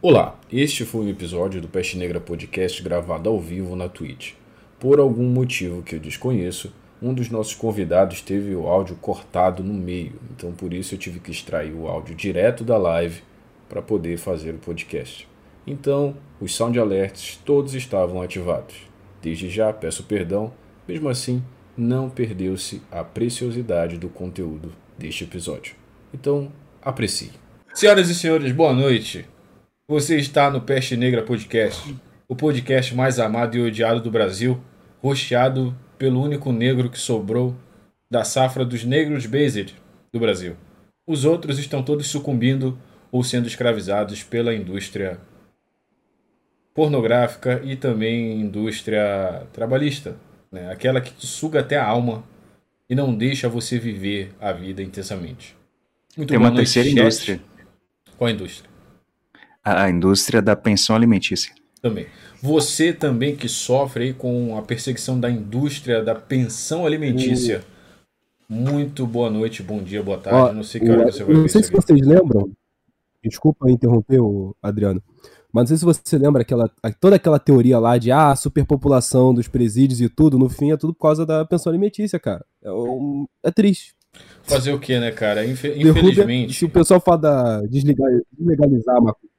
Olá, este foi um episódio do Peste Negra Podcast gravado ao vivo na Twitch. Por algum motivo que eu desconheço, um dos nossos convidados teve o áudio cortado no meio, então por isso eu tive que extrair o áudio direto da live para poder fazer o podcast. Então, os sound alerts todos estavam ativados. Desde já peço perdão, mesmo assim, não perdeu-se a preciosidade do conteúdo deste episódio. Então, aprecie. Senhoras e senhores, boa noite. Você está no Peste Negra Podcast, o podcast mais amado e odiado do Brasil, rosteado pelo único negro que sobrou da safra dos negros based do Brasil. Os outros estão todos sucumbindo ou sendo escravizados pela indústria pornográfica e também indústria trabalhista, né? aquela que te suga até a alma e não deixa você viver a vida intensamente. Muito Tem uma terceira indústria. Qual a indústria? A indústria da pensão alimentícia. Também. Você também que sofre aí com a perseguição da indústria da pensão alimentícia. Muito boa noite, bom dia, boa tarde. Ó, não sei que hora você vai Não sei se vocês lembram. Desculpa interromper, o Adriano. Mas não sei se você lembra aquela, toda aquela teoria lá de ah, superpopulação dos presídios e tudo, no fim é tudo por causa da pensão alimentícia, cara. É, um, é triste. Fazer o que, né, cara? Infelizmente. se o pessoal fala da desligar, deslegalizar a maconha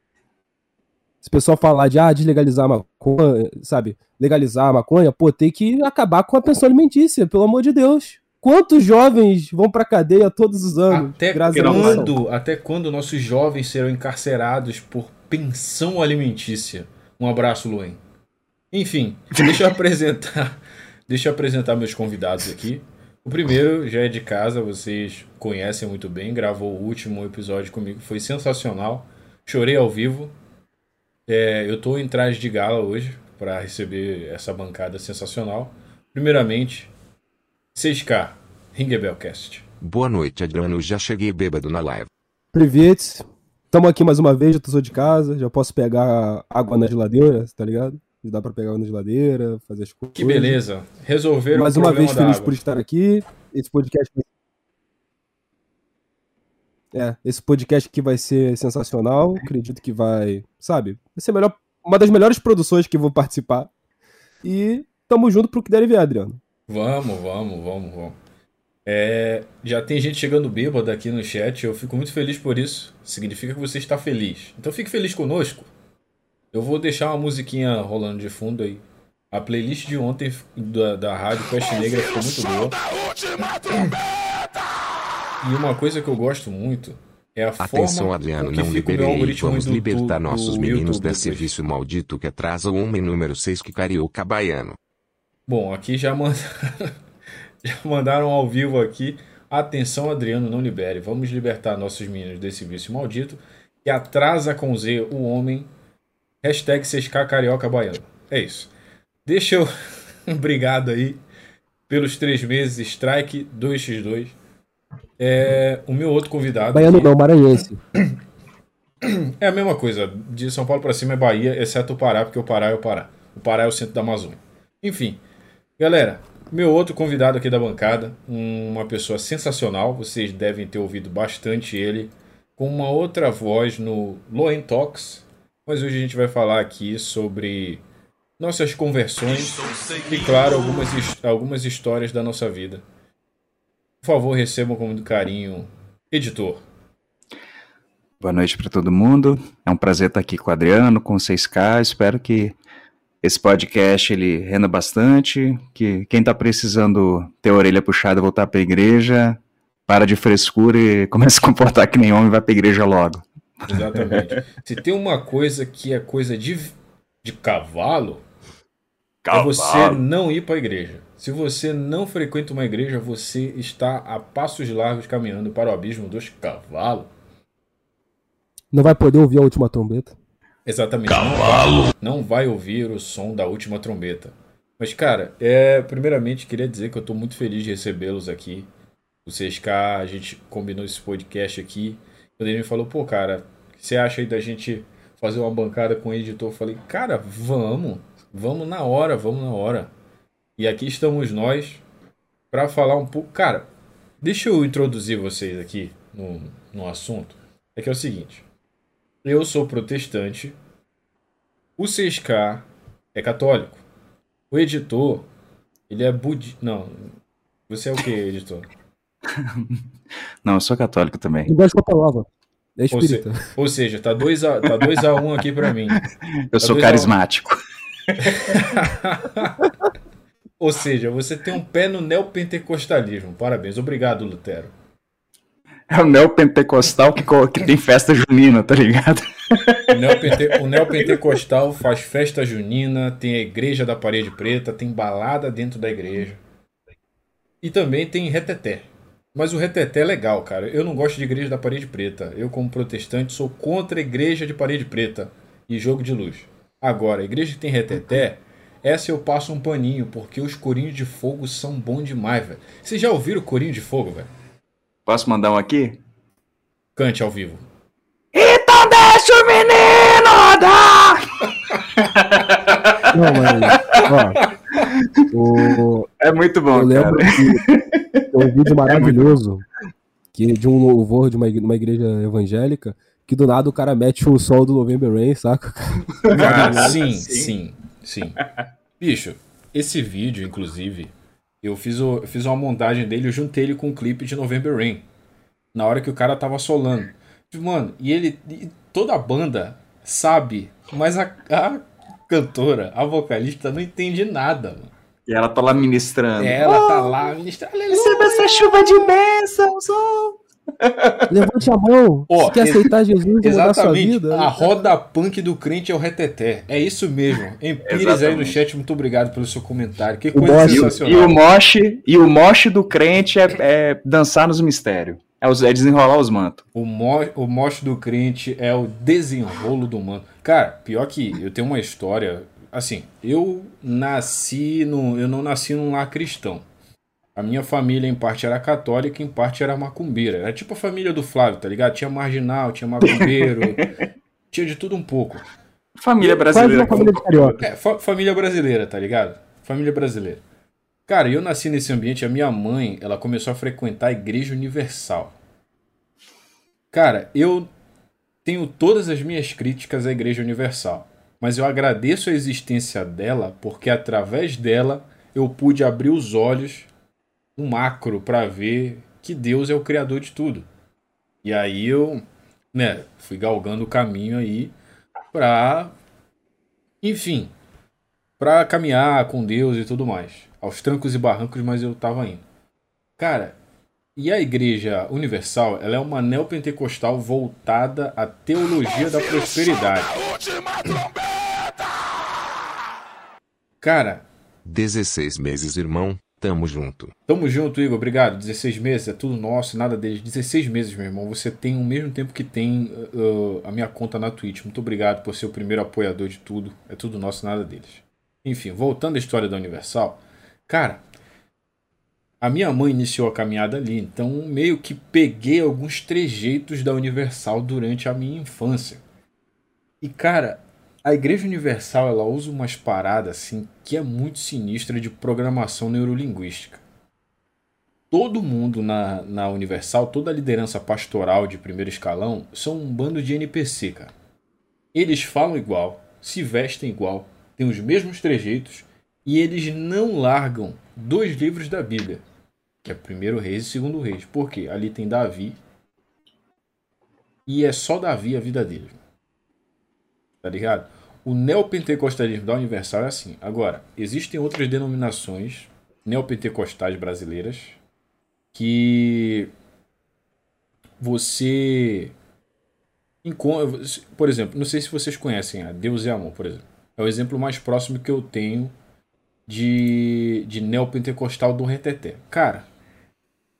se o pessoal falar de ah, deslegalizar a maconha, sabe? Legalizar a maconha, pô, tem que acabar com a pensão alimentícia, pelo amor de Deus. Quantos jovens vão pra cadeia todos os anos? Até quando, até quando nossos jovens serão encarcerados por pensão alimentícia? Um abraço, Luan. Enfim, deixa eu apresentar, deixa eu apresentar meus convidados aqui. O primeiro já é de casa, vocês conhecem muito bem, gravou o último episódio comigo, foi sensacional. Chorei ao vivo, é, eu estou em traje de gala hoje para receber essa bancada sensacional. Primeiramente, 6K, Ringebelcast. Boa noite, Adriano. Já cheguei bêbado na live. Privet, estamos aqui mais uma vez, já sou de casa, já posso pegar água na geladeira, tá ligado? Dá para pegar água na geladeira, fazer as coisas. Que beleza. Resolveram Mais uma vez feliz por estar aqui. Esse podcast vai é, esse podcast aqui vai ser sensacional. Acredito que vai, sabe, vai ser melhor, uma das melhores produções que vou participar. E tamo junto pro que der e vier, Adriano. Vamos, vamos, vamos, vamos. É, já tem gente chegando bêbada aqui no chat, eu fico muito feliz por isso. Significa que você está feliz. Então fique feliz conosco. Eu vou deixar uma musiquinha rolando de fundo aí. A playlist de ontem da, da rádio Peste Negra ficou muito boa. E uma coisa que eu gosto muito é a Atenção, forma Adriano, não liberei. Vamos do, libertar do, nossos do meninos YouTube desse serviço maldito que atrasa o homem número 6 que carioca baiano. Bom, aqui já, mand... já mandaram ao vivo aqui. Atenção, Adriano, não libere. Vamos libertar nossos meninos desse vício maldito que atrasa com Z o homem. Hashtag 6K Carioca Baiano. É isso. Deixa eu. Obrigado aí pelos três meses. Strike 2x2. É, o meu outro convidado. Baiano aqui... não, maranhense. É a mesma coisa. De São Paulo para cima é Bahia, exceto o Pará, porque o Pará é o Pará. O Pará é o centro da Amazônia. Enfim, galera, meu outro convidado aqui da bancada, uma pessoa sensacional, vocês devem ter ouvido bastante ele, com uma outra voz no Loen Talks. Mas hoje a gente vai falar aqui sobre nossas conversões e, claro, algumas, algumas histórias da nossa vida. Por favor, recebam com muito carinho, editor. Boa noite para todo mundo. É um prazer estar aqui com o Adriano, com o 6K. Espero que esse podcast ele renda bastante, que quem está precisando ter a orelha puxada voltar para a igreja, para de frescura e comece a se comportar que nem homem vai para a igreja logo. Exatamente. Se tem uma coisa que é coisa de, de cavalo, cavalo, é você não ir para a igreja. Se você não frequenta uma igreja, você está a passos largos caminhando para o abismo dos cavalos. Não vai poder ouvir a última trombeta. Exatamente. Cavalo. Não, vai ouvir o som da última trombeta. Mas, cara, é, primeiramente queria dizer que eu estou muito feliz de recebê-los aqui. O 6K, a gente combinou esse podcast aqui. Quando ele me falou, pô, cara, o que você acha aí da gente fazer uma bancada com o editor? Eu falei, cara, vamos. Vamos na hora, vamos na hora. E aqui estamos nós para falar um pouco. Cara, deixa eu introduzir vocês aqui no, no assunto. É que é o seguinte: Eu sou protestante. O 6K é católico. O editor, ele é budista. Não. Você é o que, editor? Não, eu sou católico também. Eu gosto da palavra. É Ou, se- espírita. ou seja, tá 2x1 tá dois a um aqui pra mim. Eu sou a um. carismático. Ou seja, você tem um pé no neopentecostalismo. Parabéns. Obrigado, Lutero. É o neopentecostal que, que tem festa junina, tá ligado? O, neopente- o neopentecostal faz festa junina, tem a igreja da parede preta, tem balada dentro da igreja. E também tem reteté. Mas o reteté é legal, cara. Eu não gosto de igreja da parede preta. Eu, como protestante, sou contra a igreja de parede preta e jogo de luz. Agora, a igreja que tem reteté, essa eu passo um paninho, porque os corinhos de fogo são bons demais, velho. Vocês já ouviram corinho de fogo, velho? Posso mandar um aqui? Cante ao vivo. Então deixa o menino andar! Não, mas. Ó, o, É muito bom, eu lembro cara. que tem um vídeo maravilhoso que, de um louvor de uma, igre- uma igreja evangélica que do nada o cara mete o sol do November Rain, saca? Cara, sim, sim, sim. Bicho, esse vídeo, inclusive, eu fiz, o- eu fiz uma montagem dele, eu juntei ele com um clipe de November Rain. Na hora que o cara tava solando. Mano, e ele. e toda a banda sabe, mas a, a cantora, a vocalista, não entende nada, mano. E ela tá lá ministrando. Ela tá lá, ministra, aleluia. Receba essa chuva de bênçãos! oh! Levante a mão. Ó, se quer aceitar Jesus e mudar sua Exatamente. vida. A roda punk do crente é o reteté. É isso mesmo. Empires aí no chat, muito obrigado pelo seu comentário. Que O coisa E, o- sensacional. e o moche, e o moche do crente é, é dançar nos mistérios. É, os- é desenrolar os mantos. O, mo o moche do crente é o desenrolo do mano. Cara, pior que eu tenho uma história. Assim, eu nasci no. Eu não nasci num lar cristão. A minha família, em parte, era católica, em parte era macumbeira. Era tipo a família do Flávio, tá ligado? Tinha marginal, tinha macumbeiro, tinha de tudo um pouco. Família brasileira. família carioca. É, fa- família brasileira, tá ligado? Família brasileira. Cara, eu nasci nesse ambiente, a minha mãe, ela começou a frequentar a Igreja Universal. Cara, eu tenho todas as minhas críticas à Igreja Universal, mas eu agradeço a existência dela porque através dela eu pude abrir os olhos no macro para ver que Deus é o criador de tudo. E aí eu, né, fui galgando o caminho aí pra enfim, pra caminhar com Deus e tudo mais. Aos trancos e barrancos, mas eu tava indo. Cara, e a Igreja Universal, ela é uma neopentecostal voltada à teologia da prosperidade. Cara, 16 meses, irmão. Tamo junto. tamo junto, Igor. Obrigado. 16 meses, é tudo nosso, nada deles. 16 meses, meu irmão. Você tem o mesmo tempo que tem uh, a minha conta na Twitch. Muito obrigado por ser o primeiro apoiador de tudo. É tudo nosso, nada deles. Enfim, voltando à história da Universal. Cara, a minha mãe iniciou a caminhada ali, então meio que peguei alguns trejeitos da Universal durante a minha infância. E cara, a Igreja Universal ela usa umas paradas assim que é muito sinistra de programação neurolinguística. Todo mundo na, na Universal, toda a liderança pastoral de primeiro escalão são um bando de NPC, cara. Eles falam igual, se vestem igual, têm os mesmos trejeitos e eles não largam dois livros da Bíblia, que é primeiro Reis e segundo Reis. Por quê? Ali tem Davi e é só Davi a vida dele. Tá ligado? O neopentecostalismo da Universal é assim. Agora, existem outras denominações neopentecostais brasileiras que você por exemplo, não sei se vocês conhecem a Deus é Amor, por exemplo. É o exemplo mais próximo que eu tenho de, de neopentecostal do reteté. Cara,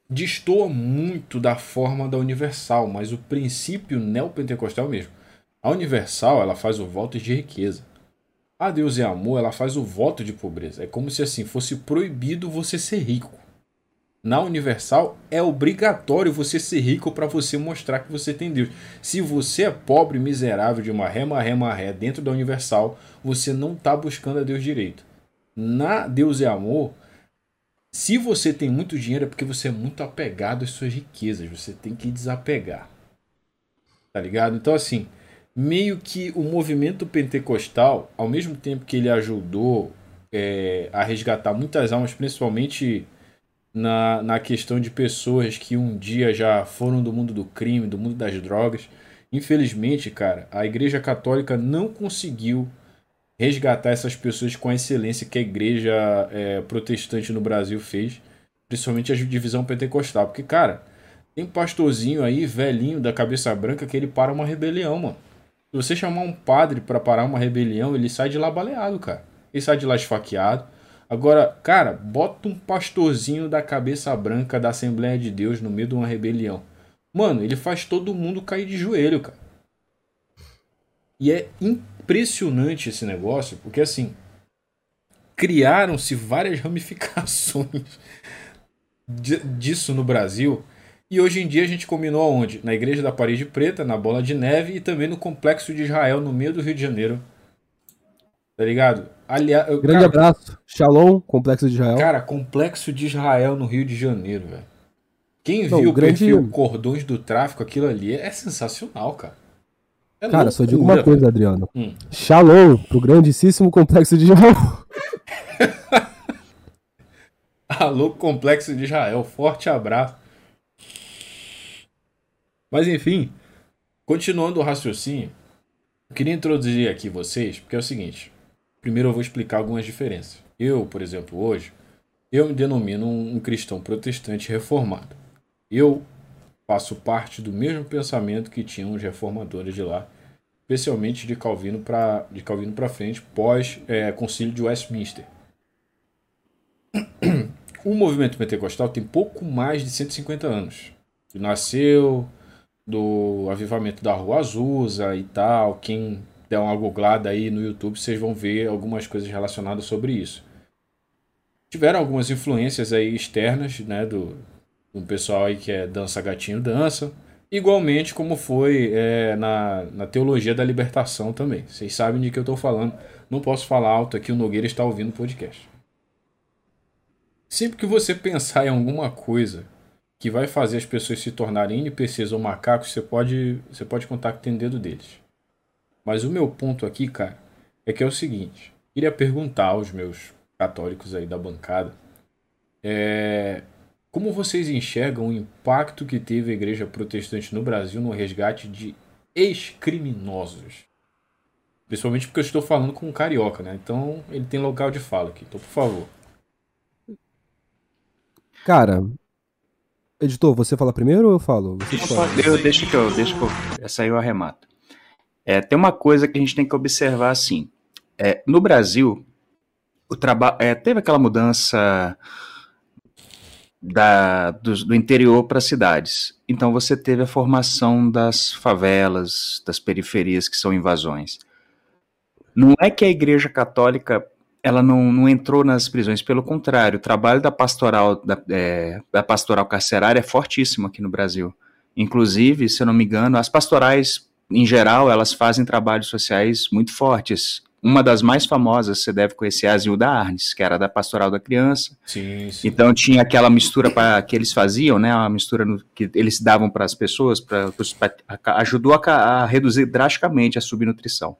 destoa muito da forma da Universal, mas o princípio neopentecostal é o mesmo. A Universal, ela faz o voto de riqueza. A Deus é amor, ela faz o voto de pobreza. É como se assim fosse proibido você ser rico. Na Universal é obrigatório você ser rico para você mostrar que você tem Deus. Se você é pobre, miserável de marré, marré, marré dentro da Universal, você não está buscando a Deus direito. Na Deus é amor, se você tem muito dinheiro é porque você é muito apegado às suas riquezas. Você tem que desapegar. Tá ligado? Então assim, meio que o movimento pentecostal, ao mesmo tempo que ele ajudou é, a resgatar muitas almas, principalmente na, na questão de pessoas que um dia já foram do mundo do crime, do mundo das drogas. Infelizmente, cara, a Igreja Católica não conseguiu resgatar essas pessoas com a excelência que a Igreja é, Protestante no Brasil fez, principalmente a divisão pentecostal. Porque, cara, tem pastorzinho aí, velhinho, da cabeça branca, que ele para uma rebelião, mano. Se você chamar um padre para parar uma rebelião, ele sai de lá baleado, cara. Ele sai de lá esfaqueado. Agora, cara, bota um pastorzinho da cabeça branca da Assembleia de Deus no meio de uma rebelião. Mano, ele faz todo mundo cair de joelho, cara. E é impressionante esse negócio, porque assim, criaram-se várias ramificações disso no Brasil. E hoje em dia a gente combinou aonde? Na Igreja da Parede Preta, na Bola de Neve e também no Complexo de Israel, no meio do Rio de Janeiro. Tá ligado? Aliás, Grande cara, abraço. Shalom, Complexo de Israel. Cara, Complexo de Israel no Rio de Janeiro, velho. Quem Não, viu o grande... perfil Cordões do Tráfico, aquilo ali é sensacional, cara. É cara, loucura, só digo uma coisa, Adriano. Hum. Shalom pro grandíssimo Complexo de Israel. Alô, Complexo de Israel. Forte abraço. Mas enfim, continuando o raciocínio, eu queria introduzir aqui vocês, porque é o seguinte. Primeiro eu vou explicar algumas diferenças. Eu, por exemplo, hoje, eu me denomino um, cristão protestante reformado. Eu faço parte do mesmo pensamento que tinham os reformadores de lá, especialmente de Calvino para de Calvino para frente, pós é, Concílio de Westminster. O movimento pentecostal tem pouco mais de 150 anos. Nasceu do avivamento da Rua Azusa e tal. Quem der uma googlada aí no YouTube, vocês vão ver algumas coisas relacionadas sobre isso. Tiveram algumas influências aí externas, né, do, do pessoal aí que é dança gatinho dança, igualmente como foi é, na, na teologia da libertação também. Vocês sabem de que eu estou falando. Não posso falar alto aqui, o Nogueira está ouvindo o podcast. Sempre que você pensar em alguma coisa que vai fazer as pessoas se tornarem NPCs ou macacos, você pode, você pode contar que tem dedo deles. Mas o meu ponto aqui, cara, é que é o seguinte: queria perguntar aos meus católicos aí da bancada é, como vocês enxergam o impacto que teve a igreja protestante no Brasil no resgate de ex-criminosos? Principalmente porque eu estou falando com um carioca, né? Então ele tem local de fala aqui. Então, por favor. Cara, editor, você fala primeiro ou eu falo? Eu, deixa que eu, deixa que eu, essa aí eu arremato. É, tem uma coisa que a gente tem que observar assim. É, no Brasil, o trabalho é, teve aquela mudança da, do, do interior para as cidades. Então você teve a formação das favelas, das periferias que são invasões. Não é que a Igreja Católica ela não, não entrou nas prisões, pelo contrário, o trabalho da pastoral da, é, da pastoral carcerária é fortíssimo aqui no Brasil. Inclusive, se eu não me engano, as pastorais em geral, elas fazem trabalhos sociais muito fortes. Uma das mais famosas, você deve conhecer, é a Zilda Arnes, que era da Pastoral da Criança. Sim, sim. Então tinha aquela mistura pra, que eles faziam, né? A mistura no, que eles davam para as pessoas, pra, pra, ajudou a, a, reduzir drasticamente a subnutrição.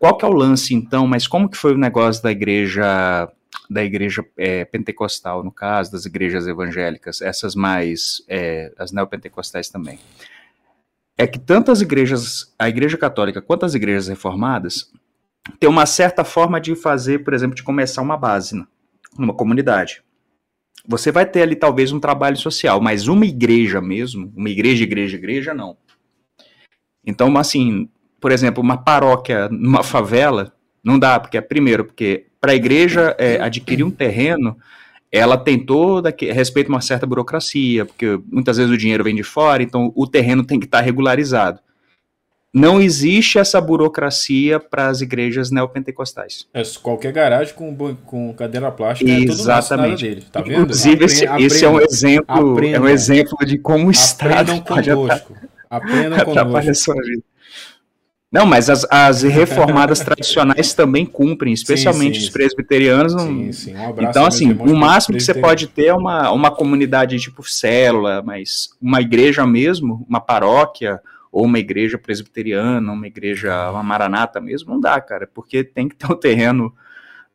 Qual que é o lance, então? Mas como que foi o negócio da igreja da igreja é, pentecostal, no caso, das igrejas evangélicas, essas mais, é, as neopentecostais também? é que tanto as igrejas, a igreja católica quanto as igrejas reformadas, têm uma certa forma de fazer, por exemplo, de começar uma base numa comunidade. Você vai ter ali talvez um trabalho social, mas uma igreja mesmo, uma igreja, igreja, igreja, não. Então, assim, por exemplo, uma paróquia numa favela, não dá, porque, primeiro, porque para a igreja é, adquirir um terreno, ela tem toda respeito a uma certa burocracia, porque muitas vezes o dinheiro vem de fora, então o terreno tem que estar regularizado. Não existe essa burocracia para as igrejas neopentecostais. É, qualquer garagem com, com cadeira plástica Exatamente. é tudo dele, tá vendo? Inclusive, esse, esse é um exemplo, aprendam, é um exemplo de como o Estado aprendam conosco. Aprendam conosco. Não, mas as, as reformadas tradicionais também cumprem, especialmente sim, sim, os presbiterianos. Sim, sim. Um abraço então, assim, o máximo que você pode ter é uma, uma comunidade tipo célula, mas uma igreja mesmo, uma paróquia, ou uma igreja presbiteriana, uma igreja, uma maranata mesmo, não dá, cara, porque tem que ter um terreno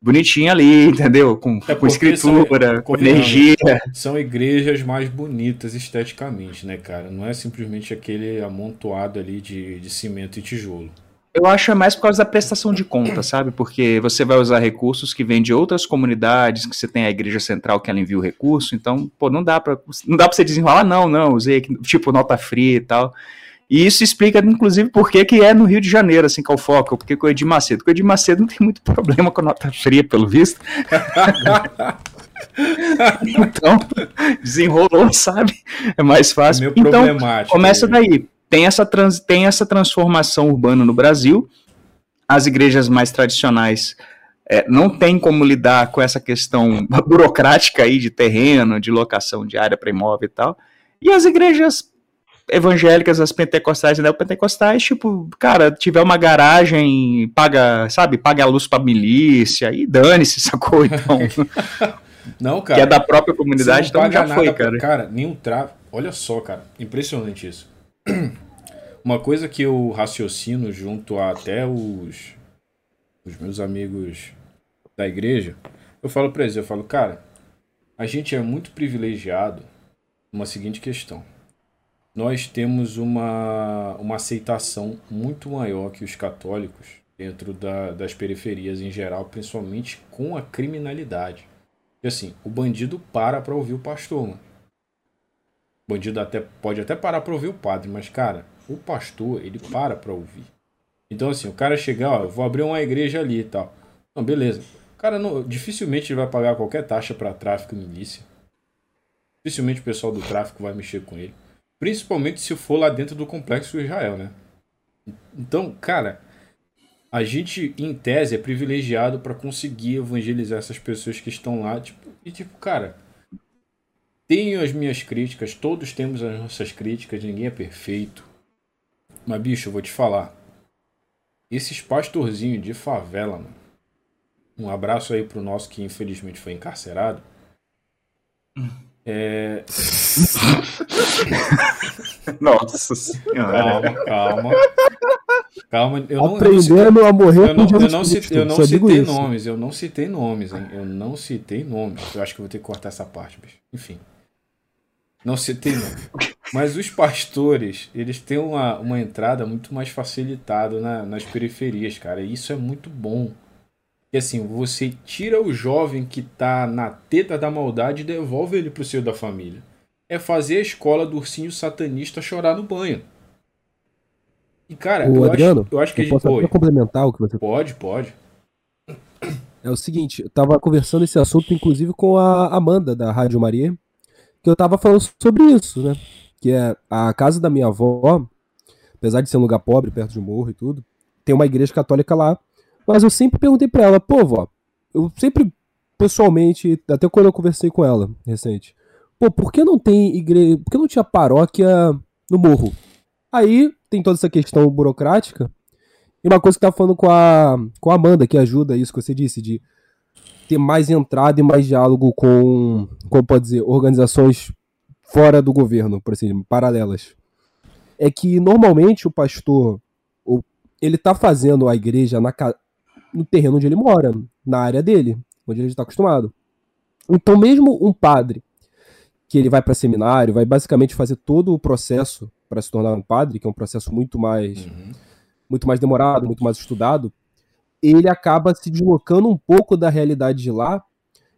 bonitinho ali, entendeu? Com, é com escritura, são, com energia. São igrejas mais bonitas esteticamente, né, cara? Não é simplesmente aquele amontoado ali de, de cimento e tijolo. Eu acho é mais por causa da prestação de conta, sabe? Porque você vai usar recursos que vêm de outras comunidades, que você tem a igreja central que ela envia o recurso, então, pô, não dá para não dá para você desenrolar não, não, usei tipo nota fria e tal. E isso explica, inclusive, por que, que é no Rio de Janeiro, assim, que é o foco, porque com o Edir Macedo. Com o Edir Macedo não tem muito problema com nota fria, pelo visto. então, desenrolou, sabe? É mais fácil. Meu então, começa daí tem essa, trans, tem essa transformação urbana no Brasil. As igrejas mais tradicionais é, não tem como lidar com essa questão burocrática aí de terreno, de locação de área para imóvel e tal. E as igrejas evangélicas, as pentecostais e neopentecostais, tipo, cara, tiver uma garagem, paga, sabe, paga a luz pra milícia e dane-se, sacou? Então. não, cara. Que é da própria comunidade, então já foi, cara. Cara, nenhum tráfico. Olha só, cara, impressionante isso. Uma coisa que eu raciocino junto a até os, os meus amigos da igreja, eu falo para eles, eu falo, cara, a gente é muito privilegiado numa seguinte questão. Nós temos uma, uma aceitação muito maior que os católicos dentro da, das periferias em geral, principalmente com a criminalidade. E assim, o bandido para para ouvir o pastor, mano. O bandido até, pode até parar para ouvir o padre, mas, cara, o pastor, ele para para ouvir. Então, assim, o cara chegar, ó, eu vou abrir uma igreja ali e tal. Não, beleza. O cara não, dificilmente ele vai pagar qualquer taxa para tráfico e milícia. Dificilmente o pessoal do tráfico vai mexer com ele. Principalmente se for lá dentro do complexo Israel, né? Então, cara, a gente, em tese, é privilegiado para conseguir evangelizar essas pessoas que estão lá. Tipo, e, tipo, cara, tenho as minhas críticas, todos temos as nossas críticas, ninguém é perfeito. Mas, bicho, eu vou te falar. Esses pastorzinhos de favela, mano. Um abraço aí pro nosso que infelizmente foi encarcerado. É. Nossa senhora. Calma, calma. Calma, eu não, Aprendendo eu a morrer eu não, eu não, citei, eu não citei nomes, eu não citei nomes, hein? Eu não citei nomes. Eu acho que vou ter que cortar essa parte, bicho. Enfim. Não citei nome. Mas os pastores, eles têm uma, uma entrada muito mais facilitada na, nas periferias, cara. E isso é muito bom. E assim, você tira o jovem que tá na teta da maldade e devolve ele pro seio da família. É fazer a escola do ursinho satanista chorar no banho. E, cara, eu, Adriano, acho, eu acho que eu posso até complementar o que você Pode, pode. É o seguinte, eu tava conversando esse assunto, inclusive, com a Amanda, da Rádio Maria, que eu tava falando sobre isso, né? Que é a casa da minha avó, apesar de ser um lugar pobre, perto de um morro e tudo, tem uma igreja católica lá. Mas eu sempre perguntei pra ela, pô, vó, eu sempre, pessoalmente, até quando eu conversei com ela recente, pô, por que não tem igreja, por que não tinha paróquia no morro? Aí tem toda essa questão burocrática. E uma coisa que tá falando com a, com a Amanda, que ajuda isso que você disse, de ter mais entrada e mais diálogo com, como pode dizer, organizações fora do governo, por assim, paralelas. É que normalmente o pastor, ele tá fazendo a igreja na, no terreno onde ele mora, na área dele, onde ele está acostumado. Então, mesmo um padre que ele vai para seminário, vai basicamente fazer todo o processo para se tornar um padre, que é um processo muito mais uhum. muito mais demorado, muito mais estudado, ele acaba se deslocando um pouco da realidade de lá,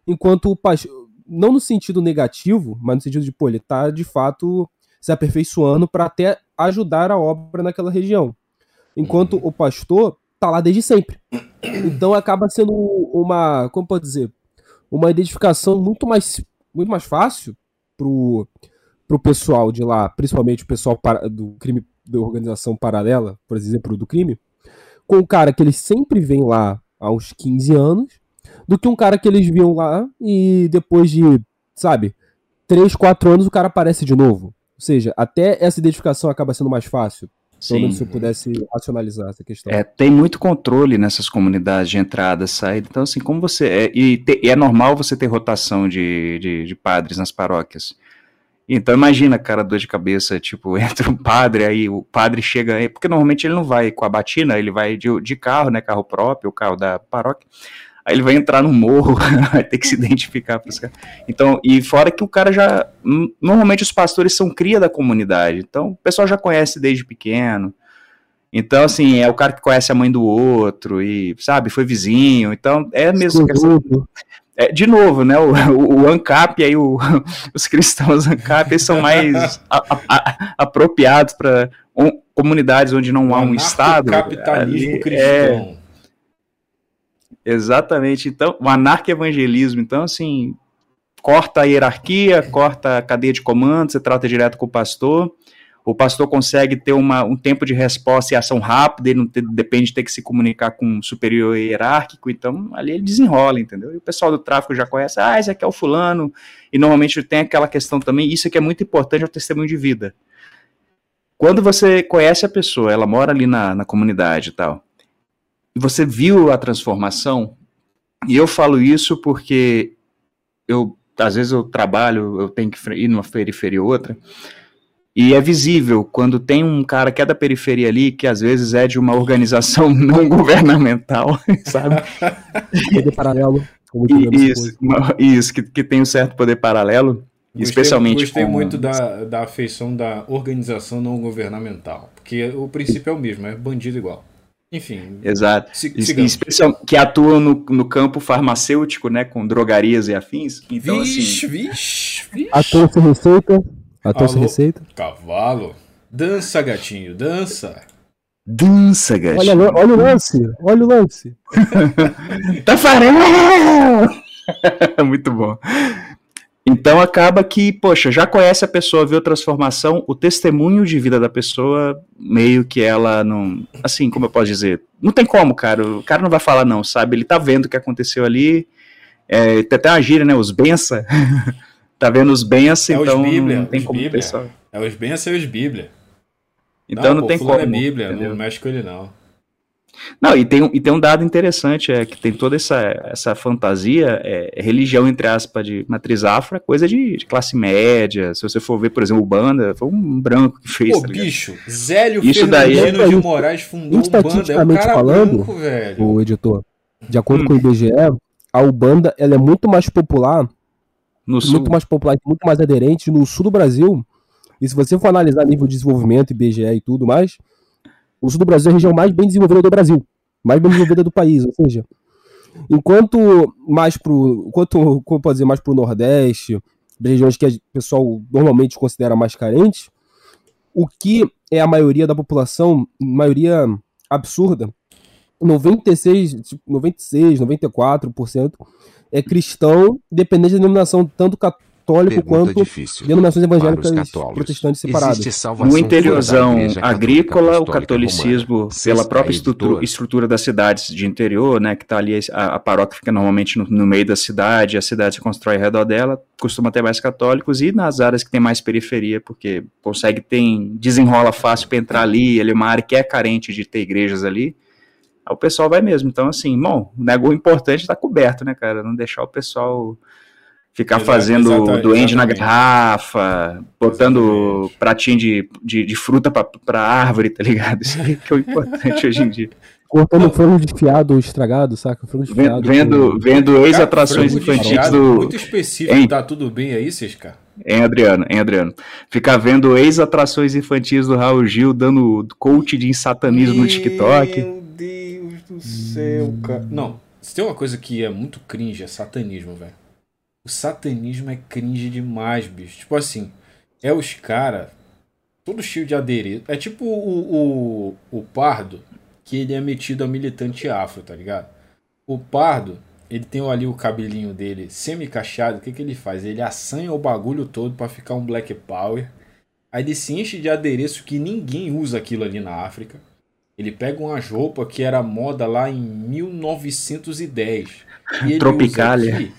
enquanto o pastor, não no sentido negativo, mas no sentido de, pô, ele tá de fato se aperfeiçoando para até ajudar a obra naquela região. Enquanto uhum. o pastor tá lá desde sempre. Então acaba sendo uma, como pode dizer, uma identificação muito mais muito mais fácil pro pro pessoal de lá, principalmente o pessoal para, do crime da organização paralela, por exemplo, do crime, com um cara que eles sempre vêm lá há uns 15 anos, do que um cara que eles viam lá e depois de, sabe, 3, 4 anos o cara aparece de novo. Ou seja, até essa identificação acaba sendo mais fácil. Sim. se pudesse racionalizar essa questão. É, tem muito controle nessas comunidades de entrada, saída. Então, assim, como você. É, e, te, e, é normal você ter rotação de, de, de padres nas paróquias. Então imagina, cara, dor de cabeça, tipo, entra um padre, aí o padre chega, porque normalmente ele não vai com a batina, ele vai de, de carro, né, carro próprio, o carro da paróquia, aí ele vai entrar no morro, vai ter que se identificar para os caras. Então, e fora que o cara já, normalmente os pastores são cria da comunidade, então o pessoal já conhece desde pequeno, então, assim, é o cara que conhece a mãe do outro e, sabe, foi vizinho. Então, é mesmo questão, é, de novo, né, o, o, o ANCAP, aí o, os cristãos ANCAP são mais a, a, a, apropriados para um, comunidades onde não há um Estado. capitalismo é, cristão. É, exatamente. Então, o anarco-evangelismo. Então, assim, corta a hierarquia, corta a cadeia de comando, você trata direto com o pastor o pastor consegue ter uma, um tempo de resposta e ação rápida, ele não te, depende de ter que se comunicar com um superior hierárquico, então ali ele desenrola, entendeu? E o pessoal do tráfico já conhece, ah, esse aqui é o fulano, e normalmente tem aquela questão também, isso que é muito importante, é o testemunho de vida. Quando você conhece a pessoa, ela mora ali na, na comunidade e tal, você viu a transformação, e eu falo isso porque eu, às vezes eu trabalho, eu tenho que ir numa periferia ou outra, e é visível quando tem um cara que é da periferia ali, que às vezes é de uma organização não governamental, sabe? Poder paralelo. isso, isso que, que tem um certo poder paralelo. Gostei, especialmente gostei com... muito da, da afeição da organização não governamental, porque o princípio é o mesmo, é bandido igual. Enfim. Exato. Especial, que atuam no, no campo farmacêutico, né, com drogarias e afins. Então, vixe, assim, vixe, vixe. Ator sem receita. Ator sem receita. Cavalo. Dança, gatinho, dança. Dança, gatinho. Olha, olha o lance, olha o lance. Tafarel! Muito bom. Então acaba que, poxa, já conhece a pessoa, viu a transformação, o testemunho de vida da pessoa, meio que ela não. Assim, como eu posso dizer? Não tem como, cara. O cara não vai falar, não, sabe? Ele tá vendo o que aconteceu ali. É, tem até uma gíria, né? Os bença. tá vendo os bens, é então os Bíblia, não tem como Bíblia. Pessoal. É os bens e os Bíblia. Então não, não tem como. é Bíblia, entendeu? não mexe com ele não. Não, e tem, e tem um dado interessante, é que tem toda essa, essa fantasia, é, religião, entre aspas, de matriz afro, é coisa de, de, classe média. Se você for ver, por exemplo, o Banda, foi um branco que fez. Pô, tá bicho, Zélio Isso Fernandino daí, é de Moraes fundou um Banda, é um cara falando, branco, velho. O editor, de acordo hum. com o IBGE, a Ubanda ela é muito mais popular no sul. muito mais popular, muito mais aderente no sul do Brasil. E se você for analisar nível de desenvolvimento, IBGE e tudo mais, o sul do Brasil é a região mais bem desenvolvida do Brasil, mais bem desenvolvida do país, ou seja, enquanto mais pro, enquanto, como pode dizer, mais pro Nordeste, regiões que o pessoal normalmente considera mais carentes, o que é a maioria da população, maioria absurda, 96, 96, 94% é cristão, independente da denominação, tanto católico Pergunta quanto difícil. denominações evangélicas protestantes separadas. No interiorzão agrícola, o catolicismo, Romana, pela própria estrutura, estrutura, das cidades de interior, né, que está ali, a, a, paróquia fica normalmente no, no, meio da cidade, a cidade se constrói ao redor dela, costuma ter mais católicos, e nas áreas que tem mais periferia, porque consegue, tem, desenrola fácil para entrar ali, ele é uma área que é carente de ter igrejas ali, o pessoal vai mesmo. Então, assim, bom, o importante está coberto, né, cara? Não deixar o pessoal ficar Exato, fazendo exatamente, duende na garrafa, botando exatamente. pratinho de, de, de fruta para árvore, tá ligado? Isso aí que é o importante hoje em dia. Cortando frango desfiado estragado, saca? Frango desfiado. Vendo, com... vendo ex-atrações infantis do. Muito específico, hein? tá tudo bem aí, Cisca? Hein, Adriano? Hein, Adriano? Ficar vendo ex-atrações infantis do Raul Gil dando coach de satanismo no TikTok do céu, cara. Não, se tem uma coisa que é muito cringe, é satanismo, velho. O satanismo é cringe demais, bicho. Tipo assim, é os caras, todo cheio de adereço. É tipo o, o, o pardo, que ele é metido a militante afro, tá ligado? O pardo, ele tem ali o cabelinho dele semi-cachado. O que, que ele faz? Ele assanha o bagulho todo para ficar um black power. Aí ele se enche de adereço que ninguém usa aquilo ali na África. Ele pega uma roupas que era moda lá em 1910. E Tropicália.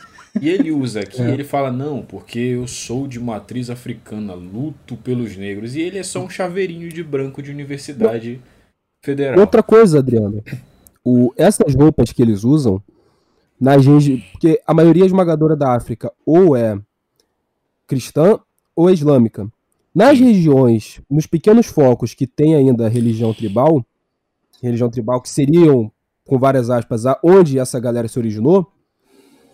E ele usa aqui, é. ele fala, não, porque eu sou de matriz africana, luto pelos negros. E ele é só um chaveirinho de branco de universidade não. federal. Outra coisa, Adriano. O, essas roupas que eles usam, nas porque a maioria esmagadora da África ou é cristã ou é islâmica. Nas regiões, nos pequenos focos que tem ainda a religião tribal, religião tribal que seriam, com várias aspas, onde essa galera se originou,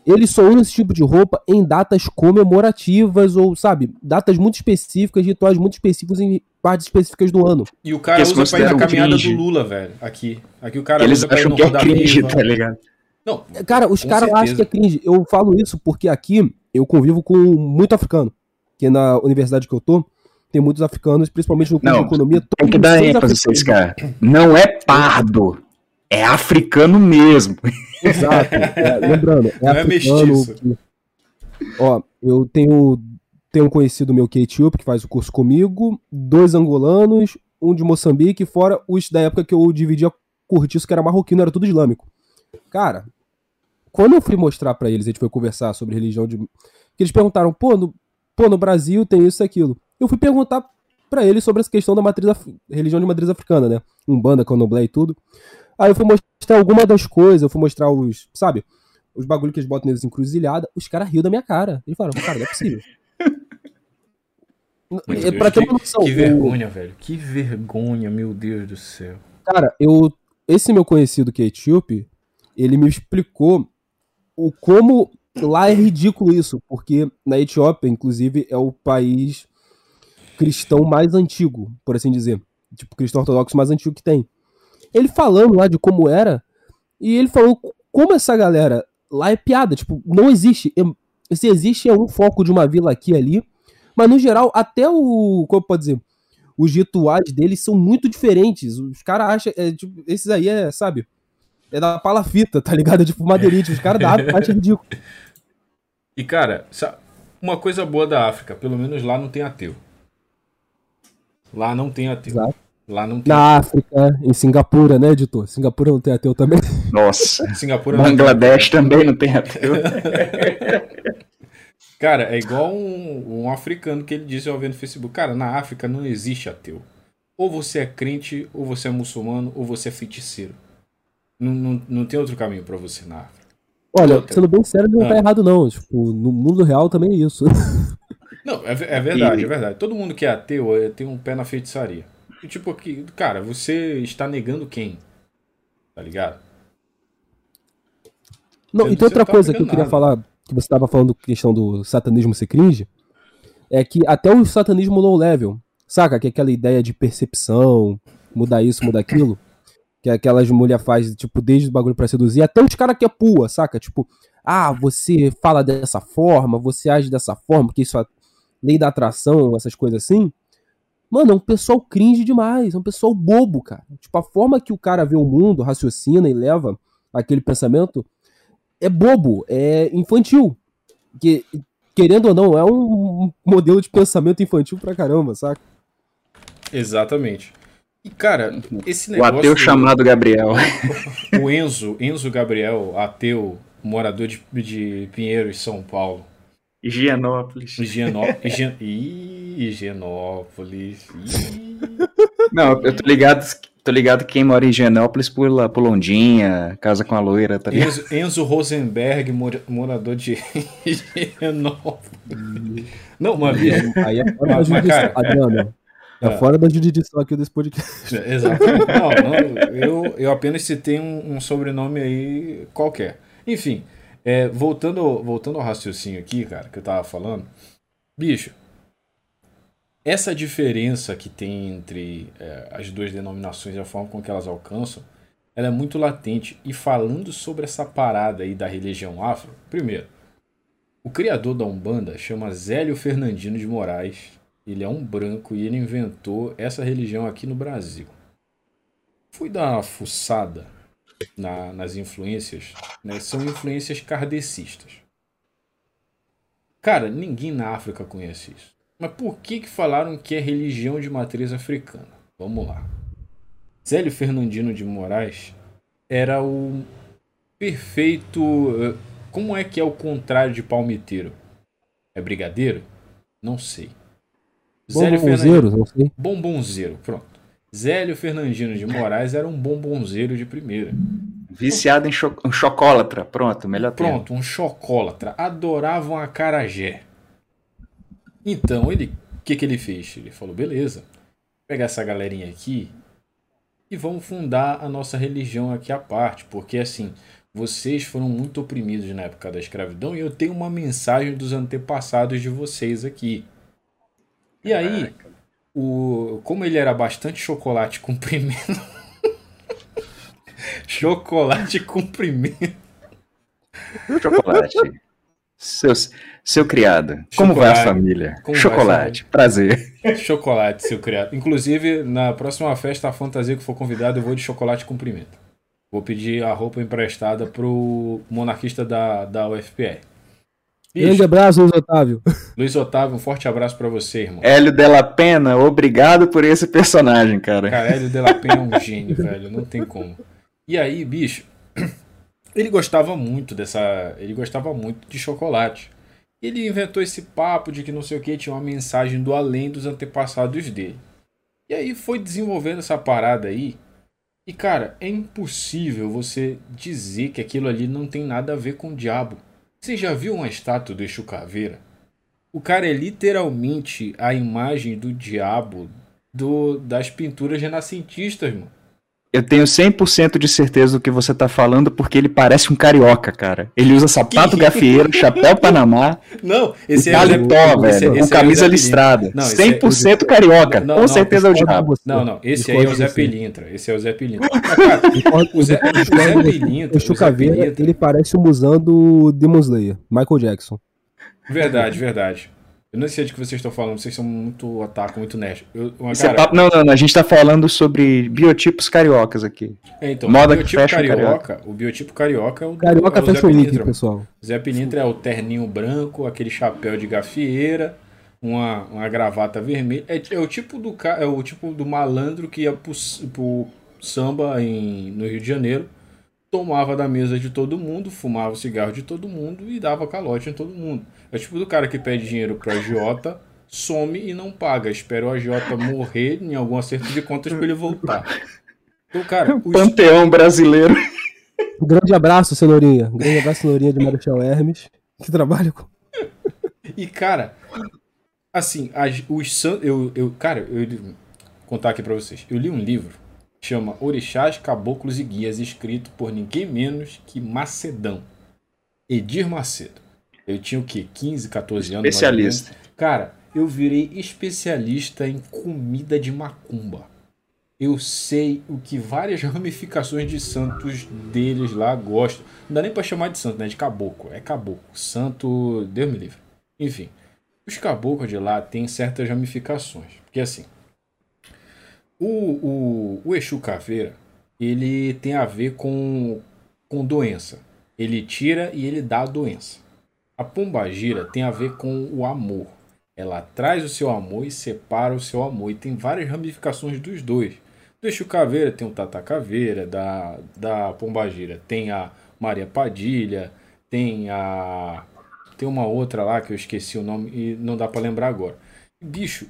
eles só usam esse tipo de roupa em datas comemorativas ou, sabe, datas muito específicas, rituais muito específicos em partes específicas do ano. E o cara usa pra ir na caminhada cringe. do Lula, velho. Aqui. Aqui o cara Eles usa pra ir no que é cringe, tá ligado? Não, cara, os caras acham que é cringe. Eu falo isso porque aqui eu convivo com muito africano. Que na universidade que eu tô, tem muitos africanos, principalmente no curso de economia. Tem que dar ênfase vocês, cara. Não é pardo, é africano mesmo. Exato. É, lembrando, é Não é africano. É ó, eu tenho, tenho um conhecido meu que é etíope, que faz o curso comigo, dois angolanos, um de Moçambique, fora os da época que eu dividia curtiço, que era marroquino, era tudo islâmico. Cara, quando eu fui mostrar para eles, a gente foi conversar sobre religião de. que eles perguntaram, pô, no, pô, no Brasil tem isso e aquilo. Eu fui perguntar para eles sobre essa questão da matriz af... religião de matriz africana, né? Umbanda, candomblé e tudo. Aí eu fui mostrar alguma das coisas, eu fui mostrar os, sabe, os bagulho que eles botam neles encruzilhada, os caras riam da minha cara. Eles falaram, cara, não é possível. é pra ter uma noção. Que, vergonha, velho. Que vergonha, meu Deus do céu. Cara, eu. Esse meu conhecido que é etíope, ele me explicou o como lá é ridículo isso, porque na Etiópia, inclusive, é o país cristão mais antigo, por assim dizer. Tipo, cristão ortodoxo mais antigo que tem. Ele falando lá de como era, e ele falou como essa galera lá é piada, tipo, não existe. Se existe é um foco de uma vila aqui e ali, mas no geral, até o. Como pode dizer? Os rituais deles são muito diferentes. Os caras acham. É, tipo, esses aí é, sabe? é da palafita, tá ligado? É tipo madeirite, os caras da África acham ridículo. E cara, uma coisa boa da África, pelo menos lá não tem ateu. Lá não tem ateu. Exato. Lá não tem Na África, em Singapura, né, editor? Singapura não tem ateu também. Nossa. Singapura Bangladesh tem... também não tem ateu. Cara, é igual um, um, africano que ele disse ao ver no Facebook. Cara, na África não existe ateu. Ou você é crente, ou você é muçulmano, ou você é feiticeiro. Não, não, não tem outro caminho para você na África. Olha, Outra. sendo bem sério, não tá ah. tá errado, não. Tipo, no mundo real também é isso. Não, é, é verdade, e... é verdade. Todo mundo que é ateu é, tem um pé na feitiçaria. Tipo, aqui, cara, você está negando quem? Tá ligado? Não, e tem outra tá coisa que eu queria nada. falar, que você estava falando questão do satanismo ser cringe, é que até o satanismo low level, saca? Que é aquela ideia de percepção, mudar isso, mudar aquilo que aquelas mulher faz, tipo, desde o bagulho pra seduzir, até os caras que é pua, saca? Tipo, ah, você fala dessa forma, você age dessa forma, porque isso é lei da atração, essas coisas assim. Mano, é um pessoal cringe demais, é um pessoal bobo, cara. Tipo, a forma que o cara vê o mundo, raciocina e leva aquele pensamento é bobo, é infantil. Que, querendo ou não, é um modelo de pensamento infantil pra caramba, saca? Exatamente. E, cara, esse negócio. O ateu chamado Gabriel. O Enzo, Enzo Gabriel, ateu, morador de, de Pinheiros, São Paulo. Higienópolis. Higienópolis. Ih, Higienópolis. Ih. Não, eu tô ligado, tô ligado que quem mora em Higienópolis pula por Londinha, casa com a loira, tá ligado? Enzo, Enzo Rosenberg, morador de Higienópolis. Não, mano. Aí é, mas, mas, cara, Adriano, Tá é. fora da jurisdição aqui desse podcast. É, exato. Não, não, eu, eu apenas citei um, um sobrenome aí qualquer. Enfim, é, voltando, voltando ao raciocínio aqui, cara, que eu tava falando. Bicho, essa diferença que tem entre é, as duas denominações e a forma com que elas alcançam, ela é muito latente. E falando sobre essa parada aí da religião afro, primeiro, o criador da Umbanda chama Zélio Fernandino de Moraes ele é um branco e ele inventou essa religião aqui no Brasil. Fui dar uma fuçada na, nas influências, né? São influências kardecistas. Cara, ninguém na África conhece isso. Mas por que que falaram que é religião de matriz africana? Vamos lá. Zélio Fernandino de Moraes era o perfeito. Eh, como é que é o contrário de palmiteiro? É brigadeiro? Não sei. Zélio Fernandino. não sei. Bombonzeiro, pronto. Zélio Fernandino de Moraes era um bombonzeiro de primeira. Viciado em cho um chocólatra, pronto, melhor Pronto, um chocólatra. Adoravam a carajé. Então, ele, o que, que ele fez? Ele falou: beleza, vou pegar essa galerinha aqui e vamos fundar a nossa religião aqui à parte, porque assim, vocês foram muito oprimidos na época da escravidão e eu tenho uma mensagem dos antepassados de vocês aqui. E aí, o, como ele era bastante chocolate comprimento. chocolate comprimento. Chocolate. Seu, seu criado. Como vai a família? Chocolate. Prazer. Chocolate, seu criado. Inclusive, na próxima festa, a fantasia que for convidado, eu vou de chocolate cumprimento. Vou pedir a roupa emprestada pro monarquista da, da UFPR. Grande abraço, Luiz Otávio. Luiz Otávio, um forte abraço para você, irmão. Hélio Della Pena, obrigado por esse personagem, cara. Cara, Hélio Della Pena é um gênio, velho. Não tem como. E aí, bicho, ele gostava muito dessa. Ele gostava muito de chocolate. Ele inventou esse papo de que não sei o que tinha uma mensagem do além dos antepassados dele. E aí foi desenvolvendo essa parada aí. E cara, é impossível você dizer que aquilo ali não tem nada a ver com o diabo. Você já viu uma estátua do Exu Caveira? O cara é literalmente a imagem do diabo do, das pinturas renascentistas, mano. Eu tenho 100% de certeza do que você tá falando, porque ele parece um carioca, cara. Ele usa sapato gafieiro, chapéu panamá. Não, esse é o Zé, velho, esse, esse com é camisa é listrada. Não, 100% é, carioca, não, com não, certeza é o diabo. Não, não, esse aí é o Zé Pelintra. Esse é o Zé Pelintra. cara, o Zé, o Zé Pelintra. O Chucaveira, ele parece o musão do Demon Slayer, Michael Jackson. Verdade, verdade. Eu não sei de que vocês estão falando, vocês são muito otaku, muito nerd. Eu, uma, é cara... é papo, não, não, não, a gente está falando sobre biotipos cariocas aqui. É, então, Moda o biotipo carioca, carioca, o biotipo carioca é o Carioca é o Fashion Week, pessoal. Zé Pinintra é o terninho branco, aquele chapéu de gafieira, uma, uma gravata vermelha. É, é, o tipo do é o tipo do malandro que ia pro, pro samba em, no Rio de Janeiro, tomava da mesa de todo mundo, fumava o cigarro de todo mundo e dava calote em todo mundo. É tipo do cara que pede dinheiro pro agiota, some e não paga. Espera o agiota morrer em algum acerto de contas para ele voltar. Então, cara, o Panteão brasileiro. Um grande abraço, Cenourinha. Um grande abraço, Cenourinha de Marechal Hermes, que trabalha com. E, cara, assim, as, os eu, eu, cara, eu vou contar aqui para vocês. Eu li um livro chama Orixás, Caboclos e Guias, escrito por ninguém menos que Macedão. Edir Macedo. Eu tinha o quê? 15, 14 anos? Especialista. Cara, eu virei especialista em comida de macumba. Eu sei o que várias ramificações de santos deles lá gostam. Não dá nem pra chamar de santo, né? De caboclo. É caboclo. Santo. Deus me livre. Enfim. Os caboclos de lá têm certas ramificações. Porque assim. O, o, o Exu Caveira, ele tem a ver com, com doença. Ele tira e ele dá a doença. A pombagira tem a ver com o amor. Ela traz o seu amor e separa o seu amor. E tem várias ramificações dos dois. Do Exu Caveira tem o Tata Caveira, da, da Pombagira tem a Maria Padilha, tem a. Tem uma outra lá que eu esqueci o nome e não dá para lembrar agora. Bicho,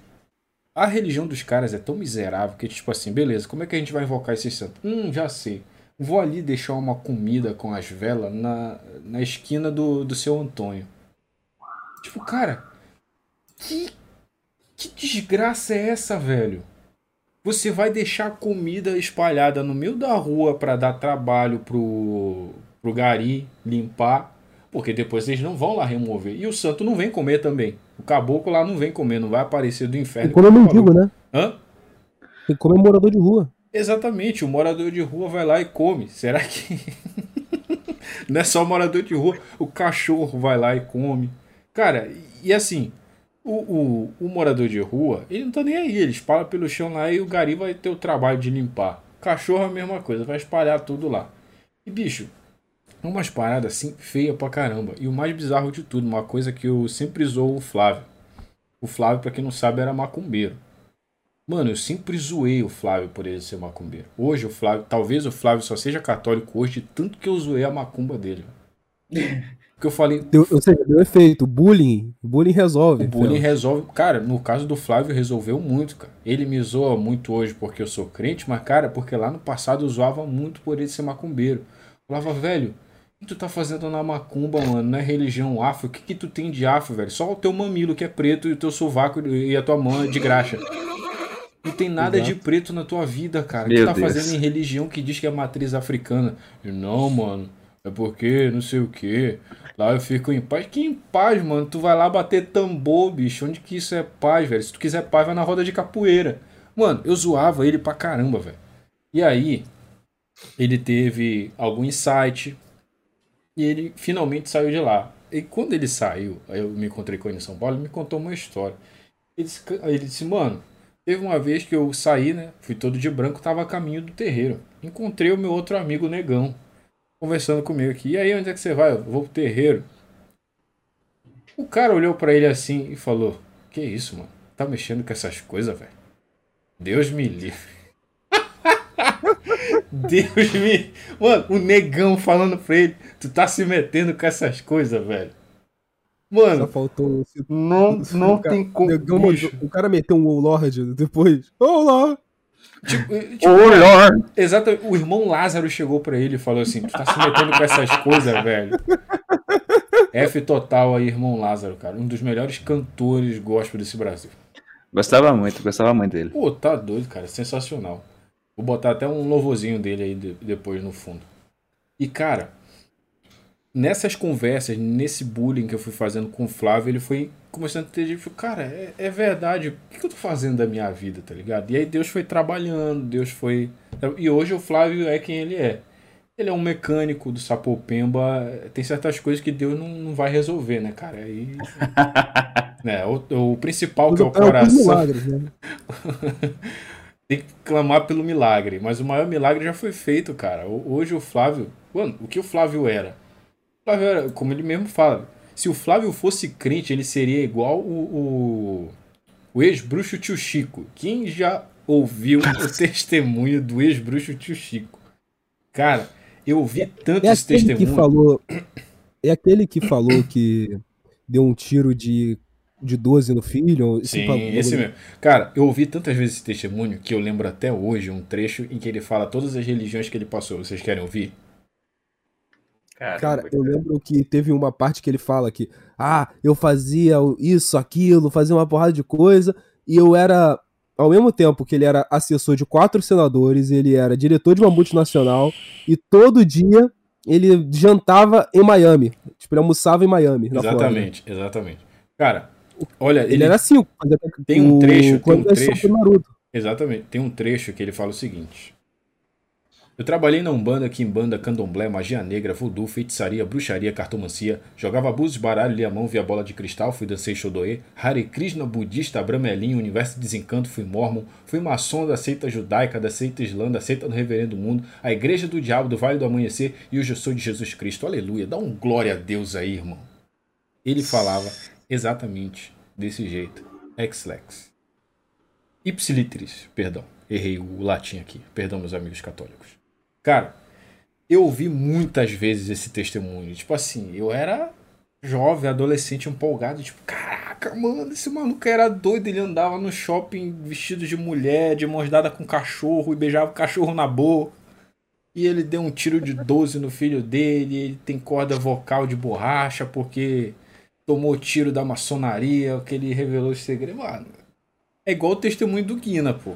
a religião dos caras é tão miserável que, tipo assim, beleza, como é que a gente vai invocar esse santo? Hum, já sei. Vou ali deixar uma comida com as velas na, na esquina do, do seu Antônio. Tipo, cara, que, que desgraça é essa, velho? Você vai deixar comida espalhada no meio da rua para dar trabalho pro, pro gari limpar, porque depois eles não vão lá remover. E o santo não vem comer também. O caboclo lá não vem comer, não vai aparecer do inferno. Tem que comer mendigo, né? Hã? Tem que comer morador de rua. Exatamente, o morador de rua vai lá e come. Será que. não é só o morador de rua, o cachorro vai lá e come. Cara, e assim, o, o, o morador de rua, ele não tá nem aí, ele espalha pelo chão lá e o gari vai ter o trabalho de limpar. Cachorro é a mesma coisa, vai espalhar tudo lá. E bicho, é umas paradas assim feia pra caramba. E o mais bizarro de tudo, uma coisa que eu sempre zoou o Flávio. O Flávio, pra quem não sabe, era macumbeiro. Mano, eu sempre zoei o Flávio por ele ser macumbeiro. Hoje o Flávio, talvez o Flávio só seja católico hoje, tanto que eu zoei a macumba dele. Porque eu falei. Deu, ou seja, deu efeito. Bullying. Bullying resolve. O bullying resolve. Cara, no caso do Flávio, resolveu muito, cara. Ele me zoa muito hoje porque eu sou crente, mas, cara, porque lá no passado eu zoava muito por ele ser macumbeiro. Eu falava, velho, que tu tá fazendo na macumba, mano? Não é religião afro? O que que tu tem de afro, velho? Só o teu mamilo que é preto e o teu sovaco e a tua mão é de graxa. Não tem nada Exato. de preto na tua vida, cara. O que tá Deus. fazendo em religião que diz que é matriz africana? não, mano. É porque não sei o que. Lá eu fico em paz. Que em paz, mano? Tu vai lá bater tambor, bicho. Onde que isso é paz, velho? Se tu quiser paz, vai na roda de capoeira. Mano, eu zoava ele pra caramba, velho. E aí, ele teve algum insight, e ele finalmente saiu de lá. E quando ele saiu, eu me encontrei com ele em São Paulo, ele me contou uma história. Ele disse, ele disse, mano, teve uma vez que eu saí, né? Fui todo de branco, tava a caminho do terreiro. Encontrei o meu outro amigo negão, conversando comigo aqui. E aí, onde é que você vai? Eu vou pro terreiro. O cara olhou para ele assim e falou: Que isso, mano? Tá mexendo com essas coisas, velho? Deus me livre. Deus me. Mano, o negão falando pra ele: Tu tá se metendo com essas coisas, velho. Mano, Só faltou. Não, não tem como. o cara meteu um Lord depois. Oh Lord! Tipo, tipo, oh, Lord! Exatamente. O irmão Lázaro chegou pra ele e falou assim: Tu tá se metendo com essas coisas, velho. F total aí, irmão Lázaro, cara. Um dos melhores cantores gospel desse Brasil. Gostava muito, gostava muito dele. Pô, tá doido, cara. Sensacional. Vou botar até um louvorzinho dele aí de, depois no fundo. E, cara, nessas conversas, nesse bullying que eu fui fazendo com o Flávio, ele foi começando a ter tipo, cara, é, é verdade, o que eu tô fazendo da minha vida, tá ligado? E aí Deus foi trabalhando, Deus foi. E hoje o Flávio é quem ele é. Ele é um mecânico do Sapopemba, tem certas coisas que Deus não, não vai resolver, né, cara? Aí. né, o, o principal que é o coração. Milagres, né? tem que clamar pelo milagre. Mas o maior milagre já foi feito, cara. Hoje o Flávio. Mano, o que o Flávio era? Flávio era, como ele mesmo fala, se o Flávio fosse crente, ele seria igual o, o, o ex-bruxo tio Chico. Quem já ouviu o testemunho do ex-bruxo tio Chico? Cara, eu ouvi tantos é testemunhos. Que falou, é aquele que falou que deu um tiro de de 12 no filho. Sim, esse mesmo. Cara, eu ouvi tantas vezes esse testemunho que eu lembro até hoje um trecho em que ele fala todas as religiões que ele passou. Vocês querem ouvir? Caramba, cara, eu lembro que teve uma parte que ele fala que, ah, eu fazia isso, aquilo, fazia uma porrada de coisa, e eu era, ao mesmo tempo que ele era assessor de quatro senadores, ele era diretor de uma multinacional, e todo dia ele jantava em Miami. Tipo, ele almoçava em Miami. Exatamente, exatamente. Cara, Olha, ele, ele era assim. Tem um trecho, tem um trecho. Exatamente. Tem um trecho que ele fala o seguinte: Eu trabalhei na Umbanda, Kimbanda, Candomblé, magia negra, voodoo, feitiçaria, bruxaria, cartomancia, jogava búzios, baralho, lia mão, via bola de cristal, fui dancei Shodoe, Hare Krishna, budista, Abramelinho, universo de desencanto, fui mormon, fui maçom da seita judaica, da seita islã, da seita do reverendo mundo, a igreja do diabo, do vale do amanhecer e hoje eu sou de Jesus Cristo. Aleluia. Dá um glória a Deus aí, irmão. Ele falava exatamente desse jeito. Ex-lex. Ipsilitris, perdão. Errei o latim aqui. Perdão, meus amigos católicos. Cara, eu ouvi muitas vezes esse testemunho. Tipo assim, eu era jovem, adolescente, empolgado. Tipo, caraca, mano, esse maluco era doido. Ele andava no shopping vestido de mulher, de mãos dadas com cachorro e beijava o cachorro na boca. E ele deu um tiro de 12 no filho dele. Ele tem corda vocal de borracha porque tomou tiro da maçonaria, que ele revelou os segredos. Mano, é igual o testemunho do Guina, pô.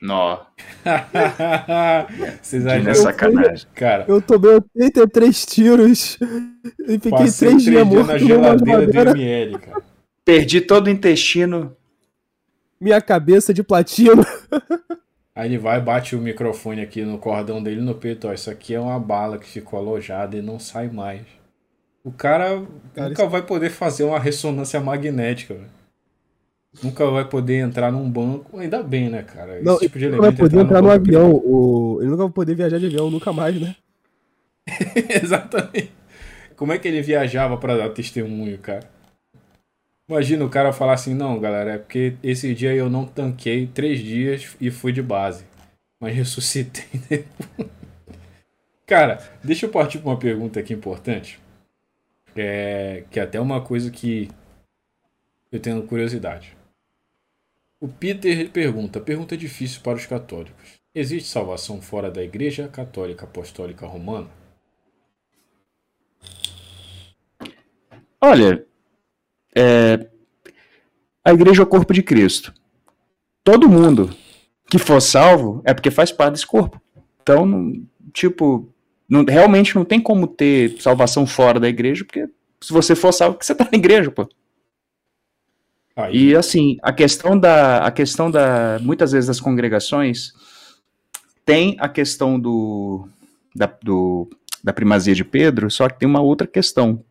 Nó. Vocês acham? É sacanagem. Cara, eu tomei 83 tiros e fiquei 3 dias morto na geladeira do ML, cara. Perdi todo o intestino. Minha cabeça de platino. Aí ele vai, bate o microfone aqui no cordão dele no peito. Ó, isso aqui é uma bala que ficou alojada e não sai mais. O cara, cara nunca isso... vai poder fazer uma ressonância magnética, véio. Nunca vai poder entrar num banco. Ainda bem, né, cara? Esse tipo de ele vai poder entrar, entrar no avião. O... Ele nunca vai poder viajar de avião, nunca mais, né? Exatamente. Como é que ele viajava para dar testemunho, cara? Imagina o cara falar assim, não, galera, é porque esse dia eu não tanquei três dias e fui de base. Mas ressuscitei depois. cara, deixa eu partir para uma pergunta aqui importante. É, que é até uma coisa que eu tenho curiosidade. O Peter pergunta: pergunta difícil para os católicos. Existe salvação fora da Igreja Católica Apostólica Romana? Olha, é, a igreja é o corpo de Cristo. Todo mundo que for salvo é porque faz parte desse corpo. Então, tipo, não, realmente não tem como ter salvação fora da igreja, porque se você for salvo, você tá na igreja, pô. Aí. E assim, a questão da a questão da muitas vezes das congregações tem a questão do da, do, da primazia de Pedro, só que tem uma outra questão,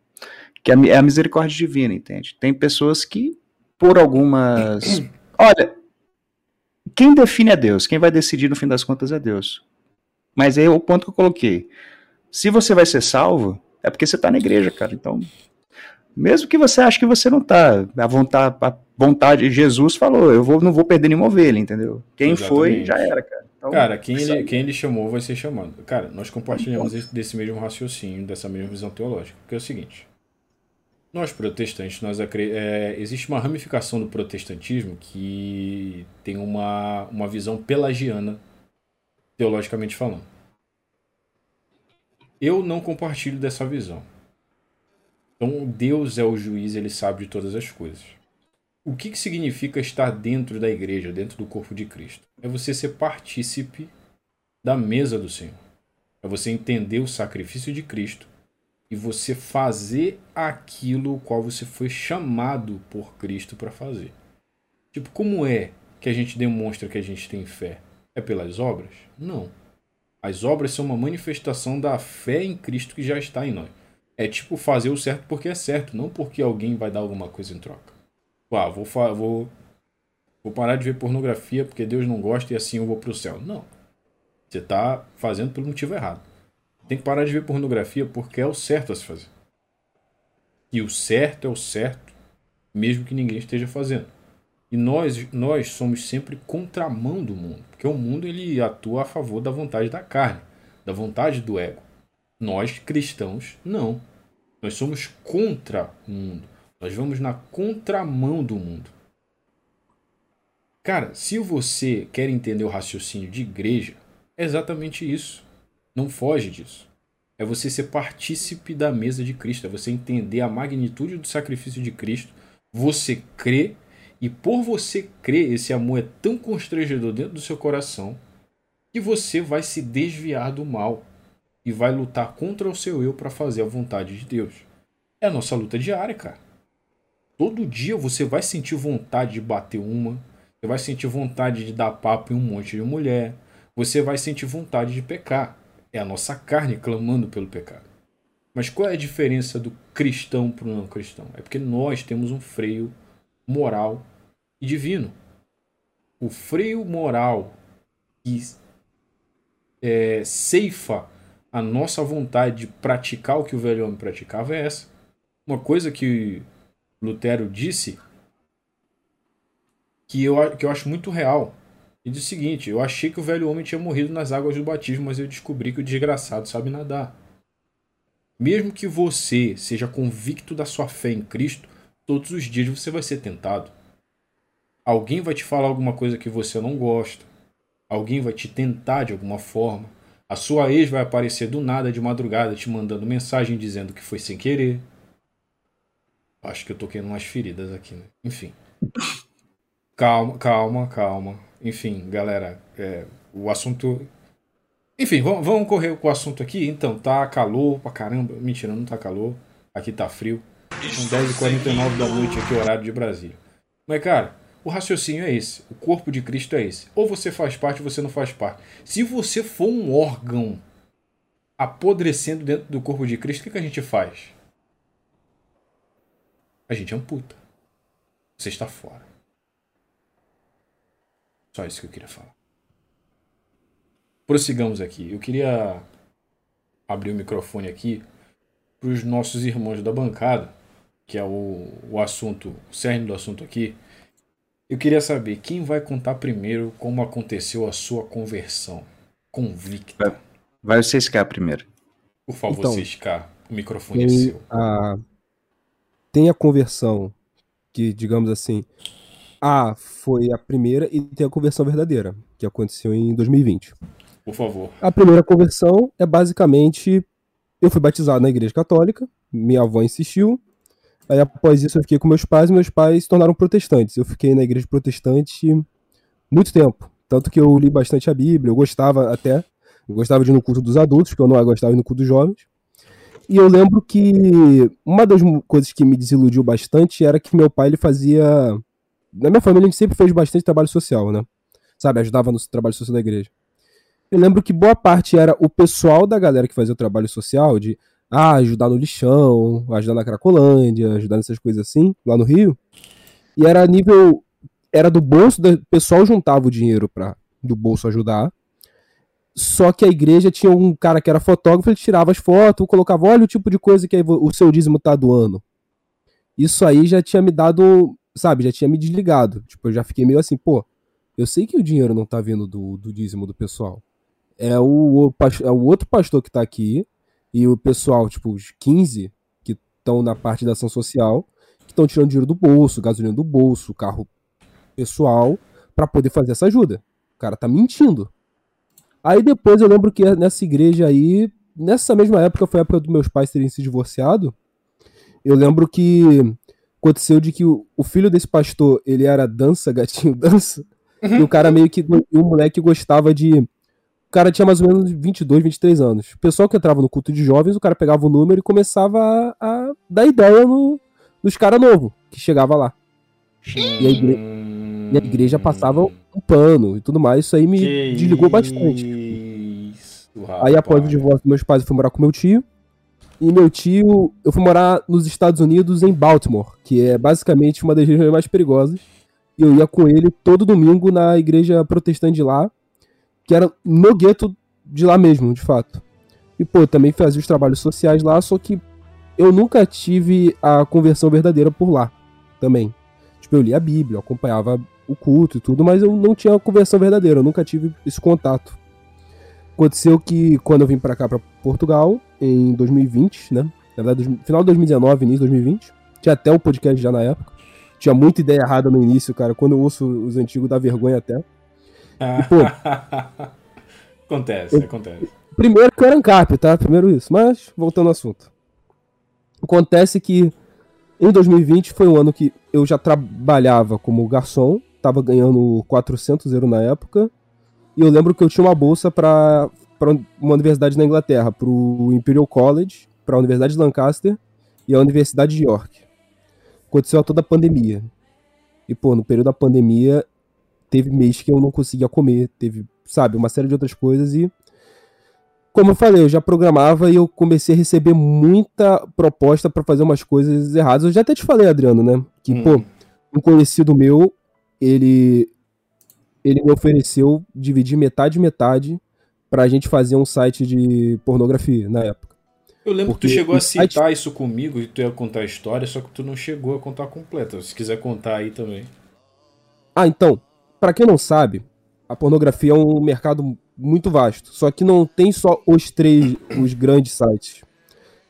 que é, é a misericórdia divina, entende? Tem pessoas que por algumas Olha, quem define é Deus, quem vai decidir no fim das contas é Deus. Mas é o ponto que eu coloquei. Se você vai ser salvo, é porque você está na igreja, cara. Então, mesmo que você ache que você não está, a vontade, a vontade, Jesus falou, eu vou, não vou perder nenhuma ovelha, entendeu? Quem Exatamente. foi, já era, cara. Então, cara, quem ele, quem ele chamou vai ser chamado. Cara, nós compartilhamos esse, desse mesmo raciocínio, dessa mesma visão teológica. Porque é o seguinte: nós protestantes, nós é, existe uma ramificação do protestantismo que tem uma, uma visão pelagiana, teologicamente falando. Eu não compartilho dessa visão. Então, Deus é o juiz, ele sabe de todas as coisas. O que, que significa estar dentro da igreja, dentro do corpo de Cristo? É você ser partícipe da mesa do Senhor. É você entender o sacrifício de Cristo e você fazer aquilo qual você foi chamado por Cristo para fazer. Tipo, como é que a gente demonstra que a gente tem fé? É pelas obras? Não. As obras são uma manifestação da fé em Cristo que já está em nós. É tipo fazer o certo porque é certo, não porque alguém vai dar alguma coisa em troca. Ah, vou, vou, vou parar de ver pornografia porque Deus não gosta e assim eu vou para o céu. Não. Você está fazendo pelo motivo errado. Tem que parar de ver pornografia porque é o certo a se fazer. E o certo é o certo, mesmo que ninguém esteja fazendo. E nós, nós somos sempre contramão do mundo, porque o mundo ele atua a favor da vontade da carne, da vontade do ego. Nós cristãos não. Nós somos contra o mundo. Nós vamos na contramão do mundo. Cara, se você quer entender o raciocínio de igreja, é exatamente isso. Não foge disso. É você ser partícipe da mesa de Cristo, é você entender a magnitude do sacrifício de Cristo, você crê, e por você crer, esse amor é tão constrangedor dentro do seu coração que você vai se desviar do mal e vai lutar contra o seu eu para fazer a vontade de Deus. É a nossa luta diária, cara. Todo dia você vai sentir vontade de bater uma, você vai sentir vontade de dar papo em um monte de mulher, você vai sentir vontade de pecar. É a nossa carne clamando pelo pecado. Mas qual é a diferença do cristão para o não cristão? É porque nós temos um freio moral e divino. O freio moral que é, ceifa a nossa vontade de praticar o que o velho homem praticava é essa. Uma coisa que Lutero disse que eu, que eu acho muito real e diz o seguinte: eu achei que o velho homem tinha morrido nas águas do batismo, mas eu descobri que o desgraçado sabe nadar. Mesmo que você seja convicto da sua fé em Cristo, todos os dias você vai ser tentado. Alguém vai te falar alguma coisa que você não gosta. Alguém vai te tentar de alguma forma. A sua ex vai aparecer do nada de madrugada te mandando mensagem dizendo que foi sem querer. Acho que eu toquei umas feridas aqui, né? Enfim. Calma, calma, calma. Enfim, galera, é, o assunto. Enfim, vamos, vamos correr com o assunto aqui. Então, tá calor pra caramba. Mentira, não tá calor. Aqui tá frio. São 10h49 da noite aqui, horário de Brasília. Mas, cara, o raciocínio é esse. O corpo de Cristo é esse. Ou você faz parte ou você não faz parte. Se você for um órgão apodrecendo dentro do corpo de Cristo, o que, a gente faz? A gente amputa. Você está fora. Só isso que eu queria falar. Prossigamos aqui. Eu queria abrir o microfone aqui para os nossos irmãos da bancada, que é o, o assunto, o cerne do assunto aqui. Eu queria saber quem vai contar primeiro como aconteceu a sua conversão convicta. Vai, vai o Ciscar primeiro. Por favor, então, Ciscar, o microfone é tem, é seu. A, tem a conversão que, digamos assim, a foi a primeira e tem a conversão verdadeira, que aconteceu em 2020. Por favor. A primeira conversão é basicamente eu fui batizado na igreja católica, minha avó insistiu, Aí após isso eu fiquei com meus pais e meus pais se tornaram protestantes. Eu fiquei na igreja protestante muito tempo. Tanto que eu li bastante a Bíblia, eu gostava até. Eu gostava de ir no culto dos adultos, porque eu não gostava de ir no culto dos jovens. E eu lembro que uma das coisas que me desiludiu bastante era que meu pai ele fazia. Na minha família a gente sempre fez bastante trabalho social, né? Sabe, ajudava no trabalho social da igreja. Eu lembro que boa parte era o pessoal da galera que fazia o trabalho social, de ah, ajudar no lixão, ajudar na Cracolândia, ajudar nessas coisas assim, lá no Rio. E era nível. Era do bolso, o pessoal juntava o dinheiro para do bolso ajudar. Só que a igreja tinha um cara que era fotógrafo, ele tirava as fotos, colocava, olha o tipo de coisa que o seu dízimo tá doando. Isso aí já tinha me dado, sabe, já tinha me desligado. Tipo, eu já fiquei meio assim, pô, eu sei que o dinheiro não tá vindo do, do dízimo do pessoal. É o, o, é o outro pastor que tá aqui, e o pessoal, tipo, os 15 que estão na parte da ação social, que estão tirando dinheiro do bolso, gasolina do bolso, carro pessoal, para poder fazer essa ajuda. O cara tá mentindo. Aí depois eu lembro que nessa igreja aí, nessa mesma época, foi a época dos meus pais terem se divorciado. Eu lembro que aconteceu de que o, filho desse pastor, ele era dança, gatinho dança, uhum. e o cara meio que, o moleque gostava de, cara tinha mais ou menos 22, 23 anos. O pessoal que entrava no culto de jovens, o cara pegava o número e começava a, a dar ideia no, nos caras novos que chegava lá. E a, igre... e a igreja passava um pano e tudo mais, isso aí me que desligou bastante. Isso, aí após o divórcio dos meus pais, eu fui morar com meu tio. E meu tio, eu fui morar nos Estados Unidos, em Baltimore, que é basicamente uma das regiões mais perigosas. E eu ia com ele todo domingo na igreja protestante de lá, que era no gueto de lá mesmo, de fato. E, pô, também fazia os trabalhos sociais lá, só que eu nunca tive a conversão verdadeira por lá também. Tipo, eu lia a Bíblia, eu acompanhava o culto e tudo, mas eu não tinha conversão verdadeira, eu nunca tive esse contato. Aconteceu que quando eu vim para cá, para Portugal, em 2020, né? Na verdade, final de 2019, início de 2020, tinha até o podcast já na época. Tinha muita ideia errada no início, cara. Quando eu ouço os antigos, dá vergonha até. E, pô, acontece, eu, acontece. Primeiro que eu era ANCAP, tá? Primeiro isso. Mas, voltando ao assunto. Acontece que em 2020 foi um ano que eu já trabalhava como garçom tava ganhando 400 euros na época. E eu lembro que eu tinha uma bolsa para uma universidade na Inglaterra, para o Imperial College, para a Universidade de Lancaster e a Universidade de York. Aconteceu toda a pandemia. E, pô, no período da pandemia, teve mês que eu não conseguia comer, teve, sabe, uma série de outras coisas e. Como eu falei, eu já programava e eu comecei a receber muita proposta para fazer umas coisas erradas. Eu já até te falei, Adriano, né? Que, hum. pô, um conhecido meu, ele ele me ofereceu dividir metade metade pra gente fazer um site de pornografia na época. Eu lembro Porque que tu chegou a citar site... isso comigo e tu ia contar a história, só que tu não chegou a contar completa. Se quiser contar aí também. Ah, então, para quem não sabe, a pornografia é um mercado muito vasto. Só que não tem só os três, os grandes sites.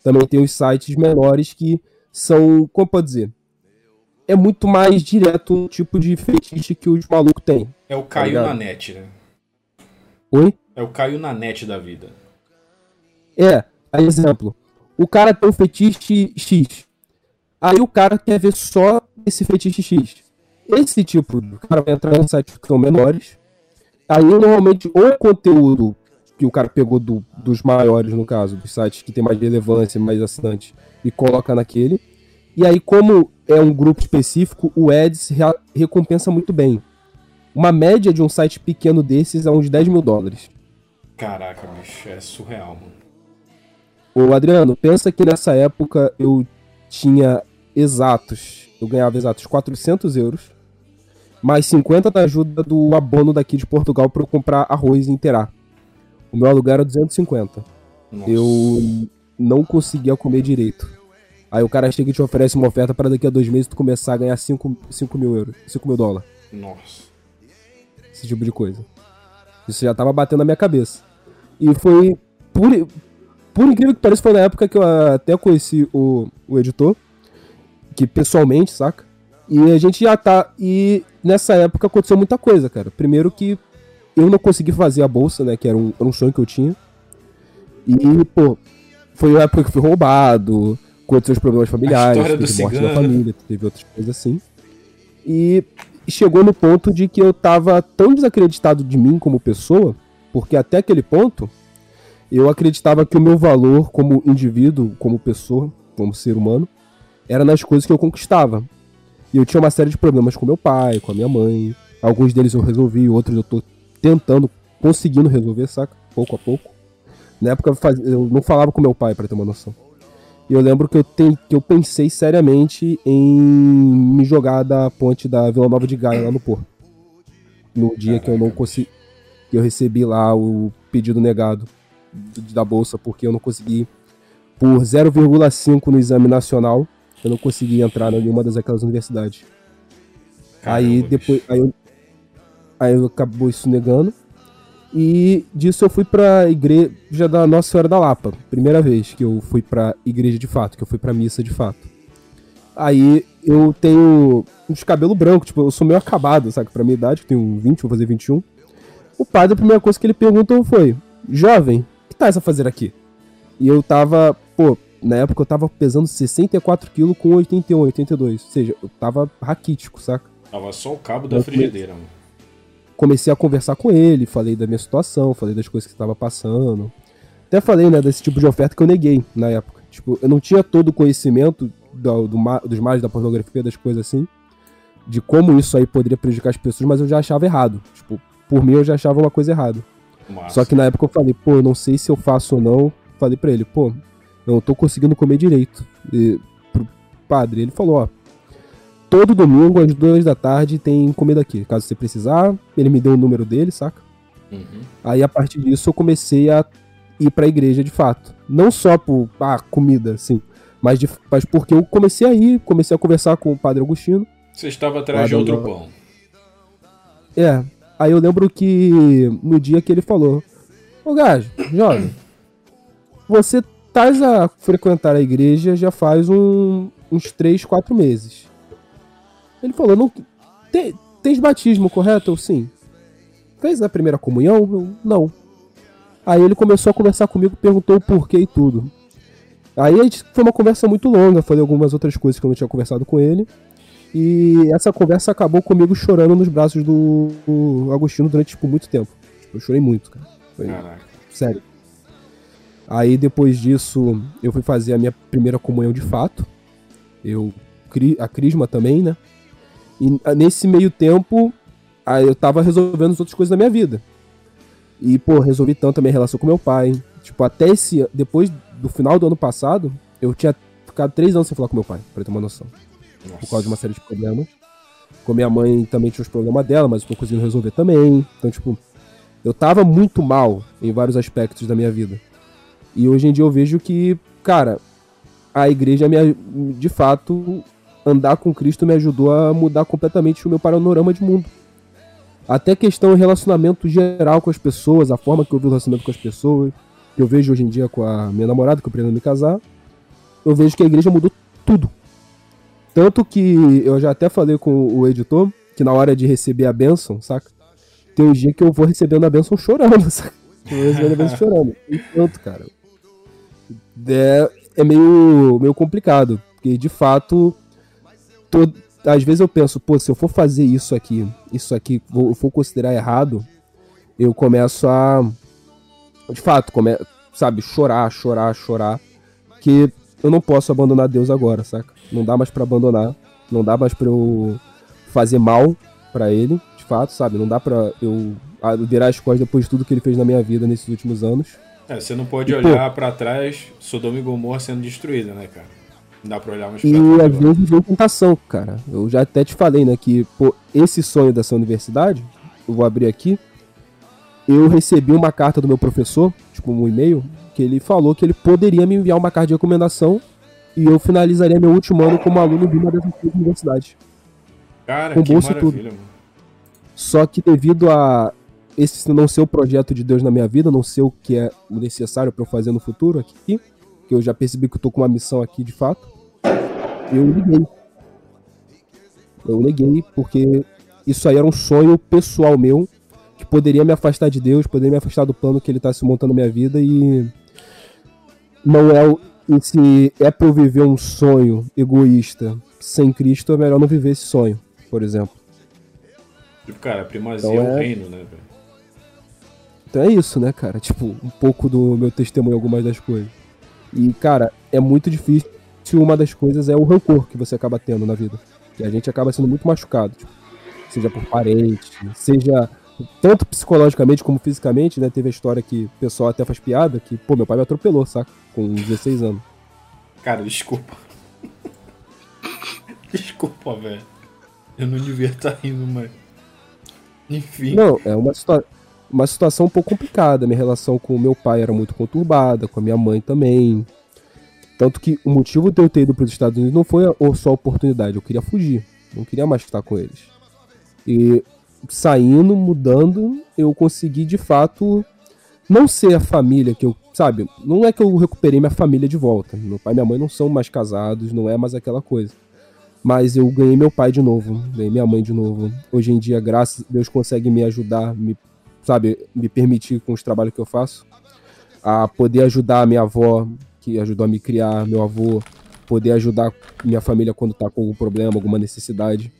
Também tem os sites menores que são, como pode dizer, é muito mais direto o tipo de fetiche que os malucos têm. É o tá Caio tá na net, né? Oi? É o Caio na net da vida. É, a exemplo, o cara tem um fetiche X. Aí o cara quer ver só esse fetiche X. Esse tipo, o cara vai entrar em sites que são menores. Aí normalmente ou é conteúdo que o cara pegou do, dos maiores, no caso, dos sites que tem mais relevância, mais assinante, e coloca naquele e aí, como é um grupo específico, o Ads recompensa muito bem. Uma média de um site pequeno desses é uns 10 mil dólares. Caraca, bicho, é surreal, mano. Ô, Adriano, pensa que nessa época eu tinha exatos, eu ganhava exatos 400 euros, mais 50 da ajuda do abono daqui de Portugal para eu comprar arroz inteirar. O meu aluguel era 250. Nossa. Eu não conseguia comer direito. Aí o cara chega e te oferece uma oferta para daqui a dois meses tu começar a ganhar 5, mil euros, 5 mil dólares. Nossa. Esse tipo de coisa. Isso já tava batendo na minha cabeça. E foi. Por, por incrível que pareça, foi na época que eu até conheci o, o editor. Que pessoalmente, saca? E a gente já tá. E nessa época aconteceu muita coisa, cara. Primeiro que eu não consegui fazer a bolsa, né? Que era um, era um sonho que eu tinha. E, pô, foi a época que fui roubado com seus problemas familiares, teve morte cigano. da família, teve outras coisas assim. E chegou no ponto de que eu tava tão desacreditado de mim como pessoa, porque até aquele ponto eu acreditava que o meu valor como indivíduo, como pessoa, como ser humano, era nas coisas que eu conquistava. E eu tinha uma série de problemas com meu pai, com a minha mãe. Alguns deles eu resolvi, outros eu tô tentando, conseguindo resolver, saca? Pouco a pouco. Na época eu não falava com meu pai, para ter uma noção. E eu lembro que eu, te, que eu pensei seriamente em me jogar da ponte da Vila Nova de Gaia lá no Porto. No dia que eu não consegui. Que eu recebi lá o pedido negado da bolsa, porque eu não consegui. Por 0,5 no exame nacional, eu não consegui entrar em nenhuma das aquelas universidades. Caramba, aí depois. Aí eu, aí eu acabou isso negando. E disso eu fui pra igreja da Nossa Senhora da Lapa. Primeira vez que eu fui pra igreja de fato, que eu fui pra missa de fato. Aí eu tenho uns cabelos brancos, tipo, eu sou meio acabado, sabe? Pra minha idade, que tenho 20, vou fazer 21. O padre, a primeira coisa que ele perguntou foi: Jovem, o que tá essa fazer aqui? E eu tava, pô, na época eu tava pesando 64 kg com 81, 82. Ou seja, eu tava raquítico, saca? Tava só o cabo da frigideira, mano comecei a conversar com ele, falei da minha situação, falei das coisas que estava passando. Até falei, né, desse tipo de oferta que eu neguei na época. Tipo, eu não tinha todo o conhecimento do, do, dos males da pornografia, das coisas assim, de como isso aí poderia prejudicar as pessoas, mas eu já achava errado. Tipo, por mim eu já achava uma coisa errada. Massa. Só que na época eu falei, pô, eu não sei se eu faço ou não. Falei pra ele, pô, eu não tô conseguindo comer direito. E, pro padre, ele falou, ó, todo domingo, às duas da tarde, tem comida aqui. Caso você precisar, ele me deu o número dele, saca? Uhum. Aí a partir disso eu comecei a ir pra igreja de fato. Não só por ah, comida, assim, mas, de, mas porque eu comecei a ir, comecei a conversar com o padre Agostino. Você estava atrás de outro pão. É. Aí eu lembro que no dia que ele falou: Ô gajo, jovem, você tá a frequentar a igreja já faz um, uns 3, 4 meses. Ele falou, não. Tem, tens batismo, correto? Eu sim. Fez a primeira comunhão? Eu, não. Aí ele começou a conversar comigo, perguntou o porquê e tudo. Aí a gente, foi uma conversa muito longa, falei algumas outras coisas que eu não tinha conversado com ele. E essa conversa acabou comigo chorando nos braços do, do Agostinho durante tipo, muito tempo. Eu chorei muito, cara. Foi, Caraca. Sério. Aí depois disso, eu fui fazer a minha primeira comunhão de fato. Eu a Crisma também, né? E ah, nesse meio tempo, aí eu tava resolvendo as outras coisas da minha vida. E, pô, resolvi tanto a minha relação com meu pai. Tipo, até esse. Depois do final do ano passado, eu tinha ficado três anos sem falar com meu pai, pra ter uma noção. Nossa. Por causa de uma série de problemas. Com minha mãe também tinha os problemas dela, mas eu tô conseguindo resolver também. Então, tipo, eu tava muito mal em vários aspectos da minha vida. E hoje em dia eu vejo que, cara, a igreja me, de fato andar com Cristo me ajudou a mudar completamente o meu panorama de mundo. Até questão de relacionamento geral com as pessoas, a forma que eu vejo o relacionamento com as pessoas, que eu vejo hoje em dia com a minha namorada, que eu pretendo me casar, eu vejo que a igreja mudou tudo. Tanto que eu já até falei com o editor que na hora de receber a bênção, saca? Tem um dia que eu vou recebendo a bênção chorando, saca? Eu vou recebendo a bênção chorando. E tanto, cara. É, é meio, meio complicado, porque de fato tô, às vezes eu penso, pô, se eu for fazer isso aqui, isso aqui, vou, for considerar errado, eu começo a, de fato, come, sabe, chorar, chorar, chorar, que eu não posso abandonar Deus agora, saca? Não dá mais para abandonar, não dá mais para eu fazer mal para ele, de fato, sabe? Não dá para eu virar as costas depois de tudo que ele fez na minha vida nesses últimos anos. É, você não pode e, olhar para trás Sodoma e Gomorra sendo destruída, né, cara? Dá pra olhar mais E às vezes vem tentação, cara. Eu já até te falei, né, que pô, esse sonho dessa universidade, eu vou abrir aqui. Eu recebi uma carta do meu professor, tipo um e-mail, que ele falou que ele poderia me enviar uma carta de recomendação e eu finalizaria meu último ano como aluno de uma dessas universidades. Cara, com que bolsa e tudo. Mano. Só que devido a esse não ser o projeto de Deus na minha vida, não ser o que é necessário para eu fazer no futuro aqui, que eu já percebi que eu tô com uma missão aqui de fato eu liguei. Eu neguei porque isso aí era um sonho pessoal meu que poderia me afastar de Deus, poderia me afastar do plano que ele está se montando na minha vida e não é o, se é pra eu viver um sonho egoísta sem Cristo, é melhor não viver esse sonho, por exemplo. Tipo, cara, a primazia então é... o reino, né, velho? Então é isso, né, cara? Tipo, um pouco do meu testemunho em algumas das coisas. E, cara, é muito difícil. Uma das coisas é o rancor que você acaba tendo na vida. Que a gente acaba sendo muito machucado. Tipo, seja por parente, seja tanto psicologicamente como fisicamente, né? Teve a história que o pessoal até faz piada que, pô, meu pai me atropelou, saca? Com 16 anos. Cara, desculpa. desculpa, velho. Eu não devia estar rindo, mas. Enfim. Não, é uma, situa uma situação um pouco complicada. Minha relação com o meu pai era muito conturbada, com a minha mãe também. Tanto que o motivo de eu ter ido para os Estados Unidos não foi só a oportunidade, eu queria fugir. Não queria mais estar com eles. E saindo, mudando, eu consegui de fato não ser a família que eu, sabe, não é que eu recuperei minha família de volta. Meu pai e minha mãe não são mais casados, não é mais aquela coisa. Mas eu ganhei meu pai de novo, ganhei minha mãe de novo. Hoje em dia, graças a Deus, consegue me ajudar, me, sabe, me permitir com os trabalhos que eu faço, a poder ajudar a minha avó, que ajudou a me criar, meu avô, poder ajudar minha família quando tá com algum problema, alguma necessidade.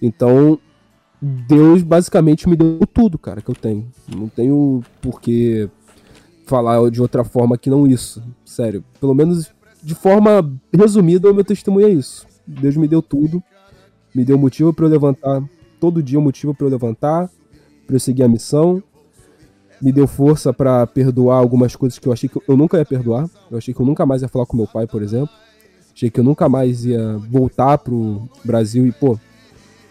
Então, Deus basicamente me deu tudo, cara, que eu tenho. Não tenho por que falar de outra forma que não isso. Sério. Pelo menos de forma resumida, o meu testemunho é isso. Deus me deu tudo. Me deu motivo para eu levantar. Todo dia um motivo para eu levantar. Para eu seguir a missão. Me deu força para perdoar algumas coisas que eu achei que eu nunca ia perdoar. Eu achei que eu nunca mais ia falar com meu pai, por exemplo. Achei que eu nunca mais ia voltar pro Brasil e, pô,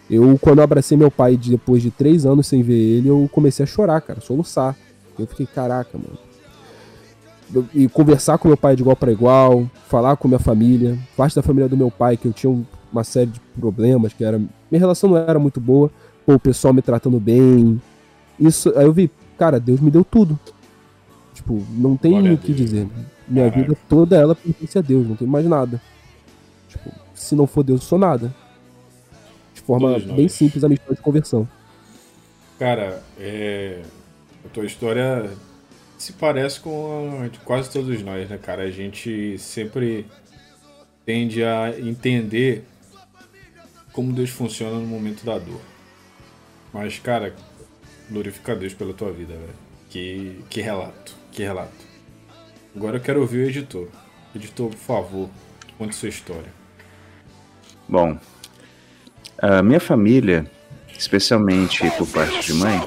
eu, quando eu abracei meu pai depois de três anos sem ver ele, eu comecei a chorar, cara, soluçar. Eu fiquei, caraca, mano. E conversar com meu pai de igual para igual, falar com minha família, parte da família do meu pai, que eu tinha uma série de problemas, que era. Minha relação não era muito boa, pô, o pessoal me tratando bem. Isso, aí eu vi, cara, Deus me deu tudo. Tipo, não tem o que dizer. Minha Caraca. vida toda ela pertence a Deus, não tem mais nada. Tipo, se não for Deus, eu sou nada forma bem simples a história de conversão. Cara, é... a tua história se parece com a de quase todos nós, né, cara? A gente sempre tende a entender como Deus funciona no momento da dor. Mas, cara, glorifica Deus pela tua vida, velho. Que, que relato, que relato. Agora eu quero ouvir o editor. Editor, por favor, conte sua história. Bom, a minha família, especialmente por parte de mãe,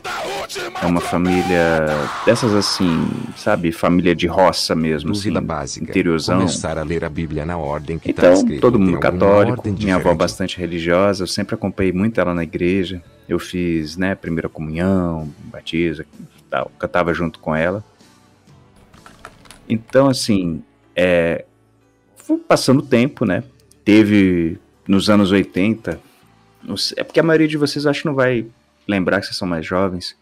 é uma família dessas assim, sabe, família de roça mesmo, assim, básica. interiorzão. Começar a ler a Bíblia na ordem que tá então, tá escrito. todo mundo católico, minha avó bastante religiosa, eu sempre acompanhei muito ela na igreja. Eu fiz, né, primeira comunhão, batismo, tal, cantava junto com ela. Então, assim, é, foi passando o tempo, né? Teve nos anos 80 é porque a maioria de vocês acho que não vai lembrar que vocês são mais jovens.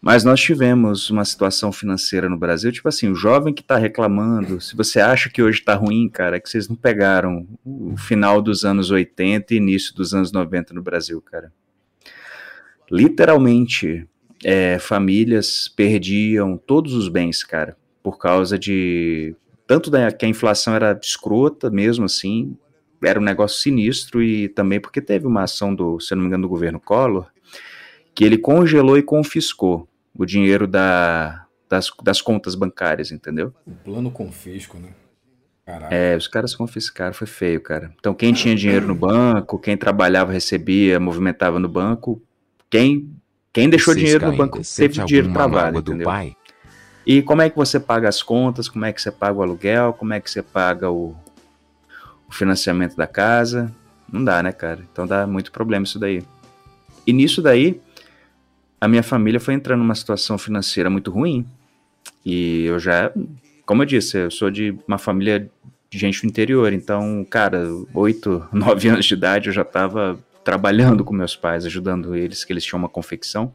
Mas nós tivemos uma situação financeira no Brasil, tipo assim, o jovem que está reclamando, se você acha que hoje está ruim, cara, é que vocês não pegaram o final dos anos 80 e início dos anos 90 no Brasil, cara. Literalmente, é, famílias perdiam todos os bens, cara, por causa de tanto da, que a inflação era escrota mesmo assim, era um negócio sinistro e também porque teve uma ação do, se não me engano, do governo Collor, que ele congelou e confiscou o dinheiro da, das, das contas bancárias, entendeu? O plano confisco, né? Caraca. É, os caras confiscaram, foi feio, cara. Então, quem tinha dinheiro no banco, quem trabalhava, recebia, movimentava no banco, quem, quem deixou Vocês dinheiro no banco teve dinheiro travado, entendeu? Pai? E como é que você paga as contas, como é que você paga o aluguel, como é que você paga o, o financiamento da casa. Não dá, né, cara? Então dá muito problema isso daí. E nisso daí, a minha família foi entrando numa situação financeira muito ruim. E eu já, como eu disse, eu sou de uma família de gente do interior. Então, cara, oito, nove anos de idade eu já estava trabalhando com meus pais, ajudando eles, que eles tinham uma confecção.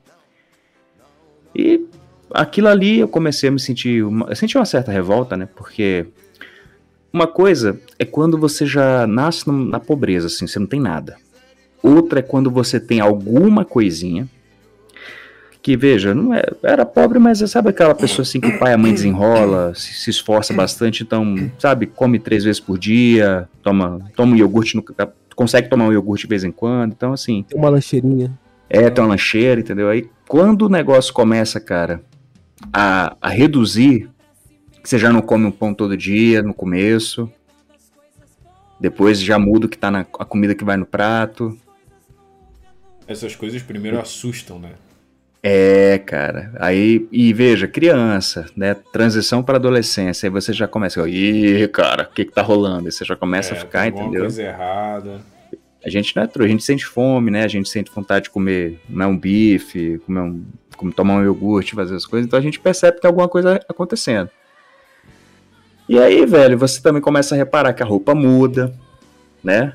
E aquilo ali eu comecei a me sentir, uma, eu senti uma certa revolta, né? Porque uma coisa é quando você já nasce na pobreza, assim, você não tem nada. Outra é quando você tem alguma coisinha que, veja, não é, era pobre, mas sabe aquela pessoa assim que o pai e a mãe desenrola, se, se esforça bastante, então, sabe, come três vezes por dia, toma, toma um iogurte, no, consegue tomar um iogurte de vez em quando, então assim. Tem uma lancheirinha. É, tem uma lancheira, entendeu? Aí quando o negócio começa, cara, a, a reduzir, que você já não come um pão todo dia no começo, depois já muda o que tá na a comida que vai no prato. Essas coisas primeiro assustam, né? É, cara. Aí, e veja, criança, né? Transição para adolescência. Aí você já começa, ih, cara, o que que tá rolando? Aí você já começa é, a ficar, entendeu? coisa errada. A gente não é a gente sente fome, né? A gente sente vontade de comer, comer um bife, comer um, tomar um iogurte, fazer as coisas. Então a gente percebe que tem alguma coisa acontecendo. E aí, velho, você também começa a reparar que a roupa muda, né?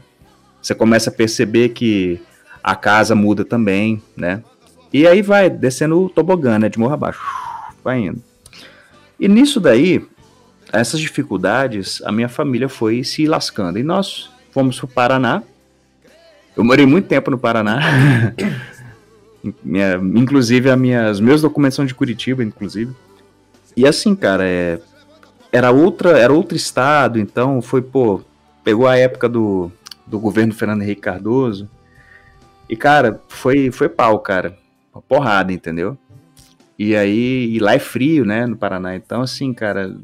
Você começa a perceber que a casa muda também, né? E aí vai descendo o tobogã, né? De morro abaixo. Vai indo. E nisso daí, essas dificuldades, a minha família foi se lascando. E nós fomos pro Paraná. Eu morei muito tempo no Paraná. minha, inclusive, as minhas, meus documentos são de Curitiba, inclusive. E assim, cara, é, era outra, era outro estado, então foi, pô, pegou a época do, do governo Fernando Henrique Cardoso. E, cara, foi, foi pau, cara porrada, entendeu? E aí, e lá é frio, né, no Paraná. Então, assim, cara,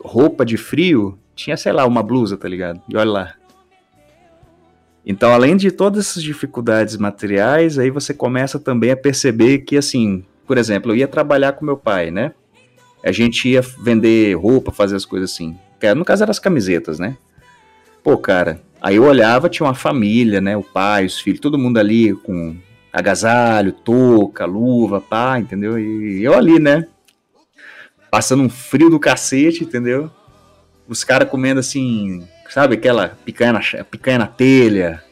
roupa de frio, tinha, sei lá, uma blusa, tá ligado? E olha lá. Então, além de todas essas dificuldades materiais, aí você começa também a perceber que, assim, por exemplo, eu ia trabalhar com meu pai, né? A gente ia vender roupa, fazer as coisas assim. No caso, eram as camisetas, né? Pô, cara, aí eu olhava, tinha uma família, né? O pai, os filhos, todo mundo ali com agasalho, touca, luva, pá, entendeu? E eu ali, né? Passando um frio do cacete, entendeu? Os caras comendo assim, sabe, aquela picanha na, picanha na telha.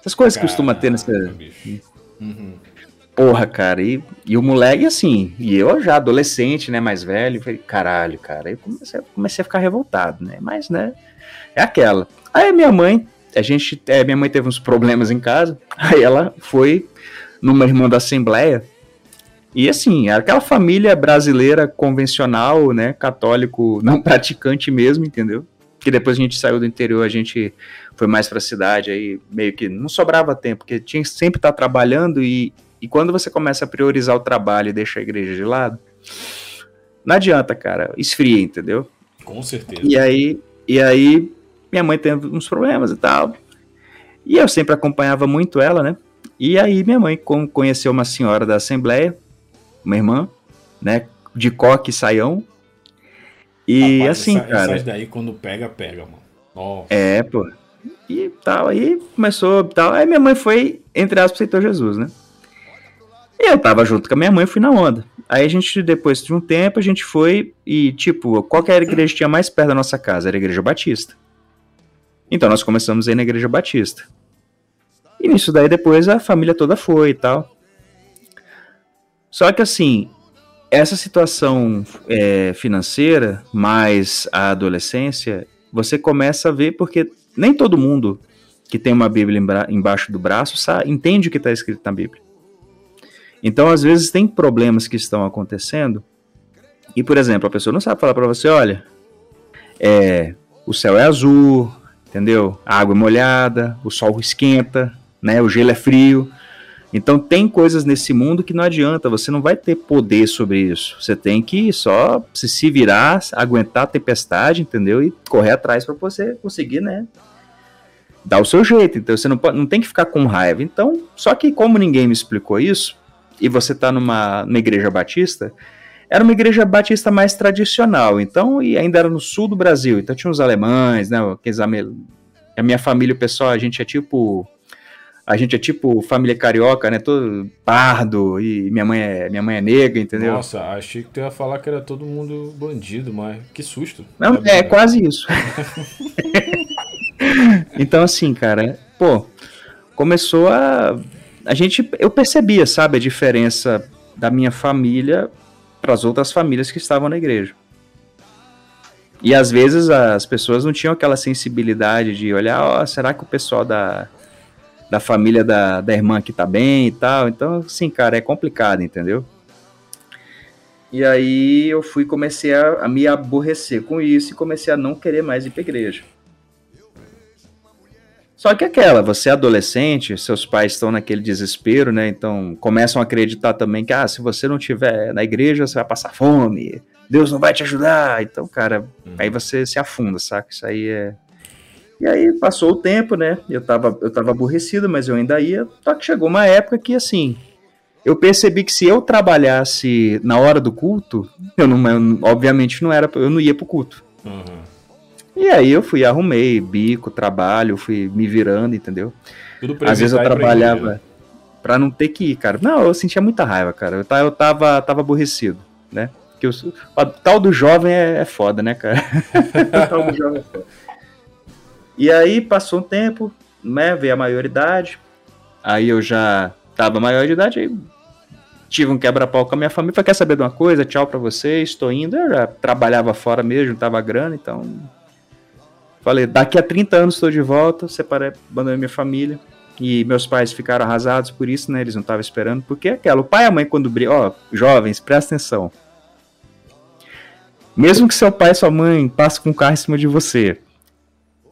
Essas coisas que costuma ter nessa. Uhum. Porra, cara, e, e o moleque assim, e eu já adolescente, né, mais velho, falei, caralho, cara, aí comecei, comecei a ficar revoltado, né, mas, né, é aquela. Aí minha mãe, a gente, é, minha mãe teve uns problemas em casa, aí ela foi numa irmã da Assembleia. E assim, aquela família brasileira convencional, né, católico, não praticante mesmo, entendeu? Que depois a gente saiu do interior, a gente foi mais para a cidade, aí meio que não sobrava tempo, porque tinha que sempre estar tá trabalhando e, e quando você começa a priorizar o trabalho e deixa a igreja de lado, não adianta, cara, esfria, entendeu? Com certeza. E aí, e aí minha mãe teve uns problemas e tal. E eu sempre acompanhava muito ela, né? E aí minha mãe conheceu uma senhora da Assembleia, uma irmã, né, de coque e saião. E Rapaz, assim, essa, cara. Essas daí quando pega, pega, mano. Nossa. É, pô. E tal, aí começou tal. Aí minha mãe foi, entre aspas, aceitou Jesus, né? E eu tava junto com a minha mãe, fui na onda. Aí a gente, depois de um tempo, a gente foi e, tipo, qual que era a igreja que tinha mais perto da nossa casa? Era a Igreja Batista. Então nós começamos a ir na Igreja Batista. E nisso daí depois a família toda foi e tal. Só que assim, essa situação é, financeira, mais a adolescência, você começa a ver porque nem todo mundo que tem uma Bíblia embaixo do braço entende o que está escrito na Bíblia. Então, às vezes, tem problemas que estão acontecendo e, por exemplo, a pessoa não sabe falar para você: olha, é, o céu é azul, entendeu? A água é molhada, o sol esquenta, né? O gelo é frio. Então tem coisas nesse mundo que não adianta, você não vai ter poder sobre isso. Você tem que só se, se virar, aguentar a tempestade, entendeu? E correr atrás para você conseguir, né? Dar o seu jeito. Então você não, pode, não tem que ficar com raiva. Então, só que como ninguém me explicou isso, e você tá numa, numa igreja batista, era uma igreja batista mais tradicional. Então, e ainda era no sul do Brasil. Então tinha os alemães, né? Aqueles, a minha família, o pessoal, a gente é tipo a gente é tipo família carioca, né? Todo pardo e minha mãe é, minha mãe é negra, entendeu? Nossa, achei que tu ia falar que era todo mundo bandido, mas que susto. Não, é quase isso. então, assim, cara, pô, começou a. A gente. Eu percebia, sabe, a diferença da minha família para as outras famílias que estavam na igreja. E às vezes as pessoas não tinham aquela sensibilidade de olhar, ó, oh, será que o pessoal da da família da, da irmã que tá bem e tal. Então, assim, cara, é complicado, entendeu? E aí eu fui comecei a, a, me aborrecer com isso e comecei a não querer mais ir pra igreja. Só que aquela, você é adolescente, seus pais estão naquele desespero, né? Então começam a acreditar também que ah, se você não tiver na igreja, você vai passar fome, Deus não vai te ajudar. Então, cara, uhum. aí você se afunda, saca? Isso aí é. E aí passou o tempo, né? Eu tava, eu tava aborrecido, mas eu ainda ia. Só que chegou uma época que assim, eu percebi que se eu trabalhasse na hora do culto, eu não, eu, obviamente não era, eu não ia pro culto. Uhum. E aí eu fui, arrumei bico, trabalho, fui me virando, entendeu? Às vezes eu trabalhava para não ter que ir, cara. Não, eu sentia muita raiva, cara. Eu, eu tava, tava aborrecido, né? Que o tal do jovem é, é foda, né, cara? o tal do jovem é foda. E aí passou um tempo, né? Veio a maioridade. Aí eu já tava maior de idade, aí tive um quebra-pau com a minha família. Falei, quer saber de uma coisa? Tchau pra vocês, estou indo. Eu já trabalhava fora mesmo, tava grana, então. Falei, daqui a 30 anos estou de volta, separei, abandonei minha família. E meus pais ficaram arrasados por isso, né? Eles não estavam esperando. Porque é aquela, o pai e a mãe, quando brigam. Ó, jovens, presta atenção. Mesmo que seu pai e sua mãe passem com o carro em cima de você.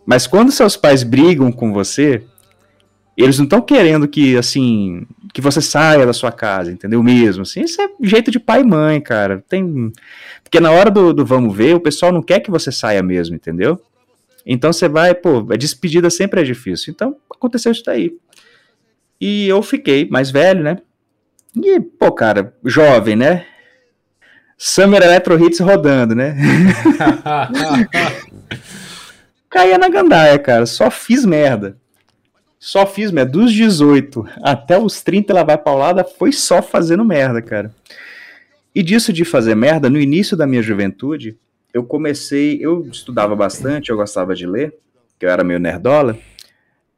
Mas quando seus pais brigam com você, eles não estão querendo que, assim, que você saia da sua casa, entendeu? Mesmo, assim, isso é jeito de pai e mãe, cara. Tem... Porque na hora do, do vamos ver, o pessoal não quer que você saia mesmo, entendeu? Então você vai, pô, a despedida sempre é difícil. Então aconteceu isso daí. E eu fiquei mais velho, né? E, pô, cara, jovem, né? Summer Electro Hits rodando, né? Caía na gandaia, cara. Só fiz merda. Só fiz merda. Dos 18 até os 30 ela vai paulada, foi só fazendo merda, cara. E disso de fazer merda, no início da minha juventude, eu comecei, eu estudava bastante, eu gostava de ler, que eu era meio nerdola.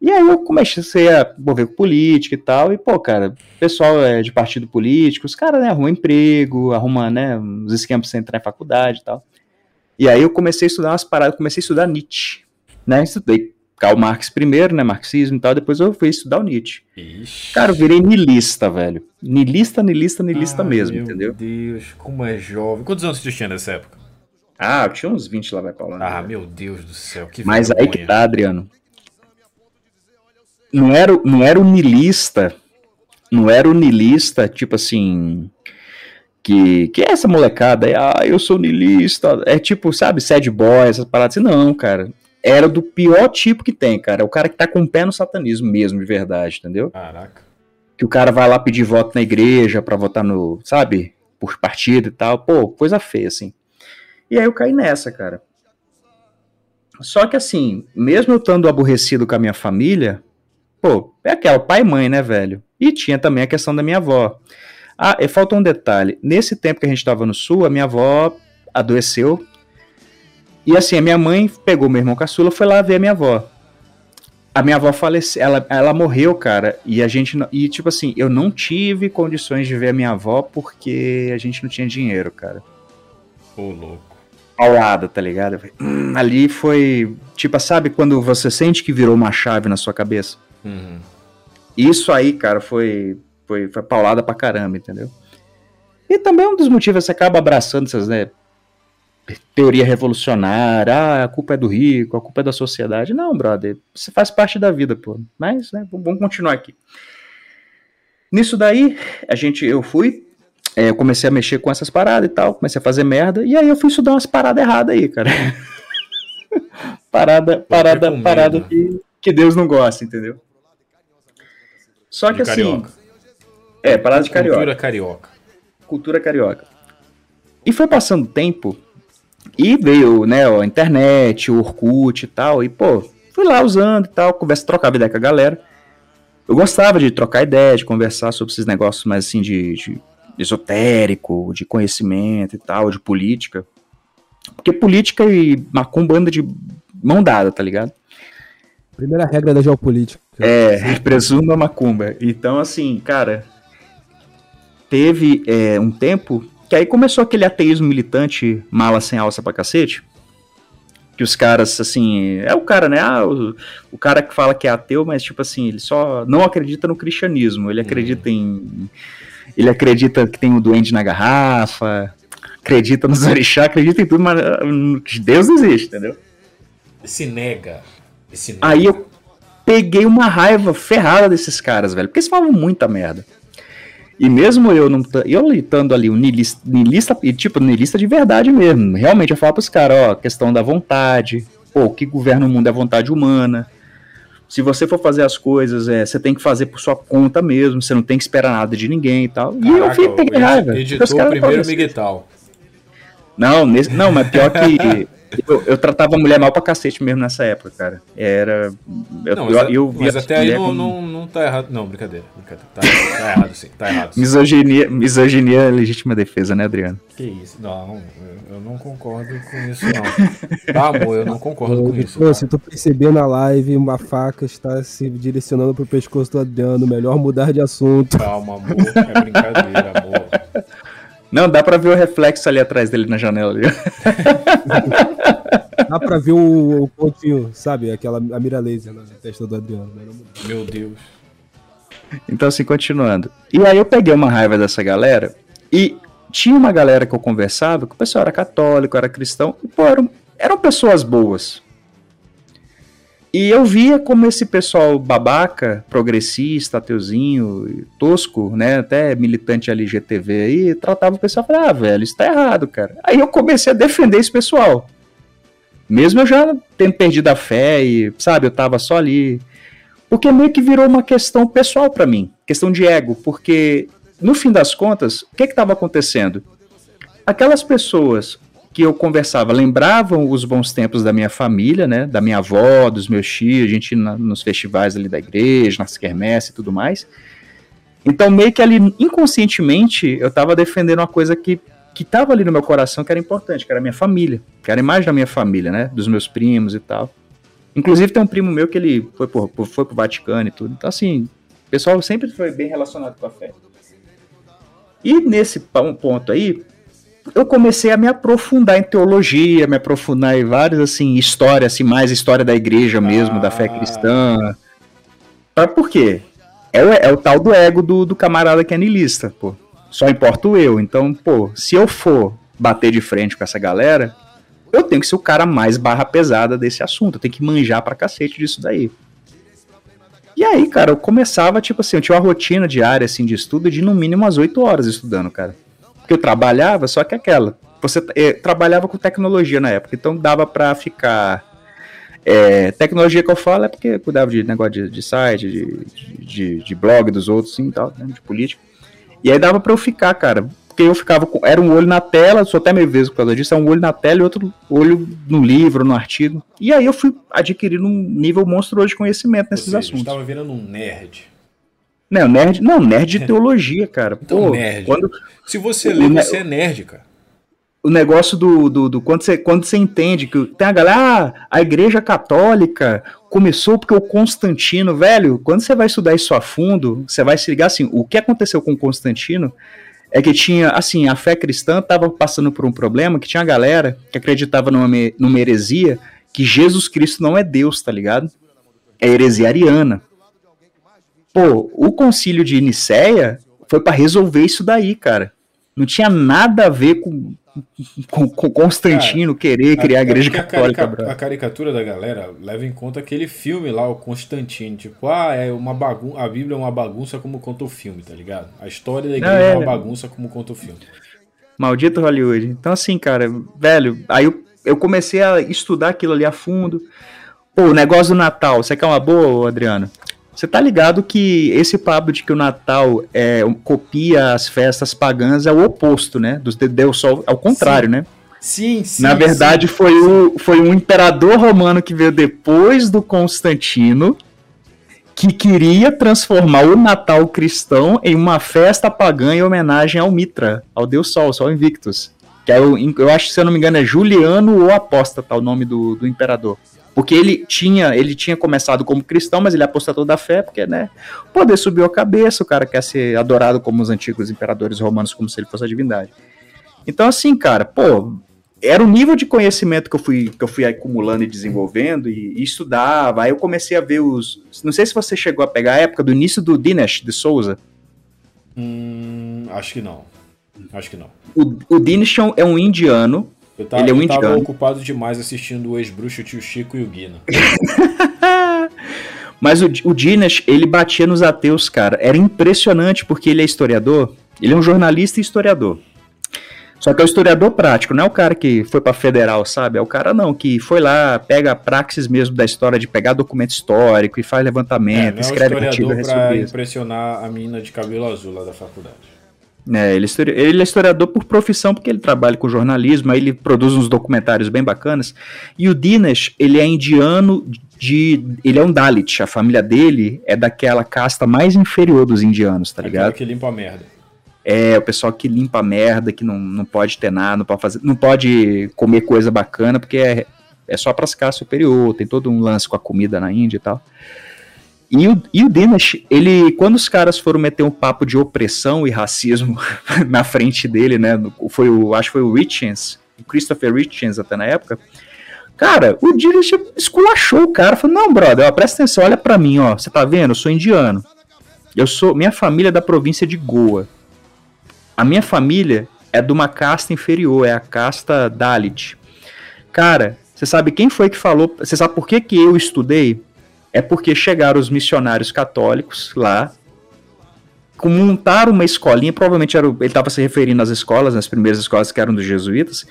E aí eu comecei a envolver com política e tal, e pô, cara, pessoal é de partido político, os caras, né, arrumam emprego, arrumam, né, os esquemas pra entrar em faculdade e tal. E aí eu comecei a estudar umas paradas, comecei a estudar Nietzsche, né, estudei Karl Marx primeiro, né? Marxismo e tal, depois eu fui estudar o Nietzsche. Ixi. Cara, eu virei nilista, velho. Nilista, nilista, nilista ah, mesmo, meu entendeu? Meu Deus, como é jovem. Quantos anos você tinha nessa época? Ah, eu tinha uns 20 lá, vai pra lá. Ah, meu Deus do céu, que Mas vergonha. aí que tá, Adriano. Não era, não era o nilista, não era o nilista, tipo assim, que, que é essa molecada ah, eu sou nilista, é tipo, sabe, sad boy, essas paradas assim, não, cara, era do pior tipo que tem, cara. É o cara que tá com o pé no satanismo mesmo, de verdade, entendeu? Caraca. Que o cara vai lá pedir voto na igreja pra votar no, sabe, por partido e tal. Pô, coisa feia, assim. E aí eu caí nessa, cara. Só que assim, mesmo eu estando aborrecido com a minha família, pô, é aquela, pai e mãe, né, velho? E tinha também a questão da minha avó. Ah, e falta um detalhe. Nesse tempo que a gente estava no sul, a minha avó adoeceu e assim, a minha mãe pegou meu irmão caçula foi lá ver a minha avó. A minha avó faleceu, ela, ela morreu, cara, e a gente. E tipo assim, eu não tive condições de ver a minha avó porque a gente não tinha dinheiro, cara. Ô, louco. Paulada, tá ligado? Hum, ali foi. Tipo, sabe quando você sente que virou uma chave na sua cabeça? Uhum. Isso aí, cara, foi, foi, foi paulada pra caramba, entendeu? E também um dos motivos, você acaba abraçando essas, né? Teoria revolucionária, ah, a culpa é do rico, a culpa é da sociedade. Não, brother, você faz parte da vida, pô. Mas, né, vamos continuar aqui. Nisso daí, a gente, eu fui, é, eu comecei a mexer com essas paradas e tal, comecei a fazer merda, e aí eu fui estudar umas paradas erradas aí, cara. parada, parada, parada que, que Deus não gosta, entendeu? Só que assim. É, parada de carioca. Cultura carioca. Cultura carioca. E foi passando tempo, e veio, né, a internet, o Orkut e tal, e pô, fui lá usando e tal, conversa, trocava ideia com a galera. Eu gostava de trocar ideia, de conversar sobre esses negócios mais assim de, de esotérico, de conhecimento e tal, de política. Porque política e macumba anda de mão dada, tá ligado? Primeira regra da geopolítica. É, presuma macumba. Então, assim, cara, teve é, um tempo que aí começou aquele ateísmo militante, mala sem alça pra cacete. Que os caras, assim, é o cara, né? Ah, o, o cara que fala que é ateu, mas, tipo assim, ele só não acredita no cristianismo. Ele acredita uhum. em. Ele acredita que tem o um duende na garrafa. acredita nos orixás, acredita em tudo, mas uh, Deus existe, entendeu? Se nega. Se nega. Aí eu peguei uma raiva ferrada desses caras, velho, porque eles falam muita merda. E mesmo eu não eu estando ali um niilista, niilista, tipo, niilista de verdade mesmo. Realmente eu falo pros caras, ó, questão da vontade, pô, o que governa o mundo é a vontade humana. Se você for fazer as coisas, é, você tem que fazer por sua conta mesmo, você não tem que esperar nada de ninguém e tal. Caraca, e eu fiquei raiva. Editou o primeiro Miguel. Não, nesse, não, mas pior que eu, eu, tratava a mulher mal pra cacete mesmo nessa época, cara. Era. Eu, não, mas, eu, eu mas até aí não, não, não tá errado. Não, brincadeira. brincadeira. Tá, tá errado sim, tá errado. Sim. Misoginia, misoginia é legítima defesa, né, Adriano? Que isso? Não, eu não concordo com isso, não. Tá, amor, eu não concordo com isso. Pô, se tu perceber na live, uma faca está se direcionando pro pescoço do Adriano. Melhor mudar de assunto. Calma, amor. É brincadeira, amor. Não, dá pra ver o reflexo ali atrás dele na janela. Ali. dá pra ver o, o pontinho, sabe? Aquela a mira laser na testa do Adriano. Né? Meu Deus. Então, assim, continuando. E aí eu peguei uma raiva dessa galera e tinha uma galera que eu conversava que o pessoal era católico, era cristão, e, pô, eram, eram pessoas boas. E eu via como esse pessoal babaca, progressista, ateuzinho, tosco, né, até militante LGTV aí, tratava o pessoal falava, ah, velho, isso tá errado, cara. Aí eu comecei a defender esse pessoal. Mesmo eu já tendo perdido a fé e, sabe, eu tava só ali. Porque meio que virou uma questão pessoal para mim, questão de ego, porque no fim das contas, o que que tava acontecendo? Aquelas pessoas que eu conversava lembravam os bons tempos da minha família, né, da minha avó, dos meus tios, a gente na, nos festivais ali da igreja, nas quermesses e tudo mais. Então, meio que ali, inconscientemente, eu estava defendendo uma coisa que que estava ali no meu coração, que era importante, que era a minha família, que era a imagem da minha família, né, dos meus primos e tal. Inclusive tem um primo meu que ele foi pro, foi pro Vaticano e tudo. Então, assim, o pessoal sempre foi bem relacionado com a fé. E nesse ponto aí, eu comecei a me aprofundar em teologia, me aprofundar em várias assim histórias, assim mais história da igreja mesmo, ah. da fé ah. cristã. Mas por quê? É, é, o tal do ego do, do camarada que é niilista, pô. Só importo eu. Então, pô, se eu for bater de frente com essa galera, eu tenho que ser o cara mais barra pesada desse assunto. Eu tenho que manjar pra cacete disso daí. E aí, cara, eu começava, tipo assim, eu tinha uma rotina diária, assim, de estudo de no mínimo umas 8 horas estudando, cara. Porque eu trabalhava, só que aquela. Você é, trabalhava com tecnologia na época, então dava para ficar. É, tecnologia que eu falo é porque eu cuidava de negócio de, de site, de, de, de, blog dos outros, sim, tal, né, de política. E aí dava para eu ficar, cara. Porque eu ficava com. Era um olho na tela, sou até meio vezes por causa disso, é um olho na tela e outro olho no livro, no artigo. E aí eu fui adquirindo um nível monstruoso de conhecimento nesses seja, assuntos. Você estava virando um nerd. Não, nerd, não, nerd de teologia, cara. Então, Pô, nerd. Quando, Se você lê, você é nerd, cara. O negócio do, do, do, quando, você, quando você entende que tem a galera, ah, a igreja católica começou porque o Constantino, velho, quando você vai estudar isso a fundo, você vai se ligar assim, o que aconteceu com Constantino é que tinha, assim, a fé cristã estava passando por um problema que tinha a galera que acreditava numa, numa heresia que Jesus Cristo não é Deus, tá ligado? É heresia ariana. Pô, o concílio de Nicéia foi para resolver isso daí, cara. Não tinha nada a ver com, com, com Constantino cara, querer criar a, a igreja a católica. Carica, a caricatura da galera leva em conta aquele filme lá, o Constantino. Tipo, ah, é uma bagunça. A Bíblia é uma bagunça como conta o filme, tá ligado? A história da igreja é, é uma bagunça como conta o filme. Maldito Hollywood. Então, assim, cara, velho, aí eu, eu comecei a estudar aquilo ali a fundo. Pô, o negócio do Natal, você quer uma boa, Adriano? Você tá ligado que esse papo de que o Natal é, copia as festas pagãs é o oposto, né? Dos Deus Sol, ao contrário, sim. né? Sim, sim. Na verdade, sim. Foi, o, foi um imperador romano que veio depois do Constantino que queria transformar o Natal cristão em uma festa pagã em homenagem ao Mitra, ao Deus Sol, Sol Invictus. Que é o, eu acho, se eu não me engano, é Juliano ou Apóstata, o nome do, do imperador. Porque ele tinha, ele tinha começado como cristão, mas ele apostatou da fé, porque, né, o poder subiu a cabeça, o cara quer ser adorado como os antigos imperadores romanos, como se ele fosse a divindade. Então, assim, cara, pô, era o nível de conhecimento que eu fui, que eu fui acumulando e desenvolvendo e, e, estudava. Aí eu comecei a ver os. Não sei se você chegou a pegar a época do início do Dinesh de Souza. Hum, acho que não. Acho que não. O, o Dinesh é um indiano. Eu tava, ele é um eu tava indiano. ocupado demais assistindo o ex-bruxo Tio Chico e o Guina. Mas o, o Dinesh, ele batia nos ateus, cara. Era impressionante porque ele é historiador. Ele é um jornalista e historiador. Só que é o historiador prático, não é o cara que foi pra federal, sabe? É o cara não, que foi lá, pega a praxis mesmo da história de pegar documento histórico e faz É, levantamento, é um escreve artigo a historiador pra respeito disso. impressionar a menina de cabelo azul lá da faculdade. É, ele, é ele é historiador por profissão, porque ele trabalha com jornalismo, aí ele produz uns documentários bem bacanas. E o Dinesh, ele é indiano de. Ele é um Dalit. A família dele é daquela casta mais inferior dos indianos, tá Aquela ligado? que limpa a merda. É, o pessoal que limpa a merda, que não, não pode ter nada, não pode fazer. Não pode comer coisa bacana, porque é, é só pras castas superior, tem todo um lance com a comida na Índia e tal. E o, e o Dinesh, ele, quando os caras foram meter um papo de opressão e racismo na frente dele, né? Foi o, acho que foi o Richens, o Christopher Richens até na época. Cara, o Dinesh esculachou o cara, falou: "Não, brother, ó, presta atenção, olha pra mim, ó, você tá vendo? Eu sou indiano. Eu sou, minha família é da província de Goa. A minha família é de uma casta inferior, é a casta Dalit. Cara, você sabe quem foi que falou? Você sabe por que, que eu estudei? É porque chegaram os missionários católicos lá, montaram uma escolinha, provavelmente era, ele estava se referindo às escolas, nas primeiras escolas que eram dos jesuítas.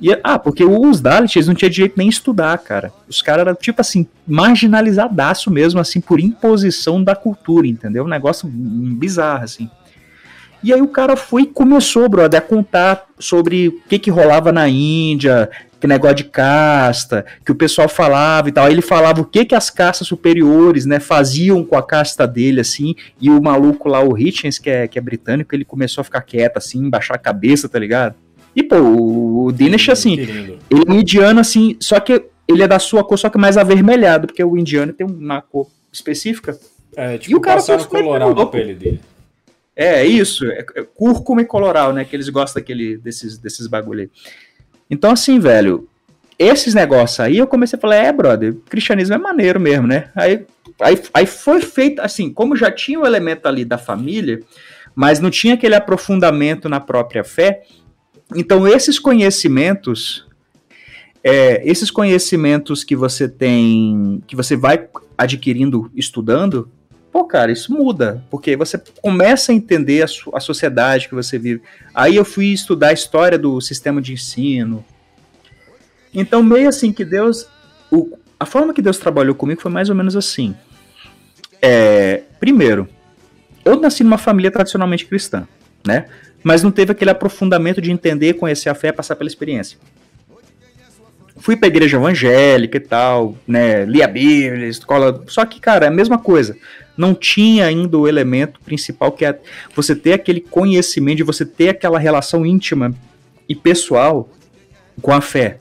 E, ah, porque os Dalits não tinham direito nem a estudar, cara. Os caras eram, tipo assim, marginalizadaço mesmo, assim, por imposição da cultura, entendeu? Um negócio bizarro, assim. E aí o cara foi e começou, brother, a contar sobre o que que rolava na Índia, que negócio de casta, que o pessoal falava e tal. Aí ele falava o que que as castas superiores, né, faziam com a casta dele, assim, e o maluco lá, o Hitchens, que é, que é britânico, ele começou a ficar quieto, assim, baixar a cabeça, tá ligado? E, pô, o, Dinesh, assim, ele é um indiano, assim, só que ele é da sua cor, só que mais avermelhado, porque o indiano tem uma cor específica. É, E tipo, o cara passaram foi coloral na pele dele. É, isso, é, é cúrcuma e coloral, né, que eles gostam daquele, desses, desses bagulho aí. Então, assim, velho, esses negócios aí, eu comecei a falar, é, brother, cristianismo é maneiro mesmo, né? Aí, aí, aí foi feito, assim, como já tinha o elemento ali da família, mas não tinha aquele aprofundamento na própria fé, então esses conhecimentos, é, esses conhecimentos que você tem, que você vai adquirindo estudando, pô, cara, isso muda, porque você começa a entender a, a sociedade que você vive. Aí eu fui estudar a história do sistema de ensino. Então, meio assim que Deus. o- a forma que Deus trabalhou comigo foi mais ou menos assim. É, primeiro, eu nasci numa família tradicionalmente cristã, né? Mas não teve aquele aprofundamento de entender, conhecer a fé, passar pela experiência. Fui pra igreja evangélica e tal, né? Li a Bíblia, escola. Só que, cara, é a mesma coisa. Não tinha ainda o elemento principal que é você ter aquele conhecimento, de você ter aquela relação íntima e pessoal com a fé.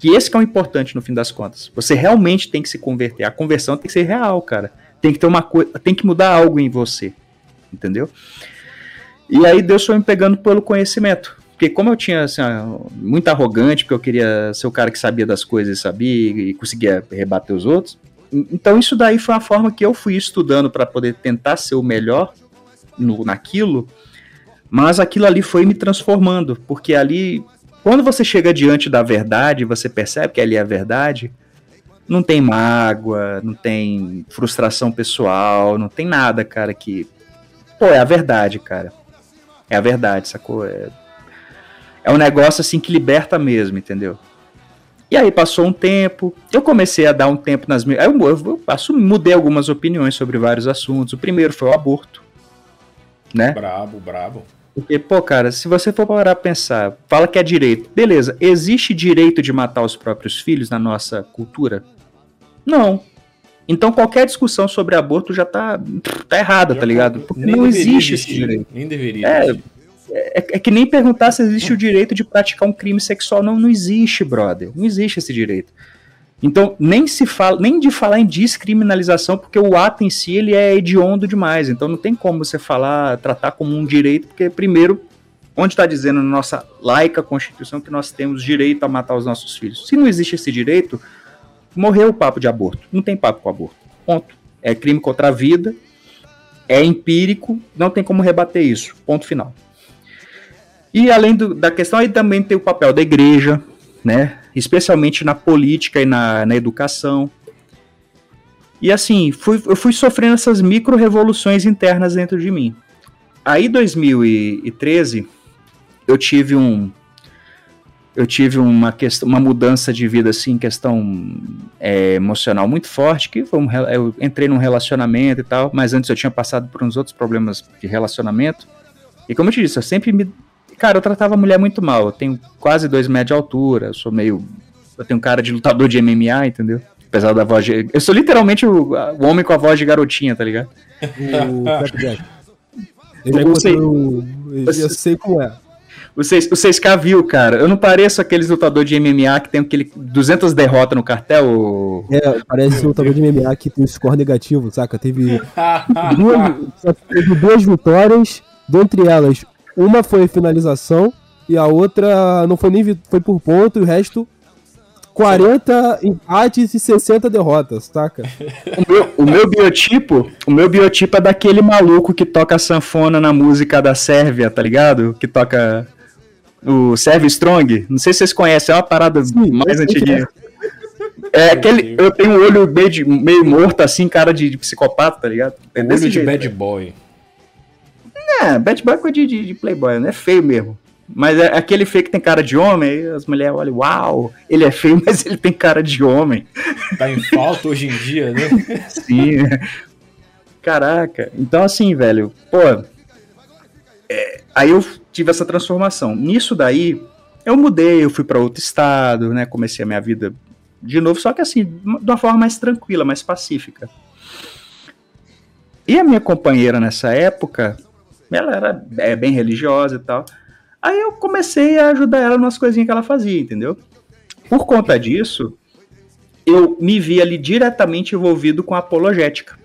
Que esse que é o importante no fim das contas. Você realmente tem que se converter. A conversão tem que ser real, cara. Tem que ter uma coisa, tem que mudar algo em você. Entendeu? E aí Deus foi me pegando pelo conhecimento. Porque como eu tinha assim, muito arrogante, porque eu queria ser o cara que sabia das coisas sabia e conseguia rebater os outros. En- Então isso daí foi a forma que eu fui estudando para poder tentar ser o melhor no, naquilo. Mas aquilo ali foi me transformando, porque ali quando você chega diante da verdade, você percebe que ali é a verdade, não tem mágoa, não tem frustração pessoal, não tem nada, cara, que. Pô, é a verdade, cara. É a verdade, sacou? É, é um negócio assim que liberta mesmo, entendeu? E aí passou um tempo, eu comecei a dar um tempo nas minhas. Eu, eu, eu mudei algumas opiniões sobre vários assuntos. O primeiro foi o aborto, né? Brabo, brabo. Porque, pô, cara, se você for parar pra pensar, fala que é direito. Beleza, existe direito de matar os próprios filhos na nossa cultura? Não. Então qualquer discussão sobre aborto já tá, tá errada, tá ligado? Porque não existe esse existir, direito. Nem deveria É, existir. É, é que nem perguntar se existe o direito de praticar um crime sexual. Não, não existe, brother. Não existe esse direito. Então, nem se fala, nem de falar em descriminalização, porque o ato em si ele é hediondo demais. Então não tem como você falar, tratar como um direito, porque primeiro, onde está dizendo na nossa laica Constituição que nós temos direito a matar os nossos filhos? Se não existe esse direito, morreu o papo de aborto. Não tem papo com aborto. Ponto. É crime contra a vida, é empírico, não tem como rebater isso. Ponto final. E além do, da questão, aí também tem o papel da igreja, né? Especialmente na política e na, na educação. E assim, fui, eu fui sofrendo essas micro-revoluções internas dentro de mim. Aí, 2013, eu tive um. Eu tive uma, questão, uma mudança de vida, assim, questão é, emocional muito forte, que um, eu entrei num relacionamento e tal, mas antes eu tinha passado por uns outros problemas de relacionamento. E como eu te disse, eu sempre me Cara, eu tratava a mulher muito mal. Eu tenho quase dois metros de altura, eu sou meio. Eu tenho cara de lutador de MMA, entendeu? Apesar da voz de. Eu sou literalmente o, o homem com a voz de garotinha, tá ligado? O Eu, eu, sei, eu, eu sei como é. O 6K viu, cara. Eu não pareço aqueles lutadores de MMA que tem aquele 200 derrotas no cartel? É, parece um lutador de MMA que tem um score negativo, saca? Teve duas, teve duas vitórias, dentre elas uma foi finalização e a outra não foi nem foi por ponto e o resto 40 empates e 60 derrotas, taca? O meu, o meu biotipo, o meu biotipo é daquele maluco que toca sanfona na música da Sérvia, tá ligado? Que toca o Serve Strong. Não sei se vocês conhecem, é uma parada Sim, mais antiguinha. É aquele. Eu tenho um olho meio, de, meio morto, assim, cara de, de psicopata, tá ligado? É olho de jeito, bad boy. É, bad boy é coisa de, de, de playboy, né? É feio mesmo. Mas é aquele feio que tem cara de homem, aí as mulheres olham, uau, ele é feio, mas ele tem cara de homem. Tá em falta hoje em dia, né? Sim. Caraca. Então, assim, velho, pô. É, aí eu tive essa transformação. Nisso daí, eu mudei, eu fui para outro estado, né? Comecei a minha vida de novo, só que assim, de uma forma mais tranquila, mais pacífica. E a minha companheira nessa época, ela era é, bem religiosa e tal. Aí eu comecei a ajudar ela nas coisinhas que ela fazia, entendeu? Por conta disso, eu me vi ali diretamente envolvido com a apologética.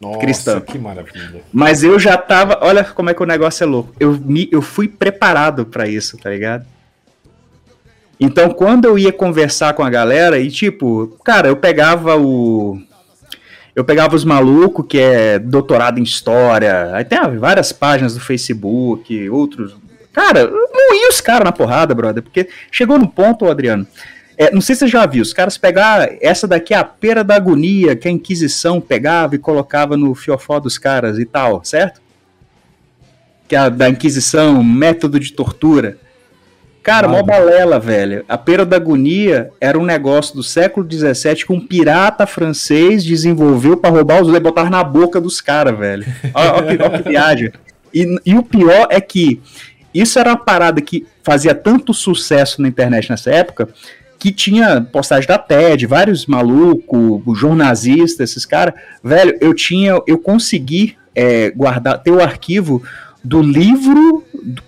Nossa, cristã. que maravilha. Mas eu já tava, olha como é que o negócio é louco. Eu, me, eu fui preparado para isso, tá ligado? Então, quando eu ia conversar com a galera, e tipo, cara, eu pegava o, eu pegava os malucos que é doutorado em história, aí tem várias páginas do Facebook, outros. Cara, não ia os caras na porrada, brother, porque chegou no ponto, Adriano. É, não sei se você já viu, os caras pegar essa daqui é a pera da agonia que a Inquisição pegava e colocava no fiofó dos caras e tal, certo? Que é a da Inquisição, método de tortura. Cara, mó balela, velho. A pera da agonia era um negócio do século XVII que um pirata francês desenvolveu para roubar os e botar na boca dos caras, velho. Olha que, viagem. E, e o pior é que isso era uma parada que fazia tanto sucesso na internet nessa época que tinha postagem da TED, vários malucos, jornalistas, esses caras. Velho, eu tinha, eu consegui é, guardar, ter o arquivo do livro,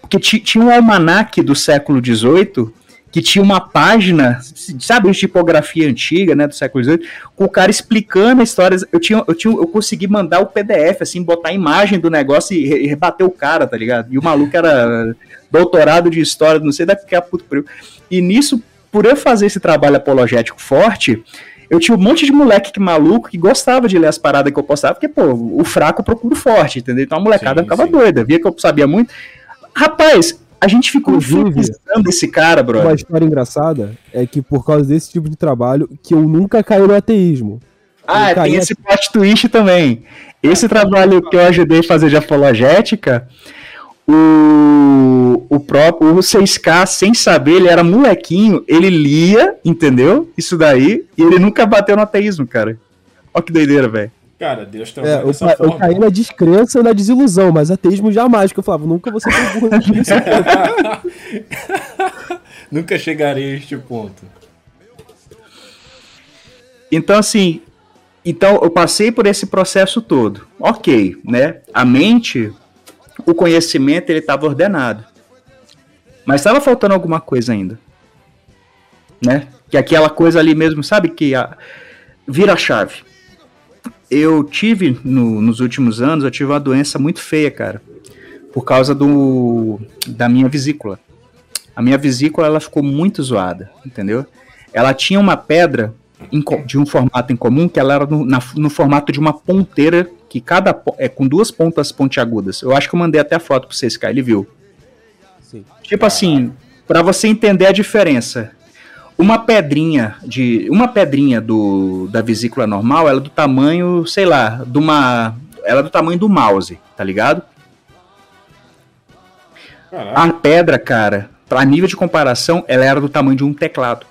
que tinha um almanaque do século XVIII, que tinha uma página, sabe, de tipografia antiga, né, do século XVIII, com o cara explicando a história. Eu tinha, eu tinha, eu consegui mandar o PDF, assim, botar a imagem do negócio e, e rebater o cara, tá ligado? E o maluco era doutorado de história, não sei daqui a puto E nisso, por eu fazer esse trabalho apologético forte, eu tinha um monte de moleque que maluco que gostava de ler as paradas que eu postava, porque, pô, o fraco procura o forte, entendeu? Então a molecada sim, ficava sim. doida, via que eu sabia muito. Rapaz, a gente ficou visando esse cara, brother. Uma história engraçada é que por causa desse tipo de trabalho, que eu nunca caí no ateísmo. Ah, tem esse plot twist também. Esse trabalho que eu ajudei a fazer de apologética, o, o próprio o 6K, sem saber, ele era molequinho, ele lia, entendeu? Isso daí, e ele nunca bateu no ateísmo, cara. Ó que doideira, velho. Cara, Deus trabalha é, dessa eu, forma. Eu caí na descrença e na desilusão, mas ateísmo jamais, que eu falava, nunca você ser burro nisso. nunca chegarei a este ponto. Então, assim, então eu passei por esse processo todo. Ok, né? A mente o conhecimento ele estava ordenado. Mas estava faltando alguma coisa ainda. Né? Que aquela coisa ali mesmo, sabe que a, vira a chave. Eu tive no, nos últimos anos, eu tive uma doença muito feia, cara, por causa do da minha vesícula. A minha vesícula ela ficou muito zoada, entendeu? Ela tinha uma pedra de um formato em comum que ela era no, na, no formato de uma ponteira que cada é com duas pontas pontiagudas. Eu acho que eu mandei até a foto para vocês, cara, ele viu. Sim. Tipo assim, para você entender a diferença. Uma pedrinha de uma pedrinha do da vesícula normal, ela é do tamanho, sei lá, de uma, ela é do tamanho do mouse, tá ligado? Caraca. A pedra, cara, para nível de comparação, ela era do tamanho de um teclado.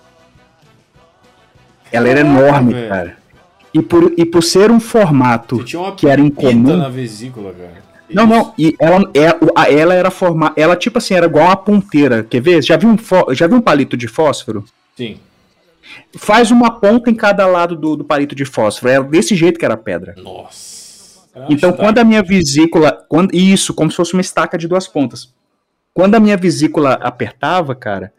Ela era enorme, velho. cara. E por, e por ser um formato que era incomum. na vesícula, cara. Não, não, e ela, ela, ela era formada. Ela, tipo assim, era igual uma ponteira. Quer ver? Já viu um, já viu um palito de fósforo? Sim. Faz uma ponta em cada lado do, do palito de fósforo. Era desse jeito que era a pedra. Nossa. Então, quando a minha vesícula. Quando, isso, como se fosse uma estaca de duas pontas. Quando a minha vesícula apertava, cara,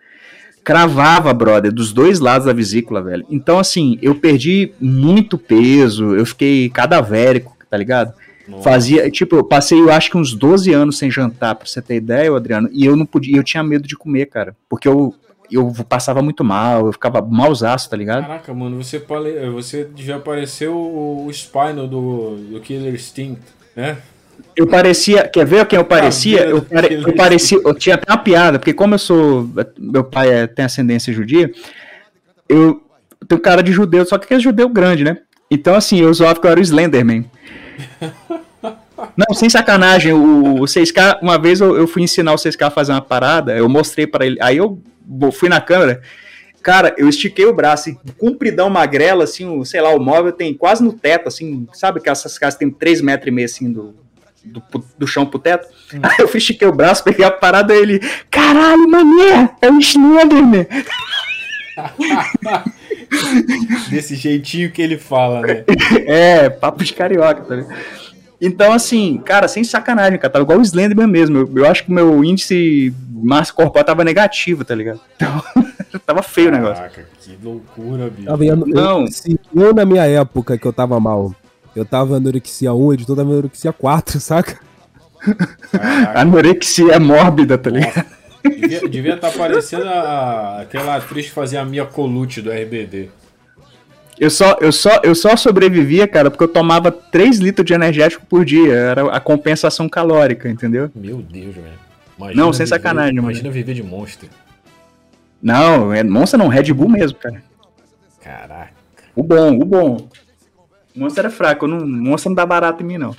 cravava, brother, dos dois lados da vesícula, velho. Então, assim, eu perdi muito peso, eu fiquei cadavérico, tá ligado? Nossa. Fazia, tipo, eu passei, eu acho que uns 12 anos sem jantar, pra você ter ideia, Adriano, e eu não podia, eu tinha medo de comer, cara, porque eu, eu passava muito mal, eu ficava malzaço, tá ligado? Caraca, mano, você, você já apareceu o, o Spinal do, do Killer Instinct, né? Eu parecia, quer ver quem eu parecia? Eu, pare, eu parecia, eu tinha até uma piada, porque como eu sou, meu pai é, tem ascendência judia, eu tenho cara de judeu, só que é judeu grande, né? Então assim, eu zoava que eu era o Slenderman. Não, sem sacanagem, o, o 6K, uma vez eu, eu fui ensinar o 6K a fazer uma parada, eu mostrei para ele, aí eu fui na câmera, cara, eu estiquei o braço, assim, compridão, magrela, assim, o, sei lá, o móvel tem quase no teto, assim, sabe que essas casas tem 3 metros e meio, assim, do, do, do chão pro teto. Hum. Aí eu estiquei o braço, peguei a parada e ele, caralho, mané, é o Slenderman. Desse jeitinho que ele fala, né? É, papo de carioca, tá ligado? Então, assim, cara, sem sacanagem, cara, tava igual o Slenderman mesmo. Eu, eu acho que o meu índice massa corporal tava negativo, tá ligado? Então, tava feio Caraca, o negócio. Caraca, que loucura, bicho. Eu, não. Se eu, na minha época que eu tava mal, eu tava anorexia 1, o editor tava anorexia 4, saca? anorexia mórbida, tá ligado? Devia, devia estar tá parecendo a, aquela atriz que fazia a Mia Colucci do RBD. Eu só, eu, só, eu só sobrevivia, cara, porque eu tomava 3 litros de energético por dia. Era a compensação calórica, entendeu? Meu Deus, velho. Não, sem viver, sacanagem, Imagina mano. viver de monstro. Não, é Monster não, Red Bull mesmo, cara. Caraca. O bom, o bom. Monster é fraco, não, Monster não dá barato em mim, não.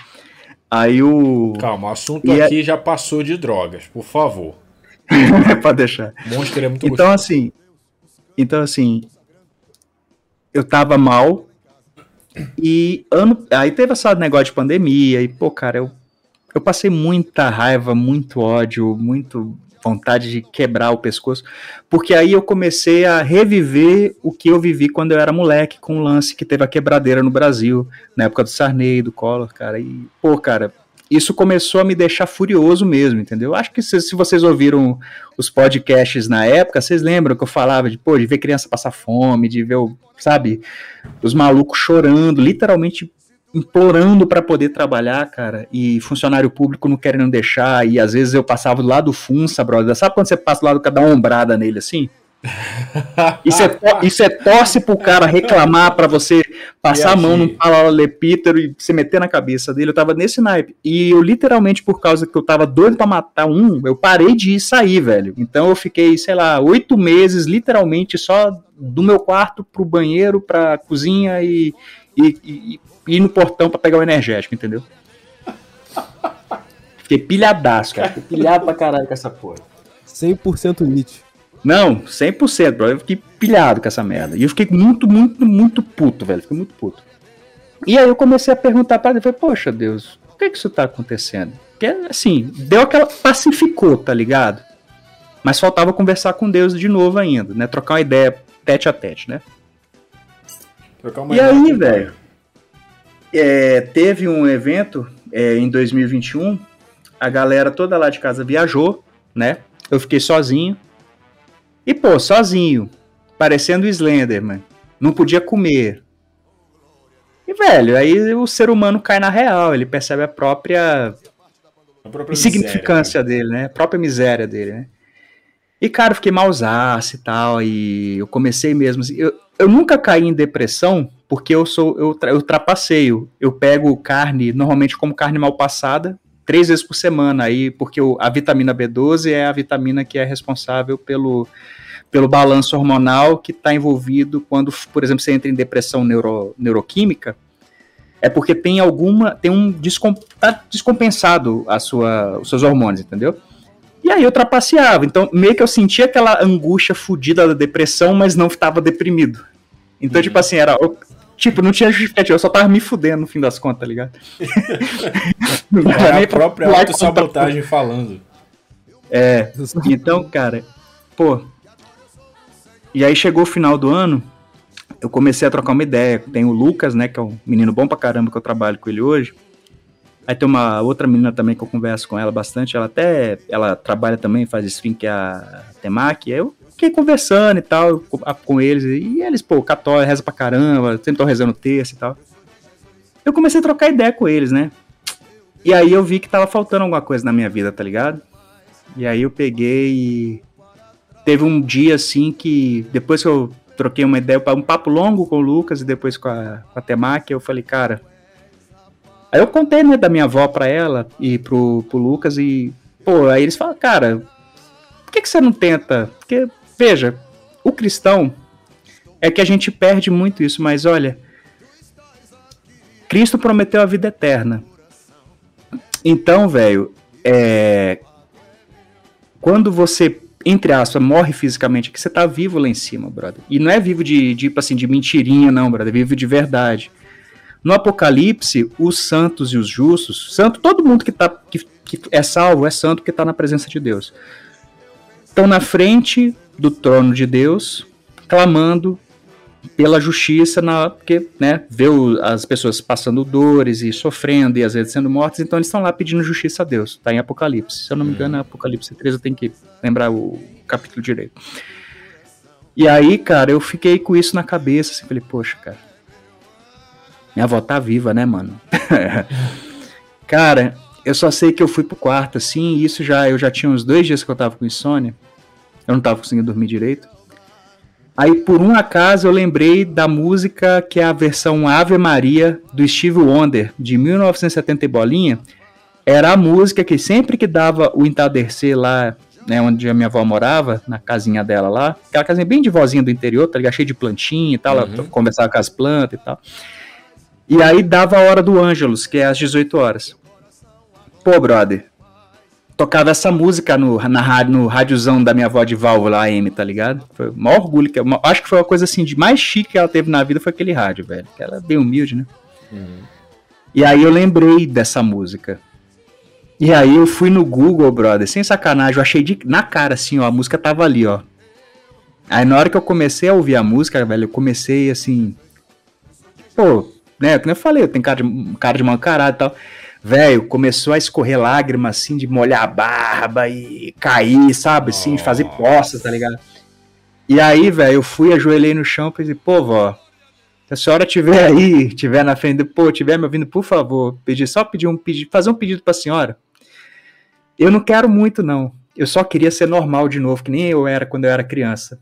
Aí o. Calma, o assunto e aqui já passou de drogas, por favor. Pode deixar. Monster é muito Então, gostoso. assim. Então, assim. Eu tava mal. E ano. Aí teve esse negócio de pandemia. E, pô, cara, eu, eu passei muita raiva, muito ódio, muito vontade de quebrar o pescoço, porque aí eu comecei a reviver o que eu vivi quando eu era moleque, com o lance que teve a quebradeira no Brasil, na época do Sarney, do Collor, cara, e, pô, cara, isso começou a me deixar furioso mesmo, entendeu? Acho que se, se, vocês ouviram os podcasts na época, vocês lembram que eu falava de, pô, de ver criança passar fome, de ver, sabe, os malucos chorando, literalmente implorando para poder trabalhar, cara, e funcionário público não querendo deixar, e às vezes eu passava do lado do Funça, brother. Sabe quando você passa do lado do dá uma ombrada nele assim? Isso é, isso é torce pro cara reclamar para você passar a mão no paralelepípedo e se meter na cabeça dele. Eu tava nesse naipe. E eu, literalmente, por causa que eu tava doido pra matar um, eu parei de ir sair, velho. Então eu fiquei, sei lá, oito meses, literalmente, só do meu quarto pro banheiro, pra cozinha e, e, e, ir no portão para pegar o energético, entendeu? Fiquei pilhadaço, cara. Fiquei pilhado pra caralho com essa porra. 100% Nietzsche. Não, 100%, bro. Eu fiquei pilhado com essa merda. E eu fiquei muito, muito, muito puto, velho. Fiquei muito puto. E aí eu comecei a perguntar para ele, falei, poxa Deus, por que que isso tá acontecendo? Porque, assim, deu aquela... pacificou, tá ligado? Mas faltava conversar com Deus de novo ainda, né? Trocar uma ideia tete a tete, né? e aí, velho, é, teve um evento é, em 2021, a galera toda lá de casa viajou, né? Eu fiquei sozinho. E, pô, sozinho, parecendo o Slenderman. Não podia comer. E, velho, aí o ser humano cai na real, ele percebe a própria, a própria insignificância miséria, né? dele, né? A própria miséria dele, né? E, cara, eu fiquei mausaço e tal, e eu comecei mesmo. Assim, eu, eu nunca caí em depressão porque eu sou eu, eu trapaceio. Eu pego carne, normalmente como carne mal passada, três vezes por semana, aí, porque o, a vitamina B12 é a vitamina que é responsável pelo, pelo balanço hormonal que está envolvido quando, por exemplo, você entra em depressão neuro, neuroquímica, é porque tem alguma, tem um descom, tá descompensado a sua, os seus hormônios, entendeu? E aí eu trapaceava, então meio que eu sentia aquela angústia fodida da depressão, mas não estava deprimido. Então, uhum. tipo assim, era. Tipo, não tinha justificativa, eu só tava me fudendo no fim das contas, tá ligado? é a própria autossabotagem falando. É, então, cara, pô. E aí chegou o final do ano, eu comecei a trocar uma ideia. Tem o Lucas, né, que é um menino bom pra caramba que eu trabalho com ele hoje. Aí tem uma outra menina também que eu converso com ela bastante. Ela até ela trabalha também, faz spin que é a Temac. Eu fiquei conversando e tal com eles. E eles, pô, católico, reza pra caramba, sempre estão rezando terça e tal. Eu comecei a trocar ideia com eles, né? E aí eu vi que tava faltando alguma coisa na minha vida, tá ligado? E aí eu peguei e. Teve um dia assim que, depois que eu troquei uma ideia, um papo longo com o Lucas e depois com a, com a Temac, eu falei, cara. Aí eu contei, né, da minha avó pra ela e pro, pro Lucas e, pô, aí eles falam, cara, por que, que você não tenta? Porque, veja, o cristão é que a gente perde muito isso, mas olha, Cristo prometeu a vida eterna. Então, velho, é, quando você entre aspas, morre fisicamente, é que você tá vivo lá em cima, brother. E não é vivo de, de, tipo assim, de mentirinha, não, brother. É vivo de verdade. No Apocalipse, os santos e os justos, santo, todo mundo que, tá, que, que é salvo é santo porque está na presença de Deus. Estão na frente do trono de Deus, clamando pela justiça, na, porque né, vê o, as pessoas passando dores e sofrendo e às vezes sendo mortas, então eles estão lá pedindo justiça a Deus. Está em Apocalipse. Se eu não me engano, é Apocalipse 3, eu tenho que lembrar o capítulo direito. E aí, cara, eu fiquei com isso na cabeça, assim, falei, poxa, cara, minha avó tá viva, né, mano? cara, eu só sei que eu fui pro quarto, assim, e isso já, eu já tinha uns dois dias que eu tava com insônia, eu não tava conseguindo dormir direito. Aí, por um acaso, eu lembrei da música que é a versão Ave Maria do Steve Wonder, de 1970 e bolinha. Era a música que sempre que dava o entardecer lá, né, onde a minha avó morava, na casinha dela lá, aquela casinha bem de vozinha do interior, tá ligado? Cheia de plantinha e tal, uhum. ela conversava com as plantas e tal. E aí dava a hora do Ângelos, que é às 18 horas. Pô, brother, tocava essa música no, na rádio, no rádiozão da minha avó de válvula AM, tá ligado? Foi o maior orgulho que eu, acho que foi uma coisa assim de mais chique que ela teve na vida foi aquele rádio, velho. Que ela é bem humilde, né? Uhum. E aí eu lembrei dessa música. E aí eu fui no Google, brother, sem sacanagem, eu achei de, na cara assim, ó, a música tava ali, ó. Aí na hora que eu comecei a ouvir a música, velho, eu comecei assim, pô, né, como eu falei, eu tenho cara de, cara de mancarado e tal velho, começou a escorrer lágrima, assim, de molhar a barba e cair, sabe, assim, oh. fazer poças, tá ligado? E aí, velho, eu fui, ajoelhei no chão e pensei, pô, vó, se a senhora tiver aí, tiver na frente, pô, tiver me ouvindo, por favor, pedir, só pedir um pedido, fazer um pedido pra senhora. Eu não quero muito, não. Eu só queria ser normal de novo, que nem eu era quando eu era criança.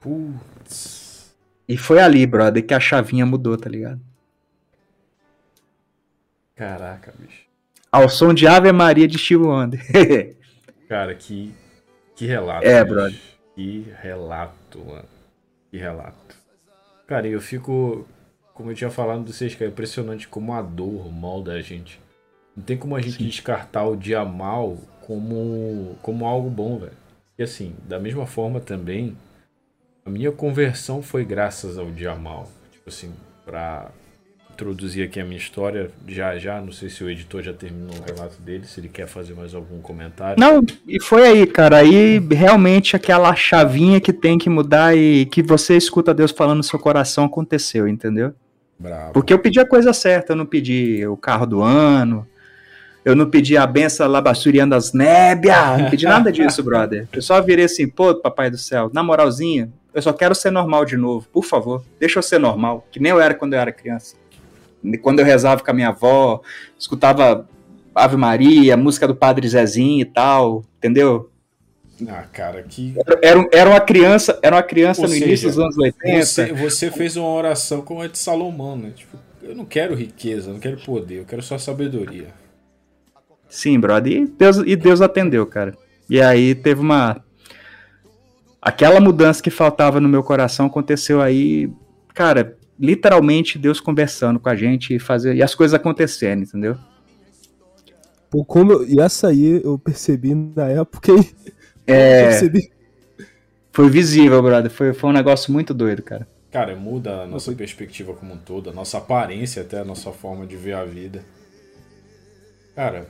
Putz. E foi ali, brother, que a chavinha mudou, tá ligado? Caraca, bicho. Ao som de Ave Maria de Steve Wonder. Cara, que, que relato. É, bicho. brother. Que relato, mano. Que relato. Cara, eu fico. Como eu tinha falado do vocês, que é impressionante como a dor molda a gente. Não tem como a gente Sim. descartar o dia mal como, como algo bom, velho. E assim, da mesma forma também, a minha conversão foi graças ao dia mal. Tipo assim, pra, introduzir aqui a minha história já já. Não sei se o editor já terminou o relato dele, se ele quer fazer mais algum comentário. Não, e foi aí, cara. Aí realmente aquela chavinha que tem que mudar e que você escuta Deus falando no seu coração aconteceu, entendeu? Bravo. Porque eu pedi a coisa certa, eu não pedi o carro do ano. Eu não pedi a benção labassuriando as nébias, não pedi nada disso, brother. Eu só virei assim, pô, papai do céu, na moralzinha, eu só quero ser normal de novo, por favor, deixa eu ser normal, que nem eu era quando eu era criança. Quando eu rezava com a minha avó, escutava Ave Maria, música do Padre Zezinho e tal, entendeu? Ah, cara, que. Era, era uma criança, era uma criança Ou no seja, início dos anos 80. Você, você fez uma oração como a de Salomão, né? Tipo, eu não quero riqueza, eu não quero poder, eu quero só sabedoria. Sim, brother. E Deus, e Deus atendeu, cara. E aí teve uma. Aquela mudança que faltava no meu coração aconteceu aí, cara, literalmente Deus conversando com a gente e, fazer, e as coisas acontecendo, entendeu? Pô, como eu, e essa aí eu percebi na época e é, percebi. Foi visível, brother. Foi, foi um negócio muito doido, cara. Cara, muda a nossa perspectiva como um todo, a nossa aparência até, a nossa forma de ver a vida. Cara,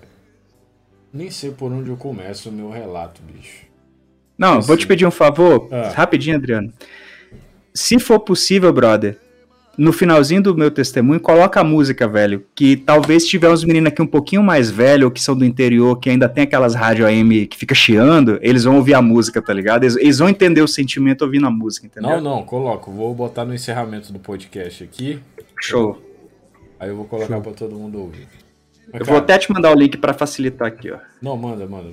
nem sei por onde eu começo o meu relato, bicho. Não, assim. vou te pedir um favor, ah. rapidinho, Adriano. Se for possível, brother, no finalzinho do meu testemunho, coloca a música, velho. Que talvez tiver uns meninos aqui um pouquinho mais velhos, que são do interior, que ainda tem aquelas rádio AM que fica chiando, eles vão ouvir a música, tá ligado? Eles, eles, vão entender o sentimento ouvindo a música, entendeu? Não, não, coloco. Vou botar no encerramento do podcast aqui. Show. Aí eu vou colocar Show. pra todo mundo ouvir. Mas, eu cara, vou até te mandar o link para facilitar aqui, ó. Não, manda, manda.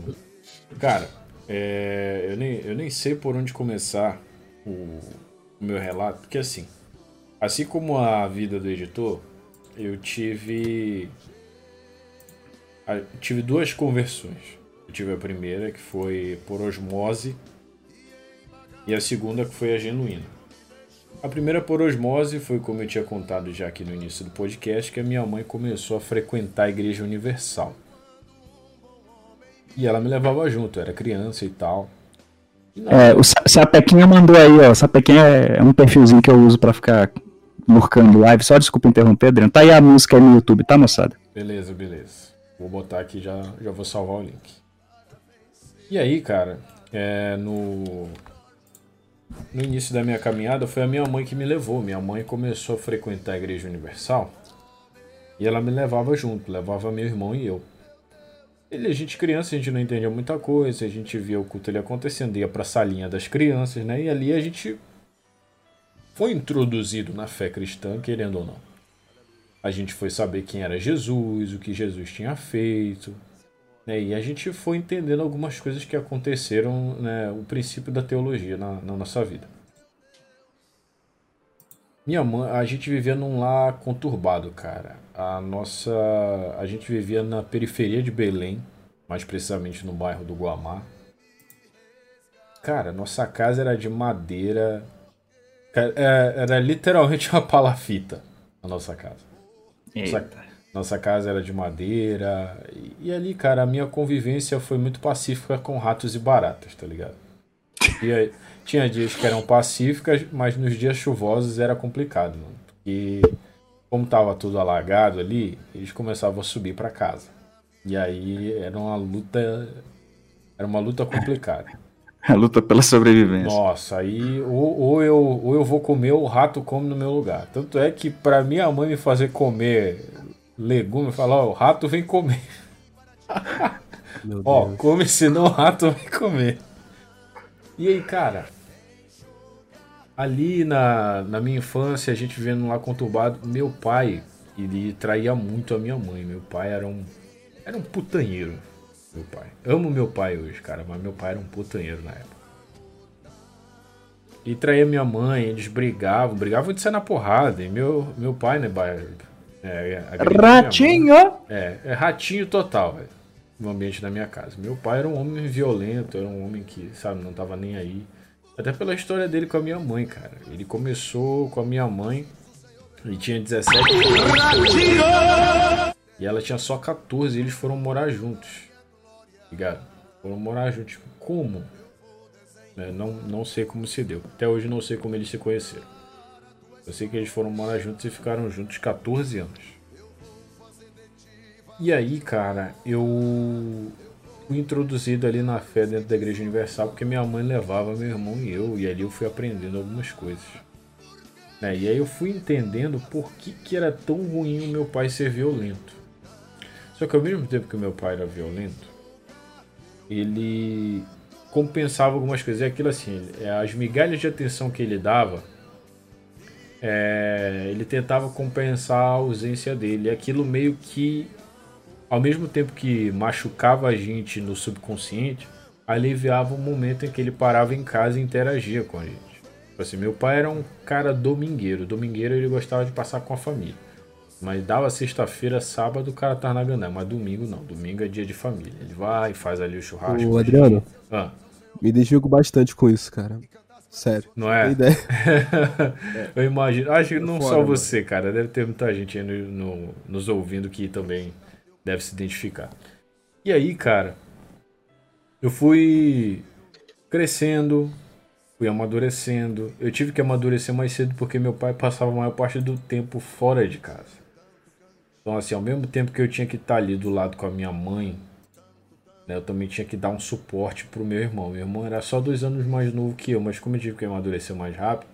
Cara, é, eu, nem, eu nem sei por onde começar o, o meu relato, porque assim. Assim como a vida do editor, eu tive. Eu tive duas conversões. Eu tive a primeira, que foi por osmose, e a segunda, que foi a genuína. A primeira por osmose foi como eu tinha contado já aqui no início do podcast, que a minha mãe começou a frequentar a Igreja Universal. E ela me levava junto, era criança e tal. E é, o Sapequinha mandou aí, ó. Sapequinha é um perfilzinho que eu uso para ficar Lurcando Live. Só desculpa interromper, Adriano. Tá aí a música aí no YouTube, tá, moçada? Beleza, beleza. Vou botar aqui já já vou salvar o link. E aí, cara, é, no no início da minha caminhada foi a minha mãe que me levou. Minha mãe começou a frequentar a Igreja Universal e ela me levava junto, levava meu irmão e eu. Ele, a gente criança, a gente não entendia muita coisa, a gente via o culto ali acontecendo, ia pra salinha das crianças, né? E ali a gente foi introduzido na fé cristã, querendo ou não. A gente foi saber quem era Jesus, o que Jesus tinha feito, né? e a gente foi entendendo algumas coisas que aconteceram, né, o princípio da teologia na, na nossa vida. Minha mãe, a gente vivia num lar conturbado, cara. A nossa, a gente vivia na periferia de Belém, mais precisamente no bairro do Guamá. Cara, nossa casa era de madeira, era literalmente uma palafita a nossa casa. Nossa, nossa, casa era de madeira. E, e, ali, cara, a minha convivência foi muito pacífica com ratos e baratas, tá ligado? E tinha dias que eram pacíficas, mas nos dias chuvosos era complicado, mano. Porque, como tava tudo alagado ali, eles começavam a subir para casa. E aí era uma luta. Era uma luta complicada. A luta pela sobrevivência. Nossa, aí ou, ou, eu, ou eu vou comer ou o rato come no meu lugar. Tanto é que para minha mãe me fazer comer legume, falar, ó, o rato vem comer. ó, come senão o rato vai comer. E aí, cara, ali na, na minha infância, a gente vivendo lá conturbado, meu pai, ele traía muito a minha mãe. Meu pai era um, era um putanheiro meu pai. Amo meu pai hoje, cara, mas meu pai era um putanheiro na época. E traía minha mãe, eles brigavam, brigavam de sair na porrada. E meu, meu pai, né, é, ratinho! É, é ratinho total, velho, no ambiente da minha casa. Meu pai era um homem violento, era um homem que, sabe, não tava nem aí. Até pela história dele com a minha mãe, cara. Ele começou com a minha mãe, ele tinha 17 anos. E ela tinha só 14 e eles foram morar juntos ligado? Foram morar juntos. Como? É, não, não sei como se deu. Até hoje não sei como eles se conheceram. Eu sei que eles foram morar juntos e ficaram juntos 14 anos. E aí, cara, eu fui introduzido ali na fé dentro da Igreja Universal porque minha mãe levava meu irmão e eu, e ali eu fui aprendendo algumas coisas. Né? E aí eu fui entendendo por que, que era tão ruim o meu pai ser violento. Só que ao mesmo tempo que meu pai era violento, ele compensava algumas coisas. É aquilo assim, é, as migalhas de atenção que ele dava, é, ele tentava compensar a ausência dele. Aquilo meio que, ao mesmo tempo que machucava a gente no subconsciente, aliviava o momento em que ele parava em casa e interagia com a gente. Tipo assim, meu pai era um cara domingueiro. Domingueiro ele gostava de passar com a família. Mas dava sexta-feira, sábado, o cara tá na gandaia. Mas domingo não. Domingo é dia de família. Ele vai, faz ali o churrasco. Ô, Adriano, Ah, me identifico bastante com isso, cara. Sério. não é? Ideia. Eu imagino. Acho que não Foda, só mano. você, cara. Deve ter muita gente aí no, no- nos ouvindo que também deve se identificar. E aí, cara, eu fui crescendo, fui amadurecendo. Eu tive que amadurecer mais cedo porque meu pai passava a maior parte do tempo fora de casa. Então, assim, ao mesmo tempo que eu tinha que estar ali do lado com a minha mãe, né, eu também tinha que dar um suporte pro meu irmão. Meu irmão era só dois anos mais novo que eu, mas como eu tive que amadurecer mais rápido,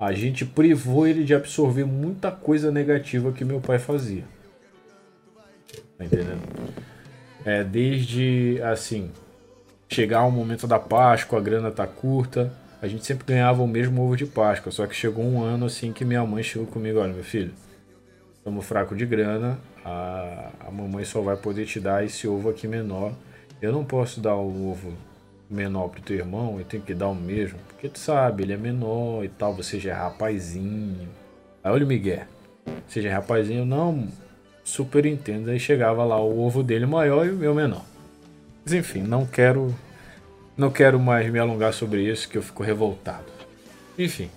a gente privou ele de absorver muita coisa negativa que meu pai fazia. Tá entendendo? É, desde, assim, chegar o momento da Páscoa, a grana tá curta, a gente sempre ganhava o mesmo ovo de Páscoa, só que chegou um ano assim que minha mãe chegou comigo, olha, meu filho, estamos fraco de grana, a, a mamãe só vai poder te dar esse ovo aqui menor. Eu não posso dar o ovo menor pro teu irmão, eu tenho que dar o mesmo, porque tu sabe, ele é menor e tal, você já é rapazinho. Aí olha o Miguel, você já é rapazinho, não, super entendo. Aí chegava lá o ovo dele maior e o meu menor. Mas enfim, não quero não quero mais me alongar sobre isso que eu fico revoltado. Enfim.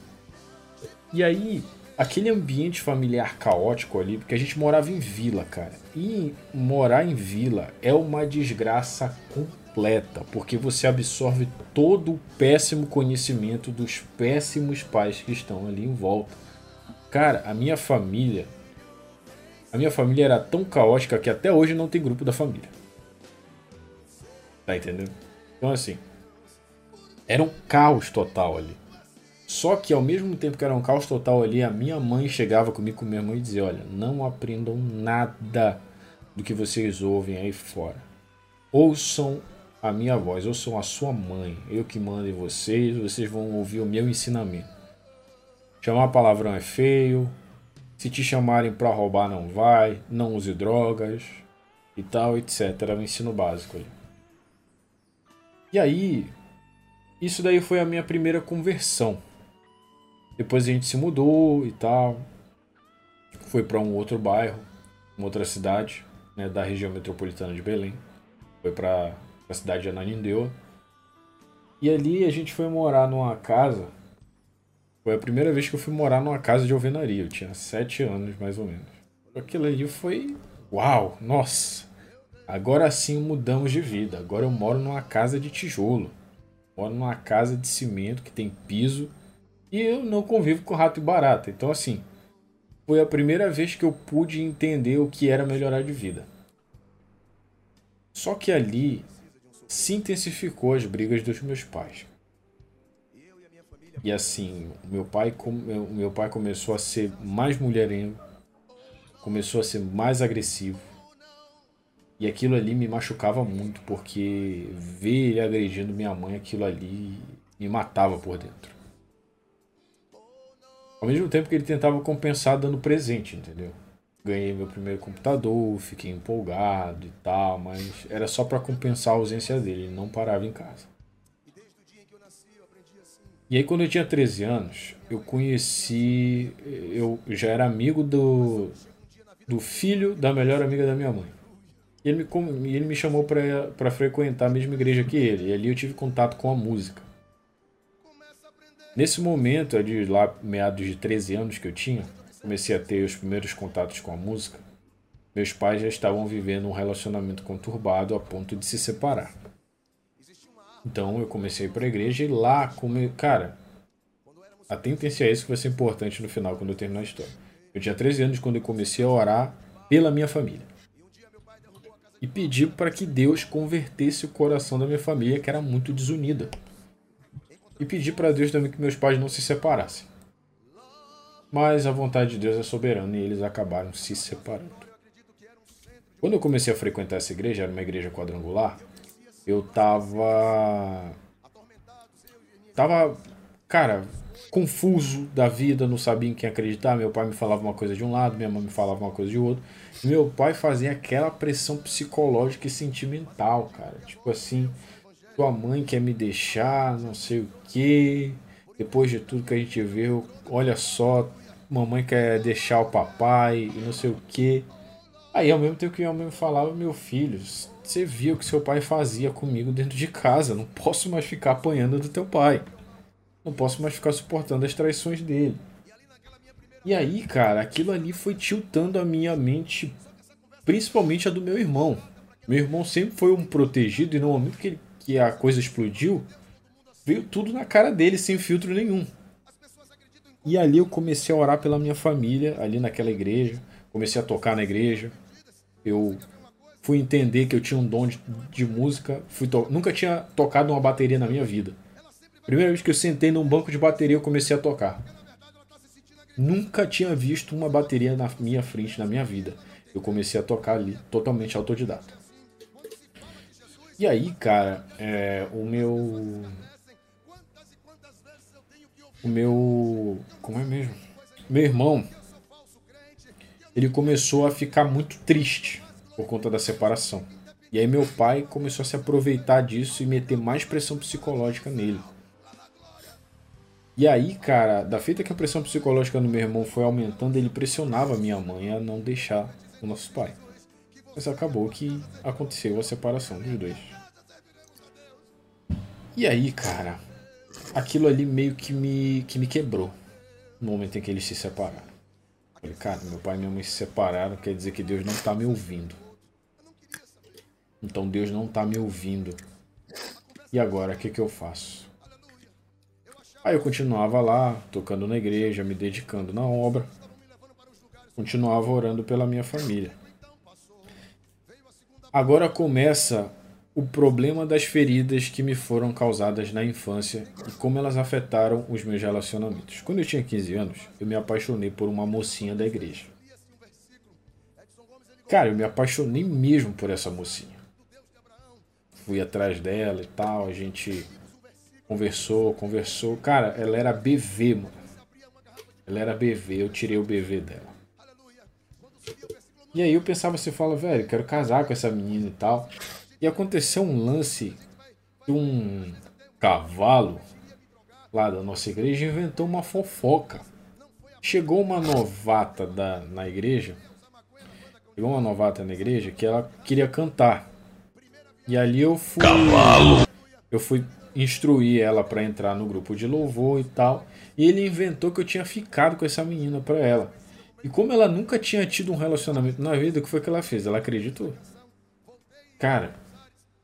E aí, aquele ambiente familiar caótico ali, porque a gente morava em vila, cara. E morar em vila é uma desgraça completa, porque você absorve todo o péssimo conhecimento dos péssimos pais que estão ali em volta. Cara, a minha família a minha família era tão caótica que até hoje não tem grupo da família. Tá entendendo? Então assim, era um caos total ali. Só que ao mesmo tempo que era um caos total ali, a minha mãe chegava comigo com minha mãe e dizia: Olha, não aprendam nada do que vocês ouvem aí fora. Ouçam a minha voz, ouçam a sua mãe. Eu que mando em vocês, vocês vão ouvir o meu ensinamento. Chamar palavrão é feio. Se te chamarem pra roubar, não vai. Não use drogas. E tal, etc. Era o ensino básico ali. E aí, isso daí foi a minha primeira conversão. Depois a gente se mudou e tal. Foi para um outro bairro, uma outra cidade, né, da região metropolitana de Belém. Foi para a cidade de Ananindeua. E ali a gente foi morar numa casa. Foi a primeira vez que eu fui morar numa casa de alvenaria. Eu tinha sete anos, mais ou menos. Aquilo ali foi. Uau! Nossa! Agora sim mudamos de vida. Agora eu moro numa casa de tijolo. Moro numa casa de cimento que tem piso. E eu não convivo com rato e barata. Então, assim, foi a primeira vez que eu pude entender o que era melhorar de vida. Só que ali se intensificou as brigas dos meus pais. E assim, meu pai, meu pai começou a ser mais mulherengo, começou a ser mais agressivo. E aquilo ali me machucava muito, porque ver ele agredindo minha mãe, aquilo ali me matava por dentro. Ao mesmo tempo que ele tentava compensar dando presente, entendeu? Ganhei meu primeiro computador, fiquei empolgado e tal, mas era só pra compensar a ausência dele, ele não parava em casa. E aí quando eu tinha 13 anos, eu conheci, eu já era amigo do, do filho da melhor amiga da minha mãe. Ele me, ele me chamou pra frequentar a mesma igreja que ele, e ali eu tive contato com a música. Nesse momento, de lá meados de 13 anos que eu tinha, comecei a ter os primeiros contatos com a música. Meus pais já estavam vivendo um relacionamento conturbado a ponto de se separar. Então eu comecei a ir pra igreja e lá, come... cara, atentem-se a isso que vai ser importante no final, quando eu terminar a história. Eu tinha 13 anos quando eu comecei a orar pela minha família. E pedi para que Deus convertesse o coração da minha família, que era muito desunida. E pedi para Deus também que meus pais não se separassem. Mas a vontade de Deus é soberana e eles acabaram se separando. Quando eu comecei a frequentar essa igreja, era uma igreja quadrangular, eu tava. Tava, cara, confuso da vida, não sabia em quem acreditar. Meu pai me falava uma coisa de um lado, minha mãe me falava uma coisa de outro. Meu pai fazia aquela pressão psicológica e sentimental, cara. Tipo assim, tua mãe quer me deixar, não sei o que. Depois de tudo que a gente viu, olha só, mamãe quer deixar o papai e não sei o que. Aí ao mesmo tempo que minha mãe falava, meu filho, você viu o que seu pai fazia comigo dentro de casa, não posso mais ficar apanhando do teu pai. Não posso mais ficar suportando as traições dele. E aí, cara, aquilo ali foi tiltando a minha mente, principalmente a do meu irmão. Meu irmão sempre foi um protegido e no momento que, ele, que a coisa explodiu, veio tudo na cara dele sem filtro nenhum. E ali eu comecei a orar pela minha família, ali naquela igreja. Comecei a tocar na igreja. Eu fui entender que eu tinha um dom de, de música. Nunca tinha tocado uma bateria na minha vida. Primeira vez que eu sentei num banco de bateria, eu comecei a tocar. Nunca tinha visto uma bateria na minha frente na minha vida. Eu comecei a tocar ali, totalmente autodidata. E aí, cara, é, o meu o meu. Como é mesmo? Meu irmão. Ele começou a ficar muito triste por conta da separação. E aí meu pai começou a se aproveitar disso e meter mais pressão psicológica nele. E aí, cara, da feita que a pressão psicológica no meu irmão foi aumentando, ele pressionava minha mãe a não deixar o nosso pai. Mas acabou que aconteceu a separação dos dois. E aí, cara, aquilo ali meio que me, que me quebrou no momento em que eles se separaram. Falei, cara, meu pai e minha mãe se separaram, quer dizer que Deus não está me ouvindo. Então Deus não está me ouvindo. E agora, o que, que eu faço? Aí eu continuava lá, tocando na igreja, me dedicando na obra. Continuava orando pela minha família. Agora começa o problema das feridas que me foram causadas na infância e como elas afetaram os meus relacionamentos. Quando eu tinha 15 anos, eu me apaixonei por uma mocinha da igreja. Cara, eu me apaixonei mesmo por essa mocinha. Fui atrás dela e tal, a gente conversou, conversou. Cara, ela era BV, mano. Ela era BV, eu tirei o BV dela. E aí eu pensava, você fala, velho, quero casar com essa menina e tal. E aconteceu um lance de um cavalo lá da nossa igreja inventou uma fofoca. Chegou uma novata da, na igreja, chegou uma novata na igreja que ela queria cantar. E ali eu fui cavalo. eu fui instruir ela para entrar no grupo de louvor e tal. E ele inventou que eu tinha ficado com essa menina para ela. E como ela nunca tinha tido um relacionamento na vida, o que foi que ela fez? Ela acreditou. Cara,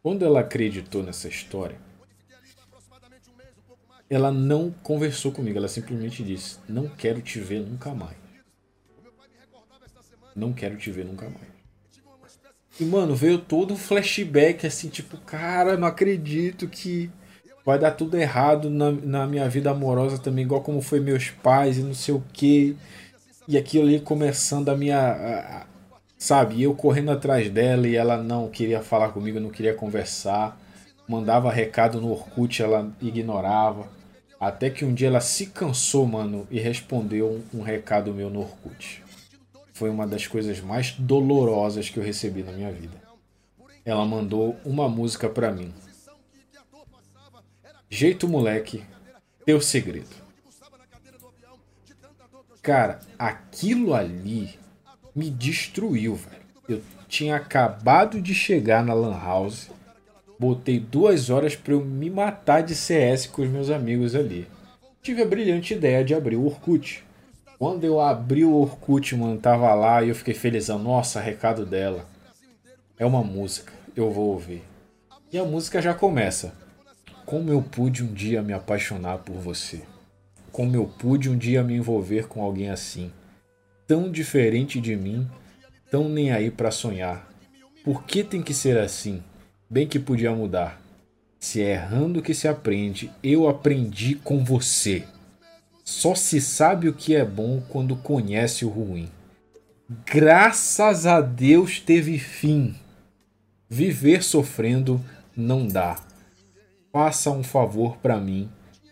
quando ela acreditou nessa história, ela não conversou comigo, ela simplesmente disse: Não quero te ver nunca mais. Não quero te ver nunca mais. E, mano, veio todo um flashback assim, tipo, cara, não acredito que vai dar tudo errado na, na minha vida amorosa também, igual como foi meus pais e não sei o que. E aquilo ali começando a minha. Sabe, eu correndo atrás dela e ela não queria falar comigo, não queria conversar. Mandava recado no Orkut, ela ignorava. Até que um dia ela se cansou, mano, e respondeu um, um recado meu no Orkut. Foi uma das coisas mais dolorosas que eu recebi na minha vida. Ela mandou uma música pra mim. Jeito moleque, teu segredo. Cara, aquilo ali me destruiu, velho. Eu tinha acabado de chegar na Lan House, botei duas horas para eu me matar de CS com os meus amigos ali. Tive a brilhante ideia de abrir o Orkut. Quando eu abri o Orkut, mano, tava lá e eu fiquei felizão. Nossa, recado dela. É uma música, eu vou ouvir. E a música já começa. Como eu pude um dia me apaixonar por você. Como eu pude um dia me envolver com alguém assim tão diferente de mim, tão nem aí para sonhar. Por que tem que ser assim? Bem que podia mudar. Se é errando que se aprende, eu aprendi com você. Só se sabe o que é bom quando conhece o ruim. Graças a Deus teve fim. Viver sofrendo não dá. Faça um favor para mim,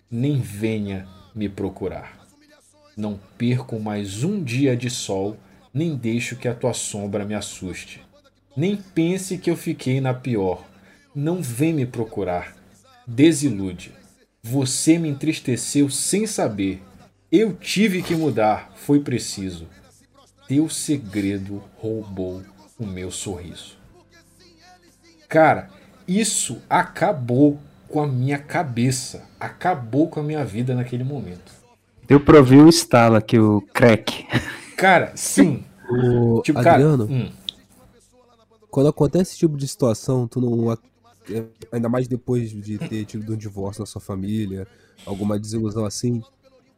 nem venha me procurar. Não perco mais um dia de sol, nem deixo que a tua sombra me assuste. Nem pense que eu fiquei na pior. Não vem me procurar. Desilude. Você me entristeceu sem saber. Eu tive que mudar, foi preciso. Teu segredo roubou o meu sorriso. Cara, isso acabou com a minha cabeça, acabou com a minha vida naquele momento. Deu pra ouvir o estalo aqui, o crack. Cara, sim. O Tipo, Adriano, cara, hum, quando acontece esse tipo de situação, tu não. é, Ainda mais depois de ter tido um divórcio na sua família, alguma desilusão assim.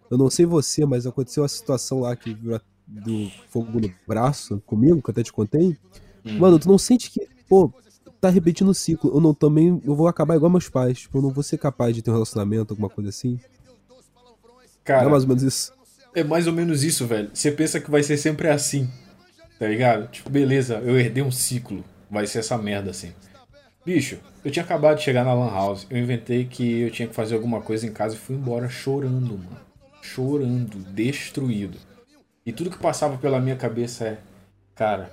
Eu não sei você, mas aconteceu a situação lá que virou do fogo no braço comigo, que eu até te contei. hum. Mano, tu não sente que, pô, tá repetindo o ciclo. Eu não também. Eu vou acabar igual meus pais. Tipo, eu não vou ser capaz de ter um relacionamento, alguma coisa assim. cara, Não é mais ou menos isso. É mais ou menos isso, velho. Você pensa que vai ser sempre assim. Tá ligado? Tipo, beleza, eu herdei um ciclo. Vai ser essa merda assim. Bicho, eu tinha acabado de chegar na Lan House. Eu inventei que eu tinha que fazer alguma coisa em casa e fui embora chorando, mano. Chorando, destruído. E tudo que passava pela minha cabeça é: Cara,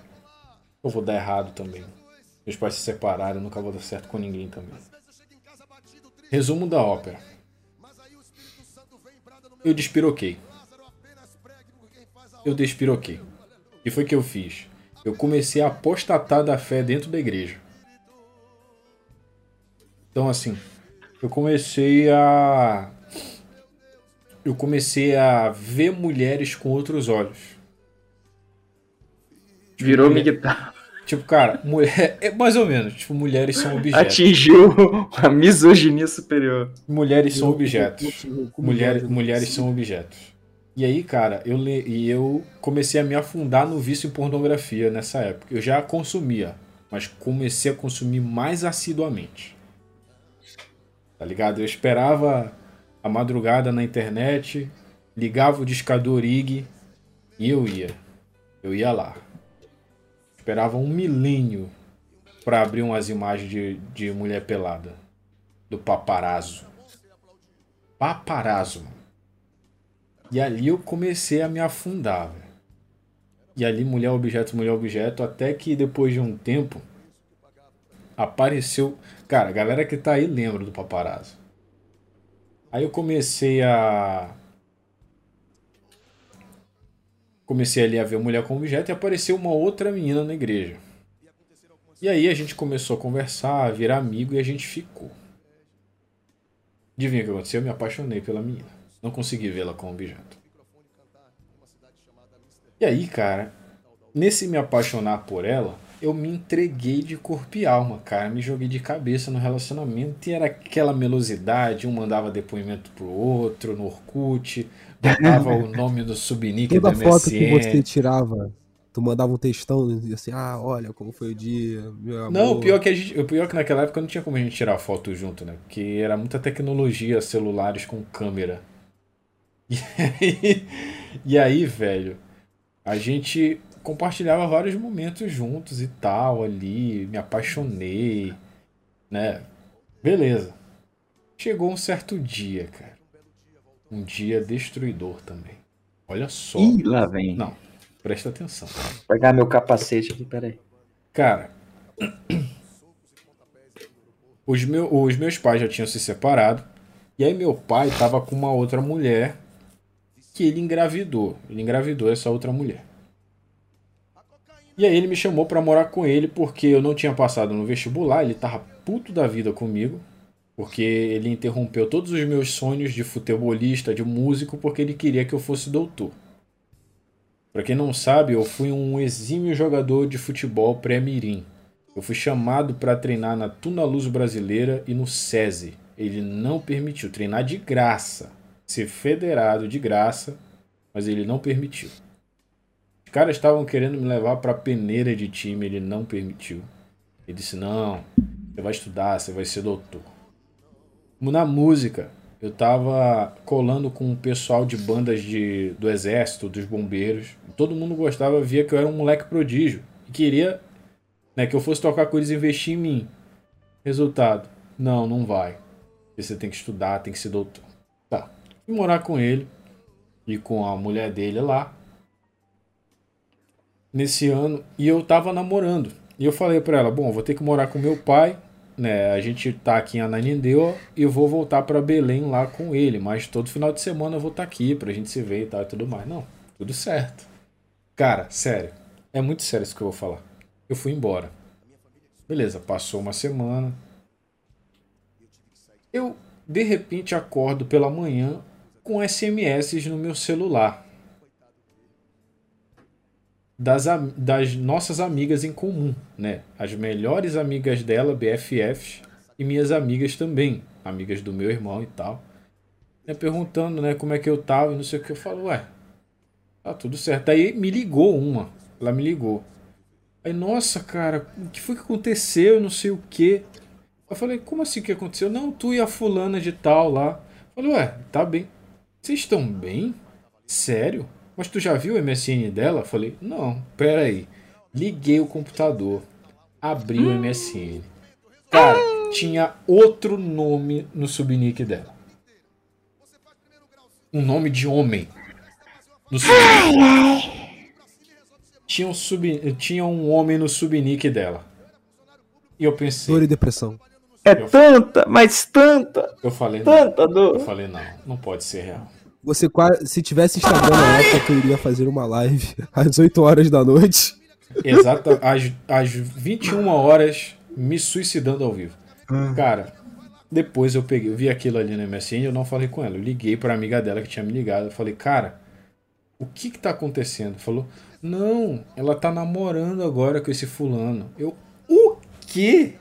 eu vou dar errado também. Meus pais se separaram, eu nunca vou dar certo com ninguém também. Resumo da ópera. Eu despiroquei eu despiroquei. E foi o que eu fiz. Eu comecei a apostatar da fé dentro da igreja. Então assim, eu comecei a eu comecei a ver mulheres com outros olhos. Virou militar. Tipo, cara, mulher é mais ou menos, tipo, mulheres são objetos. Atingiu a misoginia superior. Mulheres são objetos. eu- eu- como Mulher, eu- mulheres são objetos. E aí, cara, eu, le- e eu comecei a me afundar no vício em pornografia nessa época. Eu já consumia, mas comecei a consumir mais assiduamente. Tá ligado? Eu esperava a madrugada na internet, ligava o discador IG e eu ia. Eu ia lá. Esperava um milênio pra abrir umas imagens de, de mulher pelada. Do paparazzo. Paparazzo, mano. E ali eu comecei a me afundar. E ali, mulher, objeto, mulher, objeto, até que depois de um tempo apareceu. Cara, a galera que tá aí lembra do paparazzo. Aí eu comecei a. Comecei ali a ver mulher com objeto e apareceu uma outra menina na igreja. E aí a gente começou a conversar, a virar amigo e a gente ficou. Adivinha o que aconteceu? Eu me apaixonei pela menina. Não consegui vê-la com objeto. E aí, cara, nesse me apaixonar por ela, eu me entreguei de corpo e alma, cara. Me joguei de cabeça no relacionamento e era aquela melosidade. Um mandava depoimento pro outro no Orkut, botava o nome do subnick do Toda foto que MSN. você tirava, tu mandava um textão e assim, ah, olha como foi o dia. Não, o pior que a gente, o pior que naquela época não tinha como a gente tirar foto junto, né? Porque era muita tecnologia, celulares com câmera. E aí, e aí, velho, a gente compartilhava vários momentos juntos e tal ali, me apaixonei, né? Beleza. Chegou um certo dia, cara. Um dia destruidor também. Olha só. Ih, lá vem. Não, presta atenção. Vou pegar meu capacete aqui, peraí. Cara, os, meu, os meus pais já tinham se separado. E aí meu pai tava com uma outra mulher que ele engravidou. Ele engravidou essa outra mulher. E aí ele me chamou pra morar com ele porque eu não tinha passado no vestibular, ele tava puto da vida comigo, porque ele interrompeu todos os meus sonhos de futebolista, de músico, porque ele queria que eu fosse doutor. Pra quem não sabe, eu fui um exímio jogador de futebol pré-mirim. Eu fui chamado para treinar na Tuna Luz Brasileira e no SESI. Ele não permitiu treinar de graça, ser federado de graça, mas ele não permitiu. Os caras estavam querendo me levar para peneira de time, ele não permitiu. Ele disse: "Não, você vai estudar, você vai ser doutor". Na música, eu tava colando com o pessoal de bandas de, do exército, dos bombeiros. Todo mundo gostava, via que eu era um moleque prodígio e queria né, que eu fosse tocar com eles e investir em mim. Resultado: não, não vai. Você tem que estudar, tem que ser doutor. Tá. Fui morar com ele e com a mulher dele lá. Nesse ano, e eu tava namorando. E eu falei pra ela: bom, vou ter que morar com meu pai né, a gente tá aqui em Ananindeua e vou voltar para Belém lá com ele, mas todo final de semana eu vou estar tá aqui pra gente se ver e tal e tudo mais. Não, tudo certo. Cara, sério, é muito sério isso que eu vou falar. Eu fui embora. Beleza, passou uma semana. Eu de repente acordo pela manhã com SMS no meu celular das, das nossas amigas em comum, né? As melhores amigas dela, BFFs, e minhas amigas também, amigas do meu irmão e tal. Né? Perguntando, né, como é que eu tava e não sei o que. Eu falo, ué, tá tudo certo. Aí me ligou uma, ela me ligou. Aí, nossa, cara, o que foi que aconteceu? Eu não sei o que. Eu falei, como assim que aconteceu? Não, tu e a fulana de tal lá. Eu falei, ué, tá bem. Vocês estão bem? Sério? Mas tu já viu o MSN dela? Falei, não, pera aí. Liguei o computador, abri o MSN. Cara, tinha outro nome no subnick dela. Um nome de homem. No subnick. Tinha um, sub, tinha um homem no subnick dela. E eu pensei. Dor e depressão. É eu, tanta, mas tanta. Eu falei, tanta não. dor. Eu falei, não, não pode ser real. Você quase, se tivesse Instagram na época, eu iria fazer uma live às 8 horas da noite. Exato, às, às 21 horas, me suicidando ao vivo. Ah. Cara, depois eu peguei, eu vi aquilo ali no MSN, eu não falei com ela. Eu liguei pra amiga dela que tinha me ligado. Eu falei, cara, o que que tá acontecendo? Falou, não, ela tá namorando agora com esse fulano. Eu, o quê?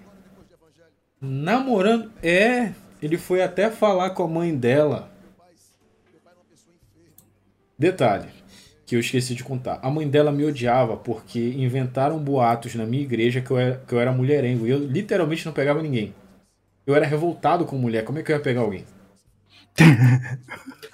Namorando? É, ele foi até falar com a mãe dela Detalhe que eu esqueci de contar. A mãe dela me odiava porque inventaram boatos na minha igreja que eu era, que eu era mulherengo. E eu literalmente não pegava ninguém. Eu era revoltado com mulher. Como é que eu ia pegar alguém?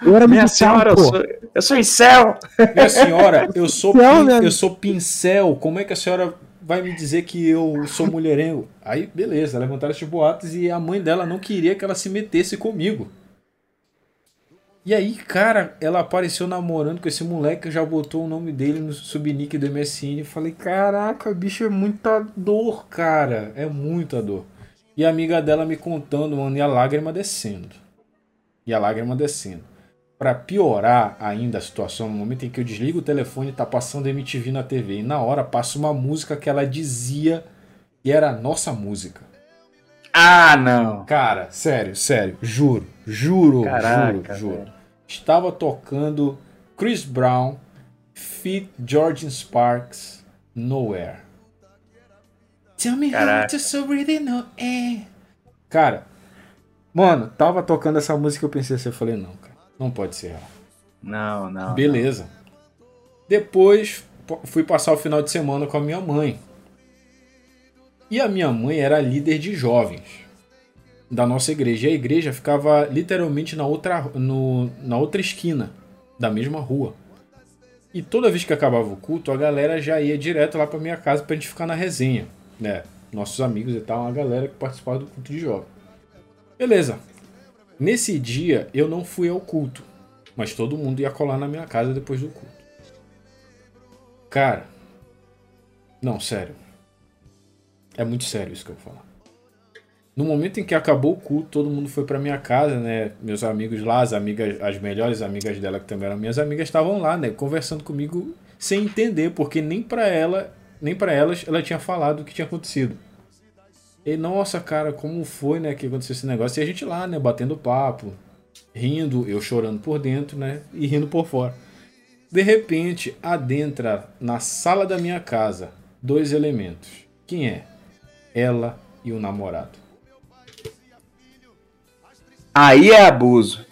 Eu era minha senhora, eu sou, eu sou incel. Minha senhora, eu sou, pin, eu sou pincel. Como é que a senhora vai me dizer que eu sou mulherengo? Aí, beleza, levantaram esses boatos e a mãe dela não queria que ela se metesse comigo. E aí, cara, ela apareceu namorando com esse moleque, já botou o nome dele no subnick do MSN. Eu falei, caraca, bicho, é muita dor, cara. É muita dor. E a amiga dela me contando, mano, e a lágrima descendo. E a lágrima descendo. Para piorar ainda a situação, no momento em que eu desligo o telefone, tá passando MTV na TV. E na hora passa uma música que ela dizia que era a nossa música. Ah, não. Cara, sério, sério, juro, juro, Caraca, juro, juro estava tocando Chris Brown, Fit George Sparks, Nowhere. Tell me Caraca. how to really know. É. Cara, mano, tava tocando essa música eu pensei assim, eu falei, não, cara, não pode ser real. Não, não. Beleza. Não. Depois fui passar o final de semana com a minha mãe. E a minha mãe era líder de jovens da nossa igreja. E a igreja ficava literalmente na outra, no, na outra esquina da mesma rua. E toda vez que acabava o culto, a galera já ia direto lá para minha casa pra gente ficar na resenha, né? Nossos amigos e tal, a galera que participava do culto de jovem. Beleza. Nesse dia eu não fui ao culto, mas todo mundo ia colar na minha casa depois do culto. Cara, não, sério. É muito sério isso que eu vou falar. No momento em que acabou o culto, todo mundo foi para minha casa, né? Meus amigos lá, as amigas, as melhores amigas dela que também eram minhas amigas, estavam lá, né, conversando comigo sem entender, porque nem para ela, nem para elas ela tinha falado o que tinha acontecido. E nossa, cara, como foi, né, que aconteceu esse negócio? E a gente lá, né, batendo papo, rindo, eu chorando por dentro, né, e rindo por fora. De repente, adentra na sala da minha casa dois elementos. Quem é? Ela e o namorado. Aí é abuso.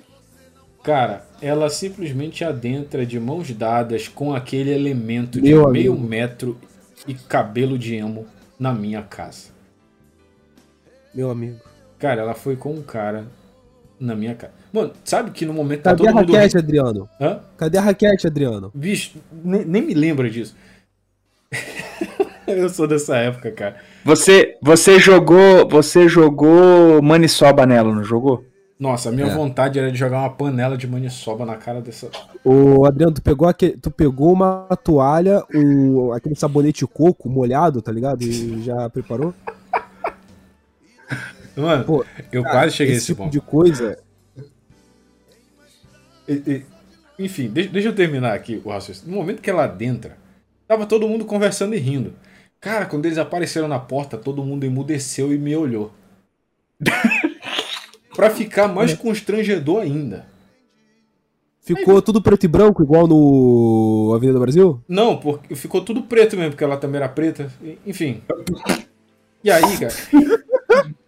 Cara, ela simplesmente adentra de mãos dadas com aquele elemento de Meu meio amigo. metro e cabelo de emo na minha casa. Meu amigo. Cara, ela foi com um cara na minha casa. Mano, sabe que no momento tá Cadê todo a raquete, Adriano? Hã? Cadê a raquete, Adriano? Bicho, nem, nem me lembra disso. Eu sou dessa época, cara. Você, você jogou, você jogou Maniçoba nela, não jogou? Nossa, a minha é. vontade era de jogar uma panela de maniçoba na cara dessa. Ô, Adriano, tu pegou, aquele, tu pegou uma toalha, um, aquele sabonete coco molhado, tá ligado? E já preparou? Mano, Pô, eu cara, quase cheguei esse tipo ponto. de coisa. E, e, enfim, deixa, deixa, eu terminar aqui o raciocínio. No momento que ela adentra, tava todo mundo conversando e rindo. Cara, quando eles apareceram na porta, todo mundo emudeceu e me olhou. pra ficar mais é. constrangedor ainda. Ficou tudo preto e branco, igual no Avenida Brasil? Não, porque ficou tudo preto mesmo, porque ela também era preta. Enfim. E aí, cara?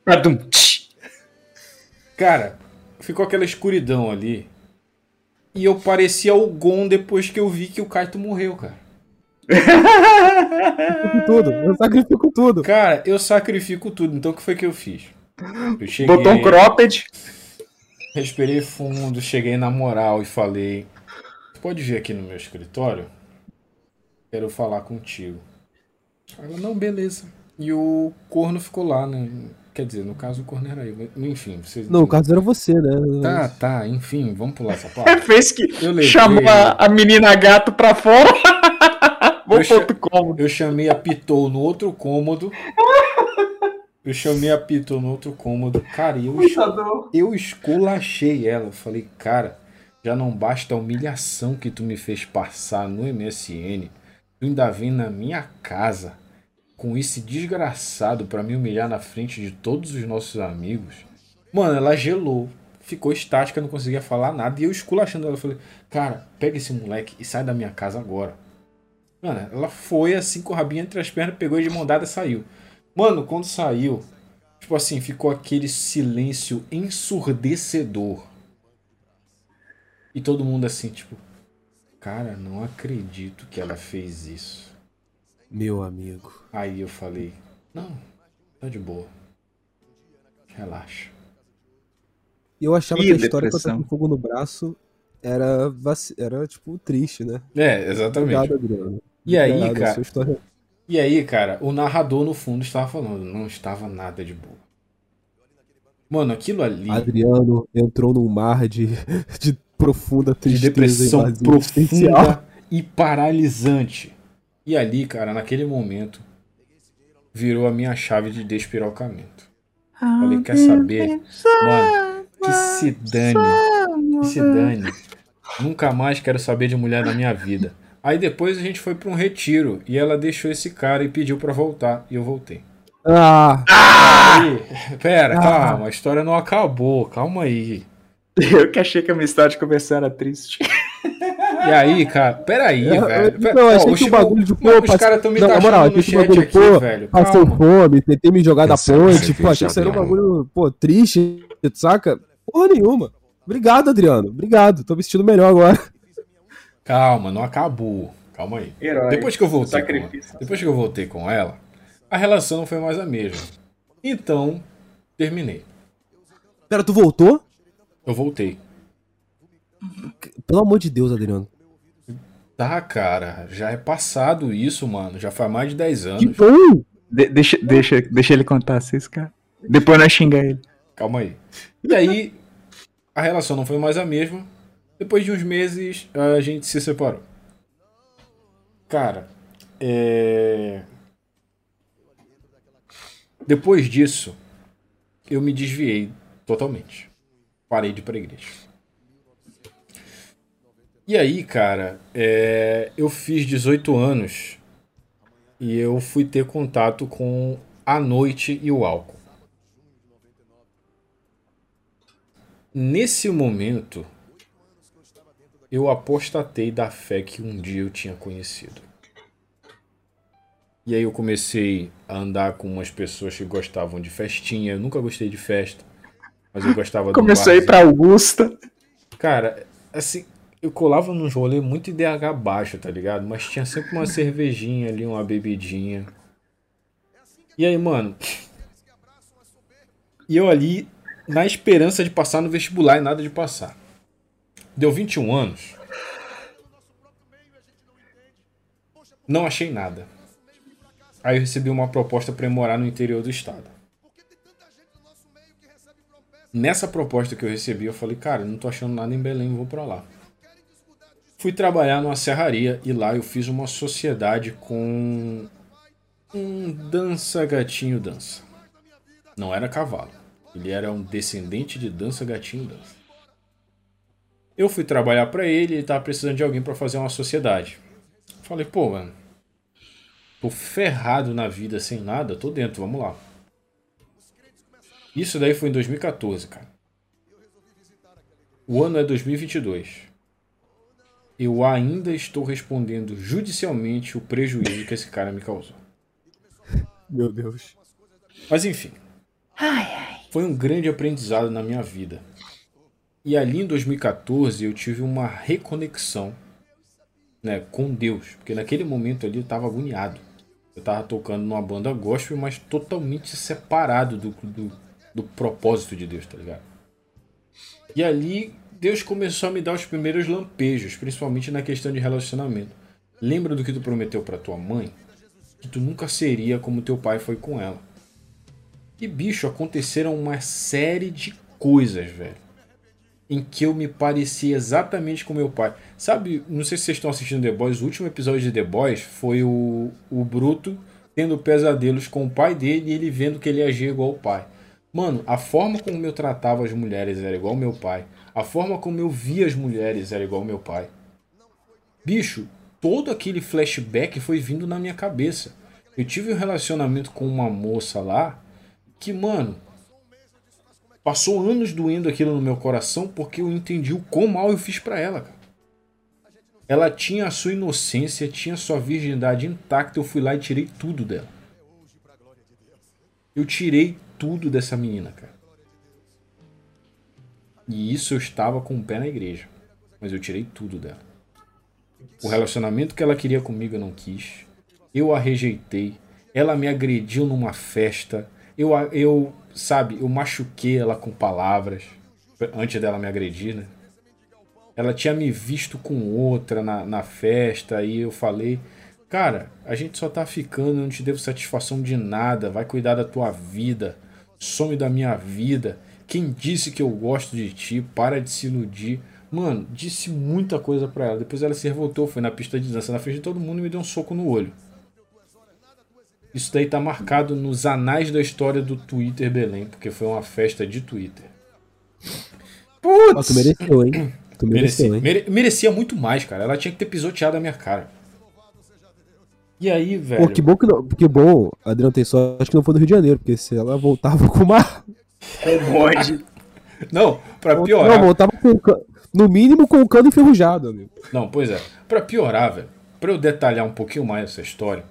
cara, ficou aquela escuridão ali. E eu parecia o Gon depois que eu vi que o Kaito morreu, cara. sacrifico tudo, eu sacrifico tudo. Cara, eu sacrifico tudo. Então o que foi que eu fiz? Eu cheguei... Botou um cropped. Respirei fundo, cheguei na moral e falei: Pode vir aqui no meu escritório? Quero falar contigo. Ela, não, beleza. E o corno ficou lá, né? Quer dizer, no caso o corno era eu. Enfim, vocês. Não, o caso era você, né? Tá, tá, enfim, vamos pular essa parte. É, fez que chamou a, a, menina gato pra fora. Vou pro outro cômodo. Eu chamei a Pitou no outro cômodo. Eu chamei a Pito no outro cômodo. Cara, eu, eu esculachei ela. Eu falei, cara, já não basta a humilhação que tu me fez passar no MSN. Tu ainda vem na minha casa com esse desgraçado para me humilhar na frente de todos os nossos amigos. Mano, ela gelou. Ficou estática, não conseguia falar nada. E eu esculachando ela. Eu falei, cara, pega esse moleque e sai da minha casa agora. Mano, ela foi assim com o rabinho entre as pernas, pegou de mão dada e saiu. Mano, quando saiu, tipo assim, ficou aquele silêncio ensurdecedor. E todo mundo assim, tipo, cara, não acredito que ela fez isso. Meu amigo. Aí eu falei, não, tá de boa. Relaxa. Eu achava que, que a história com com fogo no braço era, era tipo triste, né? É, exatamente. Obrigado, Adriano. E aí, cara. E aí, cara, o narrador no fundo estava falando, não estava nada de boa. Mano, aquilo ali. Adriano entrou num mar de, de profunda tristeza. De depressão profunda e paralisante. E ali, cara, naquele momento, virou a minha chave de despirocamento. Falei, quer saber? Mano, que se dane. Que se dane. Nunca mais quero saber de mulher na minha vida. Aí depois a gente foi para um retiro e ela deixou esse cara e pediu para voltar e eu voltei. Ah! Aí, pera, ah. calma, a história não acabou, calma aí. Eu que achei que a minha história começar era triste. E aí, cara, peraí, eu, velho. Não, eu achei que o bagulho de pô, Os caras estão me não, moral, no chat aqui, pô, velho. Passei fome, tentei me jogar da ponte, pô, achei que isso era um bagulho, pô, triste, saca? Porra nenhuma. Obrigado, Adriano. Obrigado. Tô me sentindo melhor agora. Calma, não acabou. Calma aí. Herói, depois que eu voltei, com, depois que eu voltei com ela, a relação não foi mais a mesma. Então, terminei. Pera, tu voltou? Eu voltei. Pelo amor de Deus, Adriano. Tá, cara, já é passado isso, mano. Já faz mais de 10 anos. Que bom! De deixa, deixa, deixa ele contar, vocês, cara. Depois nós xinga ele. Calma aí. E aí, a relação não foi mais a mesma. Depois de uns meses, a gente se separou. Cara, é... depois disso, eu me desviei totalmente. Parei de ir pra igreja. E aí, cara, é... eu fiz 18 anos e eu fui ter contato com a noite e o álcool. Nesse momento, eu apostatei da fé que um dia eu tinha conhecido. E aí eu comecei a andar com umas pessoas que gostavam de festinha. Eu nunca gostei de festa, mas eu gostava do Comecei a ir pra Augusta. Cara, assim, eu colava num rolê muito IDH baixo, tá ligado? Mas tinha sempre uma cervejinha ali, uma bebidinha. E aí, mano. E eu ali, na esperança de passar no vestibular e nada de passar. Deu 21 anos. Não achei nada. Aí eu recebi uma proposta para morar no interior do estado. Nessa proposta que eu recebi, eu falei, cara, não tô achando nada em Belém, vou para lá. Fui trabalhar numa serraria e lá eu fiz uma sociedade com um dança gatinho dança. Não era cavalo. Ele era um descendente de dança gatinho dança. Eu fui trabalhar para ele, ele tava precisando de alguém para fazer uma sociedade. Falei, pô, mano, tô ferrado na vida sem nada, tô dentro, vamos lá. Isso daí foi em 2014, cara. O ano é 2022. Eu ainda estou respondendo judicialmente o prejuízo que esse cara me causou. Meu Deus. Mas enfim. Foi um grande aprendizado na minha vida. E ali em 2014 eu tive uma reconexão né, com Deus. Porque naquele momento ali eu estava agoniado. Eu estava tocando numa banda gospel, mas totalmente separado do, do, do propósito de Deus, tá ligado? E ali Deus começou a me dar os primeiros lampejos, principalmente na questão de relacionamento. Lembra do que tu prometeu para tua mãe? Que tu nunca seria como teu pai foi com ela. E bicho, aconteceram uma série de coisas, velho. Em que eu me parecia exatamente com meu pai. Sabe, não sei se vocês estão assistindo The Boys, o último episódio de The Boys foi o, o Bruto tendo pesadelos com o pai dele e ele vendo que ele agia igual o pai. Mano, a forma como eu tratava as mulheres era igual ao meu pai. A forma como eu via as mulheres era igual ao meu pai. Bicho, todo aquele flashback foi vindo na minha cabeça. Eu tive um relacionamento com uma moça lá que, mano, passou anos doendo aquilo no meu coração porque eu entendi o quão mal eu fiz para ela, cara. Ela tinha a sua inocência, tinha a sua virgindade intacta, eu fui lá e tirei tudo dela. Eu tirei tudo dessa menina, cara. E isso eu estava com o pé na igreja. Mas eu tirei tudo dela. O relacionamento que ela queria comigo eu não quis. Eu a rejeitei. Ela me agrediu numa festa. Eu, eu sabe, eu machuquei ela com palavras. Antes dela me agredir, né? Ela tinha me visto com outra na, na festa. E eu falei: Cara, a gente só tá ficando. Não te devo satisfação de nada. Vai cuidar da tua vida some da minha vida. Quem disse que eu gosto de ti? Para de se iludir. Mano, disse muita coisa pra ela. Depois ela se revoltou, foi na pista de dança na frente de todo mundo e me deu um soco no olho. Isso daí tá marcado nos anais da história do Twitter Belém, porque foi uma festa de Twitter. Putz! tu mereceu, hein? Tu mereceu, merecia, hein? Mere, merecia muito mais, cara. Ela tinha que ter pisoteado a minha cara. E aí, velho. Pô, que bom que não. Que bom, Adriano tem só. Acho que não foi do Rio de Janeiro, porque se ela voltava com uma. Pode. não, pra piorar. Não, voltava com. No mínimo com o cano enferrujado, amigo. Não, pois é. Pra piorar, velho. Pra eu detalhar um pouquinho mais essa história.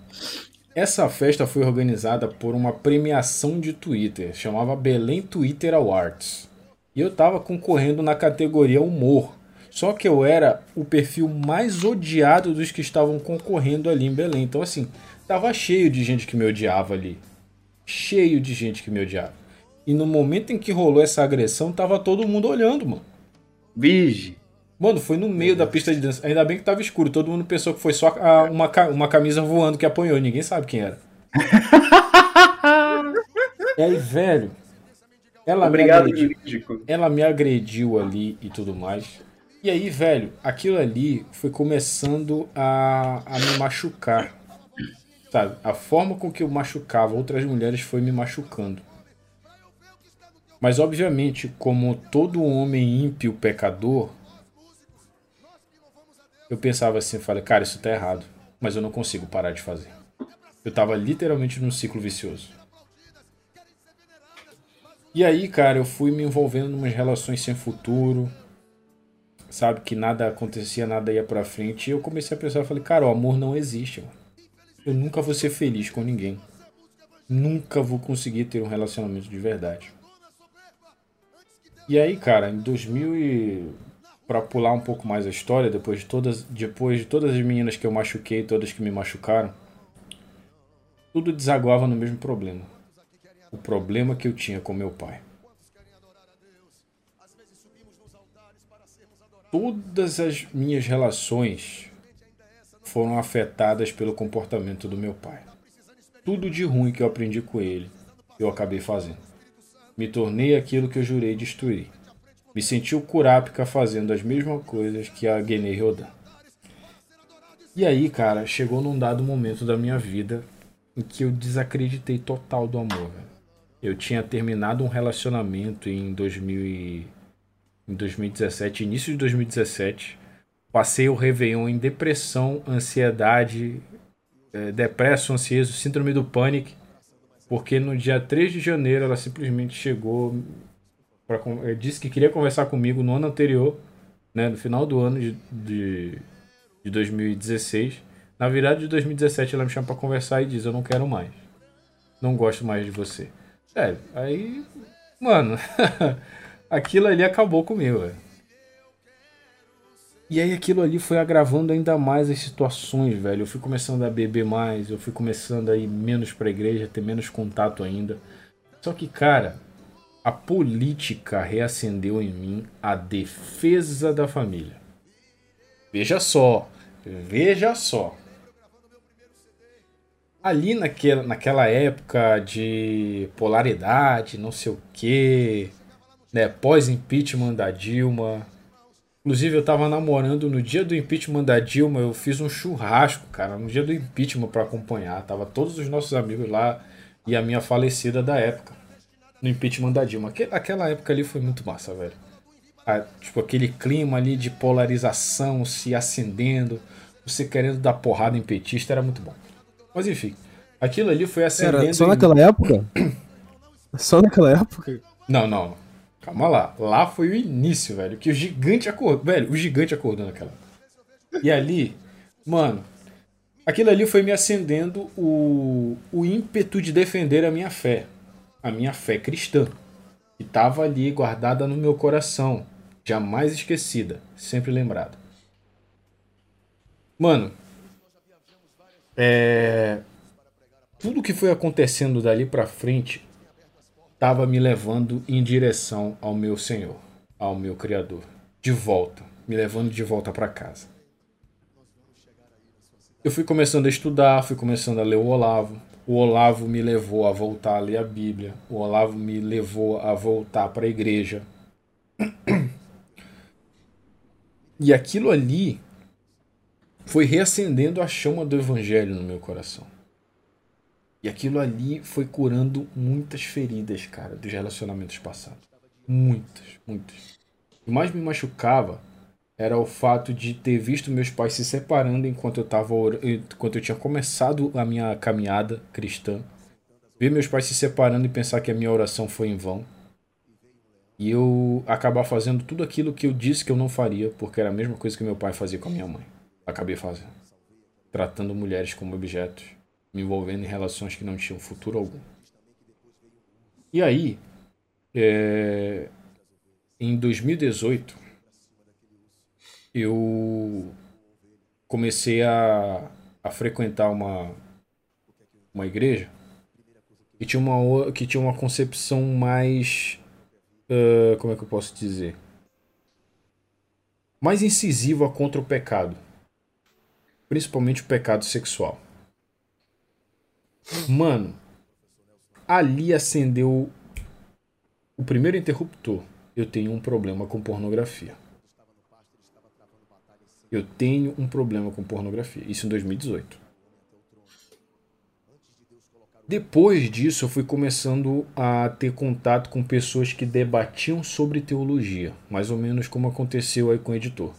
Essa festa foi organizada por uma premiação de Twitter, chamava Belém Twitter Awards. E eu tava concorrendo na categoria humor. Só que eu era o perfil mais odiado dos que estavam concorrendo ali em Belém. Então, assim, tava cheio de gente que me odiava ali. Cheio de gente que me odiava. E no momento em que rolou essa agressão, tava todo mundo olhando, mano. Vige. Mano, foi no meio da pista de dança. Ainda bem que tava escuro. Todo mundo pensou que foi só uma, uma camisa voando que apanhou. Ninguém sabe quem era. e aí, velho. Ela Obrigado, me agrediu, ela me agrediu ali e tudo mais. E aí, velho, aquilo ali foi começando a, a me machucar. Sabe? A forma com que eu machucava outras mulheres foi me machucando. Mas, obviamente, como todo homem ímpio pecador, eu pensava assim, falei, cara, isso tá errado. Mas eu não consigo parar de fazer. Eu tava literalmente num ciclo vicioso. E aí, cara, eu fui me envolvendo em umas relações sem futuro, sabe, que nada acontecia, nada ia pra frente. E eu comecei a pensar, falei, cara, o amor não existe, mano. Eu nunca vou ser feliz com ninguém. Nunca vou conseguir ter um relacionamento de verdade. E aí, cara, em 2000 e... Pra pular um pouco mais a história, depois de todas, depois de todas as meninas que eu machuquei, todas que me machucaram, tudo desaguava no mesmo problema. O problema que eu tinha com meu pai. todas as minhas relações foram afetadas pelo comportamento do meu pai. Tudo de ruim que eu aprendi com ele, eu acabei fazendo. Me tornei aquilo que eu jurei destruir. Me senti o Kurapika fazendo as mesmas coisas que a Genei Rodan. E aí, cara, chegou num dado momento da minha vida em que eu desacreditei total do amor. Velho. Eu tinha terminado um relacionamento em, 2000 e... em 2017, início de 2017. Passei o Réveillon em depressão, ansiedade, é, depresso, ansioso, síndrome do pânico. Porque no dia 3 de janeiro ela simplesmente chegou, pra, é, disse que queria conversar comigo no ano anterior, né, no final do ano de, de, de 2016. Na virada de 2017 ela me chama para conversar e diz: Eu não quero mais. Não gosto mais de você. Sério, aí. Mano, aquilo ali acabou comigo, velho. E aí aquilo ali foi agravando ainda mais as situações, velho. Eu fui começando a beber mais, eu fui começando a ir menos pra igreja, ter menos contato ainda. Só que, cara, a política reacendeu em mim a defesa da família. Veja só, veja só ali naquela, naquela época de polaridade, não sei o que, né, pós-impeachment da Dilma. Inclusive, eu tava namorando no dia do impeachment da Dilma, eu fiz um churrasco, cara, no dia do impeachment para acompanhar. Tava todos os nossos amigos lá e a minha falecida da época, no impeachment da Dilma. Aquela época ali foi muito massa, velho. Ah, tipo, aquele clima ali de polarização se acendendo, você querendo dar porrada em petista, era muito bom. Mas enfim, aquilo ali foi acendendo. Era só naquela época? Só naquela época? Não, não. Calma lá. Lá foi o início, velho. Que o gigante acordou. Velho, o gigante acordou naquela. E ali, mano, aquilo ali foi me acendendo o, o ímpeto de defender a minha fé. A minha fé cristã. Que estava ali guardada no meu coração. Jamais esquecida. Sempre lembrada. Mano, é, tudo que foi acontecendo dali para frente estava me levando em direção ao meu Senhor, ao meu Criador, de volta, me levando de volta para casa. Eu fui começando a estudar, fui começando a ler o Olavo. O Olavo me levou a voltar a ler a Bíblia. O Olavo me levou a voltar para a igreja. E aquilo ali foi reacendendo a chama do evangelho no meu coração. E aquilo ali foi curando muitas feridas, cara, dos relacionamentos passados. Muitas, muitas. O que mais me machucava era o fato de ter visto meus pais se separando enquanto eu tava enquanto eu tinha começado a minha caminhada cristã. Ver meus pais se separando e pensar que a minha oração foi em vão. E eu acabar fazendo tudo aquilo que eu disse que eu não faria, porque era a mesma coisa que meu pai fazia com a minha mãe acabei fazendo. Tratando mulheres como objetos, me envolvendo em relações que não tinham futuro algum. E aí, é, em 2018, eu comecei a, a frequentar uma, uma igreja que tinha uma, que tinha uma concepção mais. Uh, como é que eu posso dizer? Mais incisiva contra o pecado principalmente o pecado sexual. Mano, ali acendeu o primeiro interruptor. Eu tenho um problema com pornografia. Eu tenho um problema com pornografia. Isso em 2018. Depois disso, eu fui começando a ter contato com pessoas que debatiam sobre teologia, mais ou menos como aconteceu aí com o editor.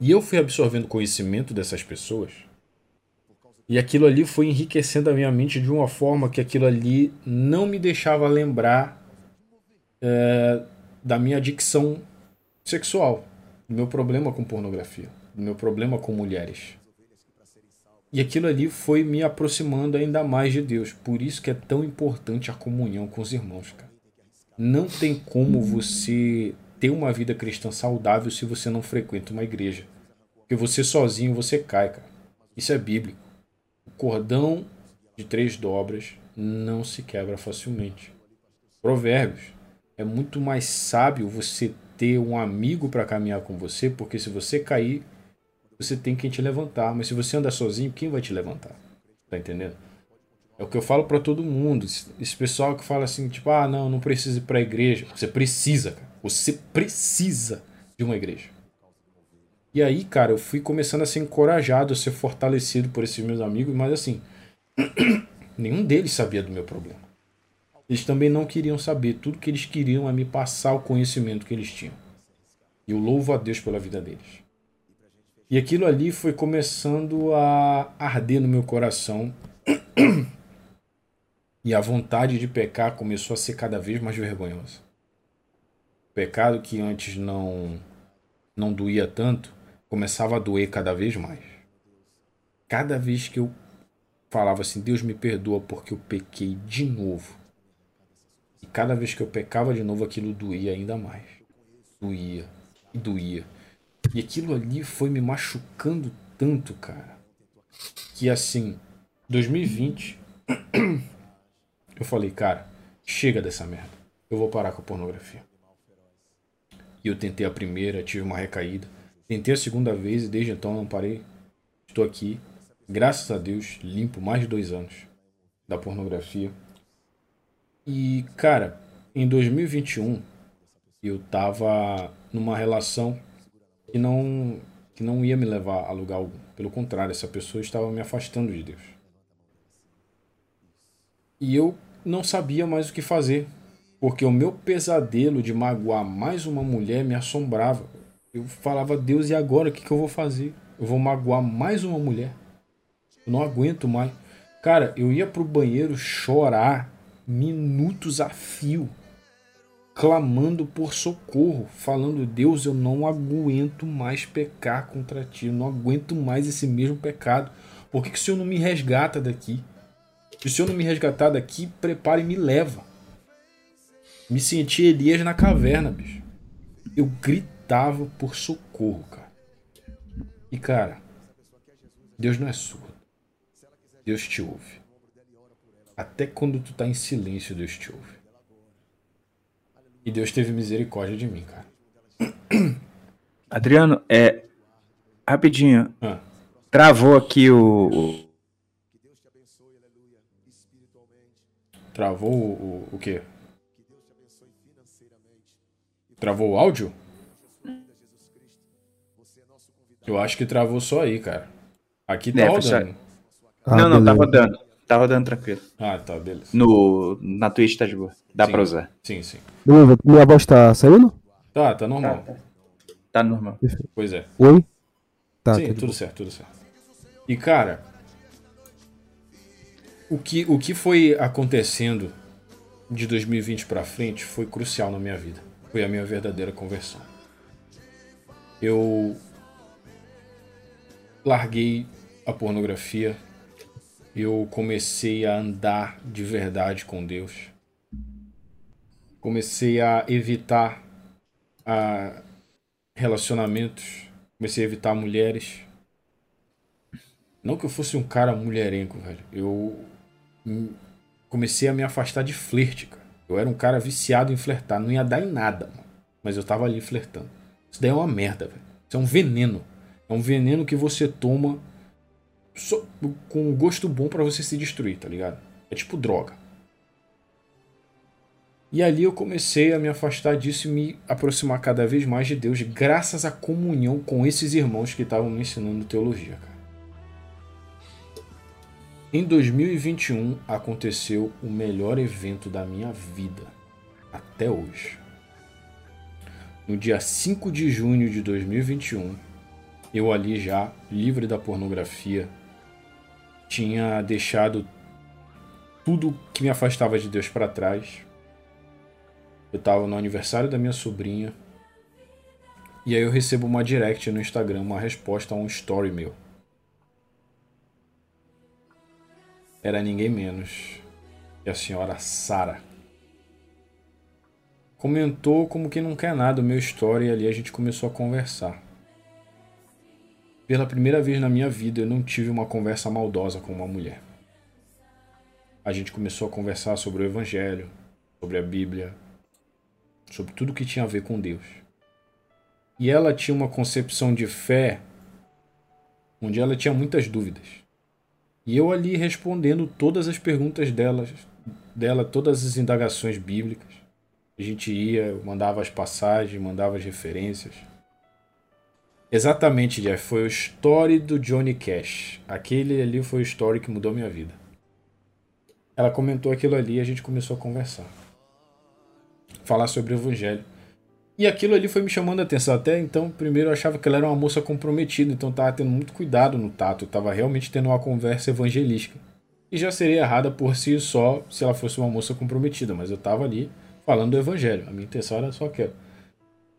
E eu fui absorvendo conhecimento dessas pessoas. E aquilo ali foi enriquecendo a minha mente de uma forma que aquilo ali não me deixava lembrar é, da minha adicção sexual, do meu problema com pornografia, do meu problema com mulheres. E aquilo ali foi me aproximando ainda mais de Deus. Por isso que é tão importante a comunhão com os irmãos, cara. Não tem como você ter uma vida cristã saudável se você não frequenta uma igreja. Porque você sozinho você cai, cara. Isso é bíblico. O cordão de três dobras não se quebra facilmente. Provérbios. É muito mais sábio você ter um amigo para caminhar com você, porque se você cair, você tem quem te levantar. Mas se você andar sozinho, quem vai te levantar? Tá entendendo? É o que eu falo para todo mundo. Esse pessoal que fala assim, tipo, ah, não, não precisa ir pra igreja. Você precisa, cara. Você precisa de uma igreja. E aí, cara, eu fui começando a ser encorajado, a ser fortalecido por esses meus amigos, mas assim, nenhum deles sabia do meu problema. Eles também não queriam saber. Tudo que eles queriam é me passar o conhecimento que eles tinham. E eu louvo a Deus pela vida deles. E aquilo ali foi começando a arder no meu coração. E a vontade de pecar começou a ser cada vez mais vergonhosa. Pecado que antes não não doía tanto, começava a doer cada vez mais. Cada vez que eu falava assim, Deus me perdoa porque eu pequei de novo. E cada vez que eu pecava de novo, aquilo doía ainda mais. Doía e doía. E aquilo ali foi me machucando tanto, cara. Que assim, 2020, eu falei, cara, chega dessa merda. Eu vou parar com a pornografia. E eu tentei a primeira, tive uma recaída. Tentei a segunda vez e desde então não parei. Estou aqui, graças a Deus, limpo mais de dois anos da pornografia. E, cara, em 2021 eu tava numa relação que não que não ia me levar a lugar algum. Pelo contrário, essa pessoa estava me afastando de Deus. E eu não sabia mais o que fazer, porque o meu pesadelo de magoar mais uma mulher me assombrava. Eu falava, Deus, e agora o que, que eu vou fazer? Eu vou magoar mais uma mulher? Eu não aguento mais. Cara, eu ia pro banheiro chorar minutos a fio, clamando por socorro, falando: Deus, eu não aguento mais pecar contra ti, eu não aguento mais esse mesmo pecado. Por que, que o Senhor não me resgata daqui? Se o Senhor não me resgatar daqui, prepare e me leva. Me senti Elias na caverna, bicho. Eu gritava por socorro, cara. E, cara, Deus não é surdo. Deus te ouve. Até quando tu tá em silêncio, Deus te ouve. E Deus teve misericórdia de mim, cara. Adriano, é. Rapidinho. Ah. Travou aqui o. Travou o, o, o quê? Travou o áudio? Eu acho que travou só aí, cara. Aqui tá é, rodando. Ah, não, não, tá rodando. Tá rodando tranquilo. Ah, tá, beleza. No, na Twitch tá de boa. Dá sim, pra usar. Sim, sim. Beleza, minha voz tá saindo? Tá, tá normal. Tá, tá. tá normal. Pois é. Oi? Tá, sim, tá tudo boa. certo, tudo certo. E, cara, o que, o que foi acontecendo de 2020 para frente foi crucial na minha vida. Foi a minha verdadeira conversão. Eu larguei a pornografia. Eu comecei a andar de verdade com Deus. Comecei a evitar a relacionamentos. Comecei a evitar mulheres. Não que eu fosse um cara mulherengo, velho. Eu comecei a me afastar de flerte, cara. Eu era um cara viciado em flertar, não ia dar em nada, mano. Mas eu tava ali flertando. Isso daí é uma merda, velho. Isso é um veneno. É um veneno que você toma só, com gosto bom para você se destruir, tá ligado? É tipo droga. E ali eu comecei a me afastar disso e me aproximar cada vez mais de Deus, graças à comunhão com esses irmãos que estavam me ensinando teologia, cara. Em 2021 aconteceu o melhor evento da minha vida até hoje. No dia 5 de junho de 2021, eu ali já, livre da pornografia, tinha deixado tudo que me afastava de Deus para trás. Eu estava no aniversário da minha sobrinha e aí eu recebo uma direct no Instagram, uma resposta a um story meu. era ninguém menos que a senhora Sara. Comentou como que não quer nada o meu história e ali a gente começou a conversar. Pela primeira vez na minha vida eu não tive uma conversa maldosa com uma mulher. A gente começou a conversar sobre o Evangelho, sobre a Bíblia, sobre tudo que tinha a ver com Deus. E ela tinha uma concepção de fé onde ela tinha muitas dúvidas. E eu ali respondendo todas as perguntas delas, dela, todas as indagações bíblicas. A gente ia, mandava as passagens, mandava as referências. Exatamente, Jeff, foi o story do Johnny Cash. Aquele ali foi o story que mudou minha vida. ela comentou aquilo ali e a gente começou a conversar. Falar sobre o evangelho. E aquilo ali foi me chamando a atenção. Até então, primeiro eu achava que ela era uma moça comprometida, então tava tendo muito cuidado no tato, tava realmente tendo uma conversa evangelística. E já seria errada por si só se ela fosse uma moça comprometida, mas eu tava ali falando do evangelho. A minha intenção era só aquela.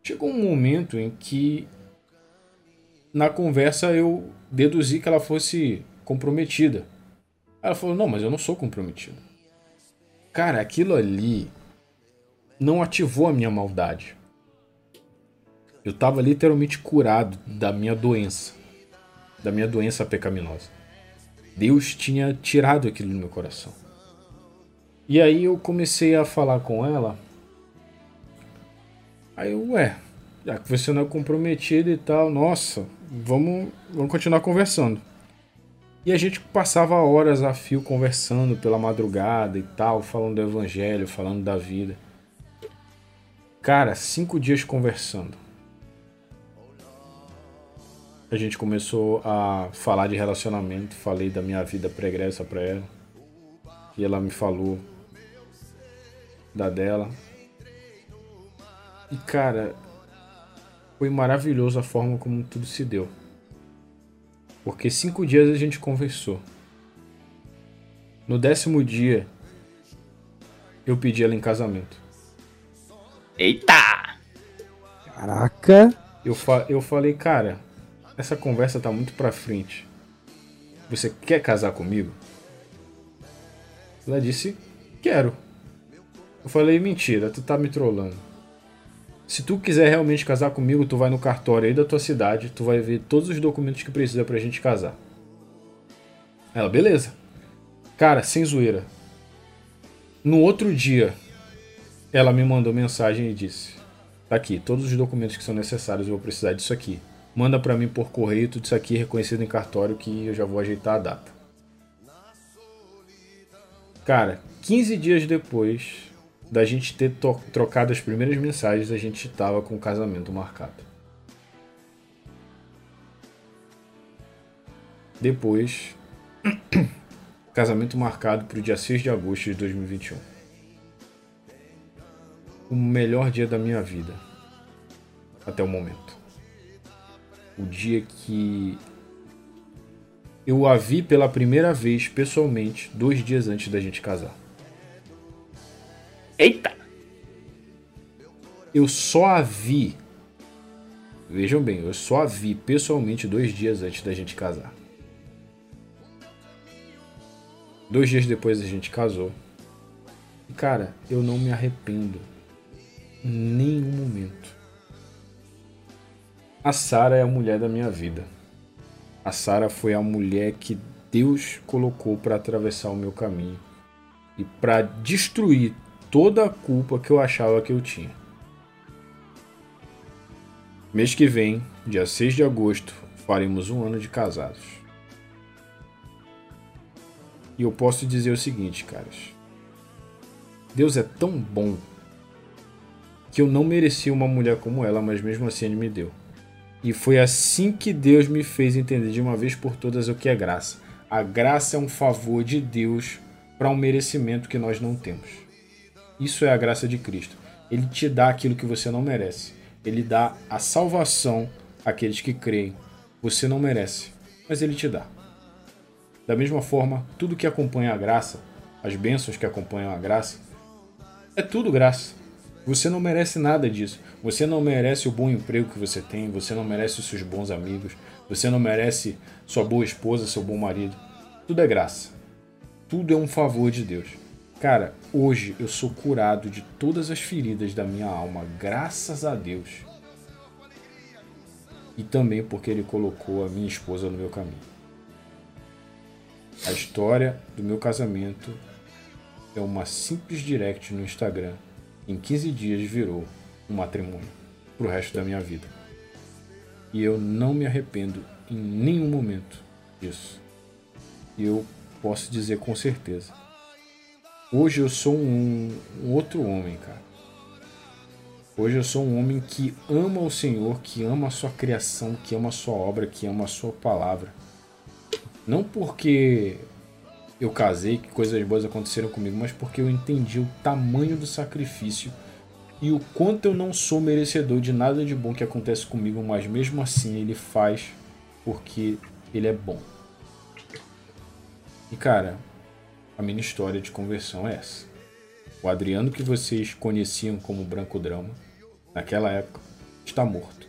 Chegou um momento em que na conversa eu deduzi que ela fosse comprometida. Ela falou: Não, mas eu não sou comprometido. Cara, aquilo ali não ativou a minha maldade. Eu estava literalmente curado da minha doença, da minha doença pecaminosa. Deus tinha tirado aquilo do meu coração. E aí eu comecei a falar com ela. Aí eu, ué, já que você não é comprometido e tal, nossa, vamos, vamos continuar conversando. E a gente passava horas a fio conversando pela madrugada e tal, falando do evangelho, falando da vida. Cara, cinco dias conversando. A gente começou a falar de relacionamento, falei da minha vida pregressa para ela. E ela me falou da dela. E cara, foi maravilhoso a forma como tudo se deu. Porque cinco dias a gente conversou. No décimo dia, eu pedi ela em casamento. Eita! Caraca! Eu, fa eu falei, cara, essa conversa tá muito pra frente. Você quer casar comigo? Ela disse, quero. Eu falei, mentira, tu tá me trollando. Se tu quiser realmente casar comigo, tu vai no cartório aí da tua cidade, tu vai ver todos os documentos que precisa pra gente casar. Ela, beleza. Cara, sem zoeira. No outro dia, ela me mandou mensagem e disse: Tá aqui, todos os documentos que são necessários, eu vou precisar disso aqui. Manda para mim por correio tudo isso aqui reconhecido em cartório que eu já vou ajeitar a data. Cara, 15 dias depois, da gente ter trocado as primeiras mensagens, a gente estava com o casamento marcado. Depois, casamento marcado para o dia 6 de agosto de 2021. O melhor dia da minha vida. Até o momento. O dia que eu a vi pela primeira vez pessoalmente, dois dias antes da gente casar. Eita! Eu só a vi. Vejam bem, eu só a vi pessoalmente dois dias antes da gente casar. Dois dias depois a gente casou. E cara, eu não me arrependo. Em nenhum momento. A Sara é a mulher da minha vida. A Sara foi a mulher que Deus colocou para atravessar o meu caminho e para destruir toda a culpa que eu achava que eu tinha. Mês que vem, dia 6 de agosto, faremos um ano de casados. E eu posso dizer o seguinte, caras. Deus é tão bom que eu não merecia uma mulher como ela, mas mesmo assim ele me deu. E foi assim que Deus me fez entender de uma vez por todas o que é graça. A graça é um favor de Deus para um merecimento que nós não temos. Isso é a graça de Cristo. Ele te dá aquilo que você não merece. Ele dá a salvação àqueles que creem. Você não merece, mas ele te dá. Da mesma forma, tudo que acompanha a graça, as bênçãos que acompanham a graça, é tudo graça. Você não merece nada disso. Você não merece o bom emprego que você tem, você não merece os seus bons amigos, você não merece sua boa esposa, seu bom marido. Tudo é graça. Tudo é um favor de Deus. Cara, hoje eu sou curado de todas as feridas da minha alma, graças a Deus. E também porque Ele colocou a minha esposa no meu caminho. A história do meu casamento é uma simples direct no Instagram. Em 15 dias virou um matrimônio pro resto da minha vida. E eu não me arrependo em nenhum momento disso. Eu posso dizer com certeza Hoje eu sou um, um outro homem, cara. Hoje eu sou um homem que ama o Senhor, que ama a sua criação, que ama a sua obra, que ama a sua palavra. Não porque eu casei, que coisas boas aconteceram comigo, mas porque eu entendi o tamanho do sacrifício e o quanto eu não sou merecedor de nada de bom que acontece comigo, mas mesmo assim ele faz porque ele é bom. E cara, a minha história de conversão é essa. O Adriano que vocês conheciam como Branco Drama, naquela época, está morto.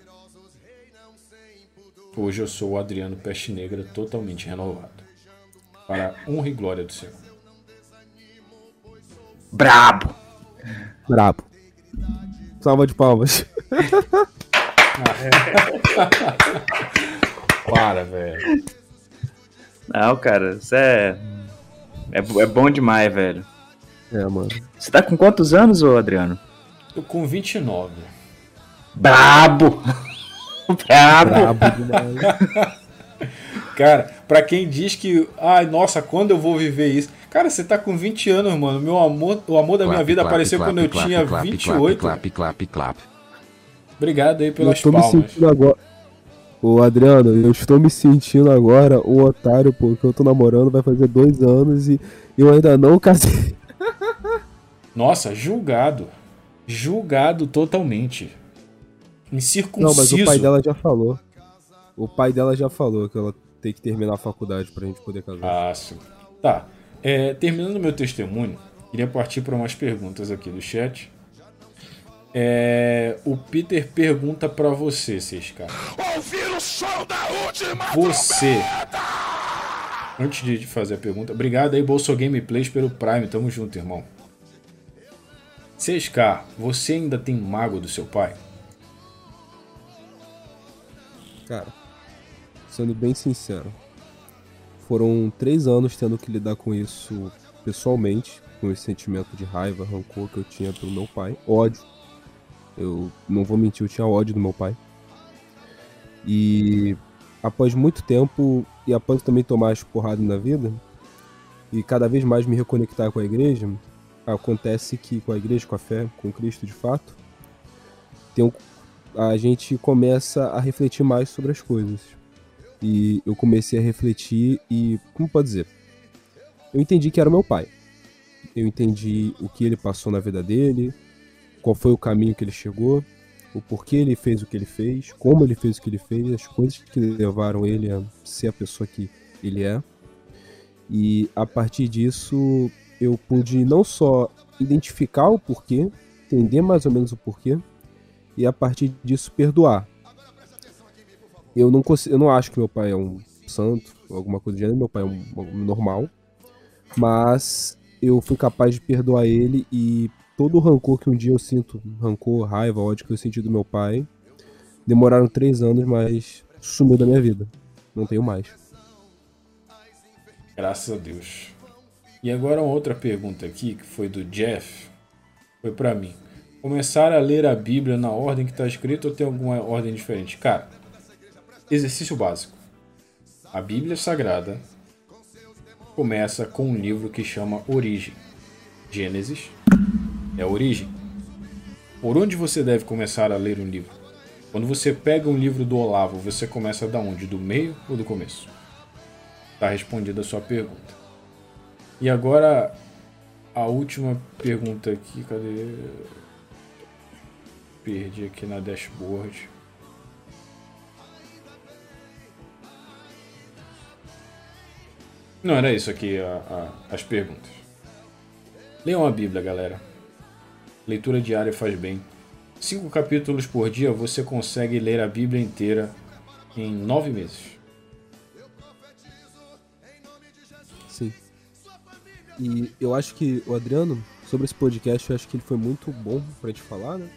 Hoje eu sou o Adriano Peste Negra totalmente renovado. Para honra e glória do Senhor. Brabo! Brabo. Salva de palmas. Para, velho. Não, cara, isso é... é. É bom demais, velho. É, mano. Você tá com quantos anos, ô Adriano? Tô com 29. Brabo! Brabo! Brabo demais. Cara, pra quem diz que, ai, nossa, quando eu vou viver isso? Cara, você tá com 20 anos, mano. Meu amor, o amor da minha vida apareceu quando eu tinha 28. Clap, clap, clap. Obrigado aí Eu pelas estou me palmas. sentindo agora. Ô Adriano, eu estou me sentindo agora um otário, porque eu tô namorando, vai fazer dois anos e eu ainda não casei. Nossa, julgado. Julgado totalmente. Não, Incircunciso. mas o pai dela já falou. O pai dela já falou que ela tem que terminar a faculdade pra gente poder casar. Ah, sim. Tá. É, terminando meu testemunho, queria partir para umas perguntas aqui do chat. É, o Peter pergunta pra você, CSK. Ouvir o som da última Você. Antes de fazer a pergunta, obrigado aí, Bolso Gameplays, pelo Prime. Tamo junto, irmão. CSK, você ainda tem mágoa do seu pai? Cara, sendo bem sincero, foram três anos tendo que lidar com isso pessoalmente, com esse sentimento de raiva, rancor que eu tinha pelo meu pai, ódio. Eu não vou mentir, eu tinha ódio do meu pai. E após muito tempo, e após também tomar as porradas na vida, e cada vez mais me reconectar com a igreja, acontece que com a igreja, com a fé, com Cristo de fato, um, a gente começa a refletir mais sobre as coisas. E eu comecei a refletir e, como pode dizer? Eu entendi que era o meu pai. Eu entendi o que ele passou na vida dele, qual foi o caminho que ele chegou, o porquê ele fez o que ele fez, como ele fez o que ele fez, as coisas que levaram ele a ser a pessoa que ele é. E a partir disso eu pude não só identificar o porquê, entender mais ou menos o porquê, e a partir disso perdoar. Eu não, consigo, eu não acho que meu pai é um santo, alguma coisa do gênero, meu pai é um, um normal, mas eu fui capaz de perdoar ele e todo o rancor que um dia eu sinto, rancor, raiva, ódio que eu senti do meu pai, demoraram três anos, mas sumiu da minha vida. Não tenho mais. Graças a Deus. E agora outra pergunta aqui, que foi do Jeff, foi pra mim. Começar a ler a Bíblia na ordem que está escrito ou tem alguma ordem diferente? Cara, exercício básico. A Bíblia Sagrada começa com um livro que chama Origem. Gênesis é a origem. Por onde você deve começar a ler um livro? Quando você pega um livro do Olavo, você começa da onde? Do meio ou do começo? Tá respondida a sua pergunta. E agora a última pergunta aqui, cadê? Perdi aqui na dashboard. Não, era isso aqui a- a- as perguntas. Leiam a Bíblia, galera. Leitura diária faz bem. Cinco capítulos por dia você consegue ler a Bíblia inteira em nove meses. Sim. E eu acho que o Adriano, sobre esse podcast, eu acho que ele foi muito bom pra gente falar, né?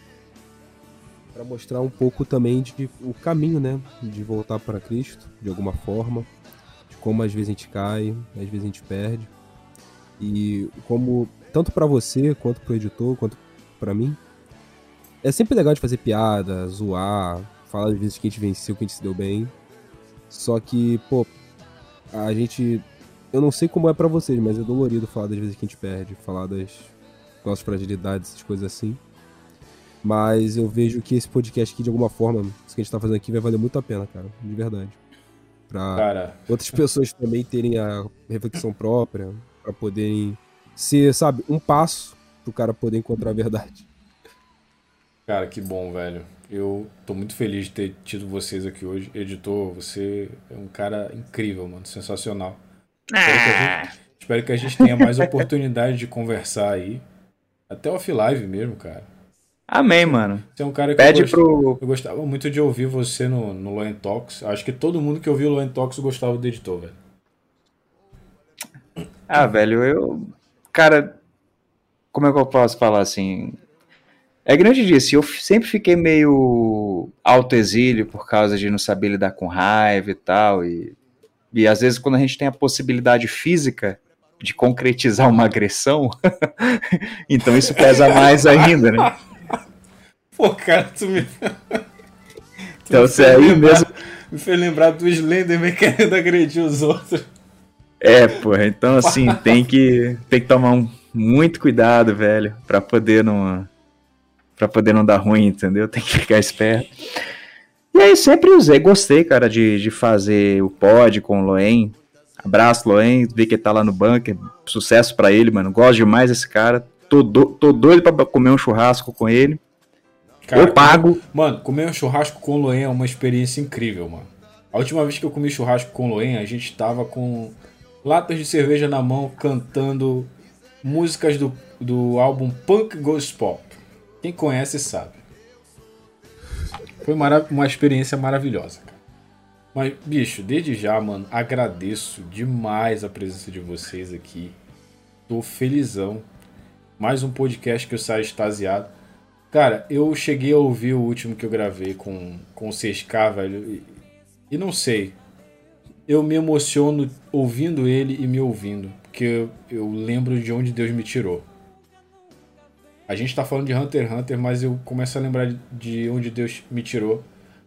Pra mostrar um pouco também de o caminho, né? De voltar para Cristo, de alguma forma. De como às vezes a gente cai, às vezes a gente perde. E como, tanto pra você, quanto pro editor, quanto pra mim, é sempre legal de fazer piada, zoar, falar às vezes que a gente venceu, que a gente se deu bem. Só que, pô, a gente eu não sei como é pra vocês, mas é dolorido falar das vezes que a gente perde, falar das nossas fragilidades, essas coisas assim. Mas eu vejo que esse podcast aqui, de alguma forma, isso que a gente tá fazendo aqui vai valer muito a pena, cara. De verdade. para outras pessoas também terem a reflexão própria, para poderem ser, sabe, um passo pro cara poder encontrar a verdade. Cara, que bom, velho. Eu tô muito feliz de ter tido vocês aqui hoje. Editor, você é um cara incrível, mano. Sensacional. Espero, que gente, espero que a gente tenha mais oportunidade de conversar aí. Até off-live mesmo, cara. Amém, mano. Você é um cara que Pede eu, pro... eu gostava muito de ouvir você no, no Loen Talks. Acho que todo mundo que ouviu o Loen Talks gostava do editor, velho. Ah, velho, eu. Cara, como é que eu posso falar assim? É grande disso. Eu sempre fiquei meio autoexílio por causa de não saber lidar com raiva e tal. E, e às vezes, quando a gente tem a possibilidade física de concretizar uma agressão, então isso pesa mais ainda, né? Pô, cara, tu me. tu então, você aí lembrar, mesmo. Me fez lembrar do Slenderman querendo agredir os outros. É, porra, então assim, tem que, tem que tomar um, muito cuidado, velho, pra poder não para poder não dar ruim, entendeu? Tem que ficar esperto. E aí sempre usei, gostei, cara, de, de fazer o pod com o Loen. Abraço, Loen, vi que tá lá no bunker. Sucesso para ele, mano. Gosto demais desse cara. Tô, do, tô doido pra comer um churrasco com ele. Cara, eu pago. Mano, comer um churrasco com o Loen é uma experiência incrível, mano. A última vez que eu comi churrasco com o Loen, a gente tava com latas de cerveja na mão, cantando músicas do, do álbum Punk Ghost Pop. Quem conhece sabe. Foi uma experiência maravilhosa, cara. Mas, bicho, desde já, mano, agradeço demais a presença de vocês aqui. Tô felizão. Mais um podcast que eu saio extasiado. Cara, eu cheguei a ouvir o último que eu gravei com, com o 6K, velho. E, e não sei. Eu me emociono ouvindo ele e me ouvindo. Porque eu, lembro de onde Deus me tirou. A gente tá falando de Hunter x Hunter, mas eu começo a lembrar de onde Deus me tirou.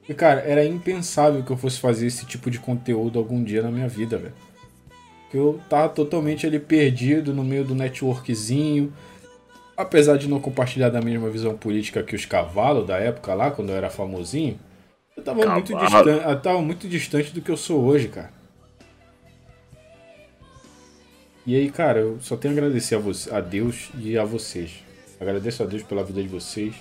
E, cara, era impensável que eu fosse fazer esse tipo de conteúdo algum dia na minha vida, velho. Eu tava totalmente ali perdido no meio do networkzinho. Apesar de não compartilhar da mesma visão política que os cavalos da época lá, quando eu era famosinho, eu tava, muito distante, eu tava muito distante do que eu sou hoje, cara. E aí, cara, eu só tenho a agradecer a, você, a Deus e a vocês. Agradeço a Deus pela vida de vocês.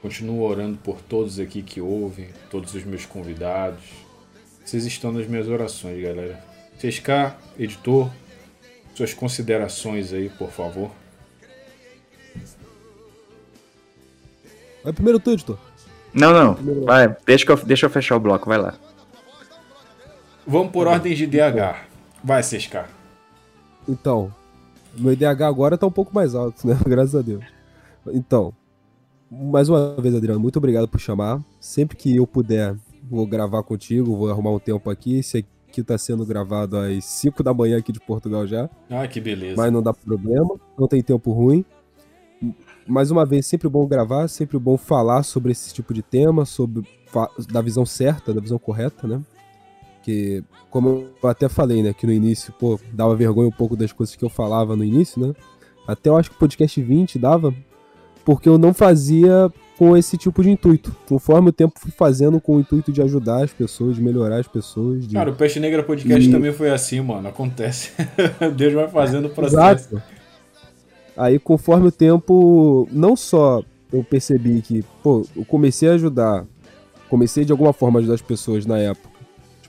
Continuo orando por todos aqui que ouvem, todos os meus convidados. Vocês estão nas minhas orações, galera. 6K, editor, suas considerações aí, por favor. Vai primeiro tu, editor. Não, não. Vai, deixa, eu, deixa eu fechar o bloco, vai lá. Vamos por ordem de DH. Vai, 6K. Então, meu IDH agora tá um pouco mais alto, né? Graças a Deus. Então, mais uma vez, Adriano, muito obrigado por chamar. Sempre que eu puder, vou gravar contigo, vou arrumar um tempo aqui. Esse aqui tá sendo gravado às 5 da manhã aqui de Portugal já. Ah, que beleza. Mas não dá problema, não tem tempo ruim. Mais uma vez, sempre bom gravar, sempre bom falar sobre esse tipo de tema, sobre da visão certa, da visão correta, né? Porque, como eu até falei, né, que no início, pô, dava vergonha um pouco das coisas que eu falava no início, né? Até eu acho que o podcast 20 dava, porque eu não fazia com esse tipo de intuito. Conforme o tempo fui fazendo com o intuito de ajudar as pessoas, de melhorar as pessoas. De... Cara, o Peixe Negra Podcast e... também foi assim, mano. Acontece. Deus vai fazendo o processo. Exato. Aí, conforme o tempo, não só eu percebi que, pô, eu comecei a ajudar, comecei de alguma forma a ajudar as pessoas na época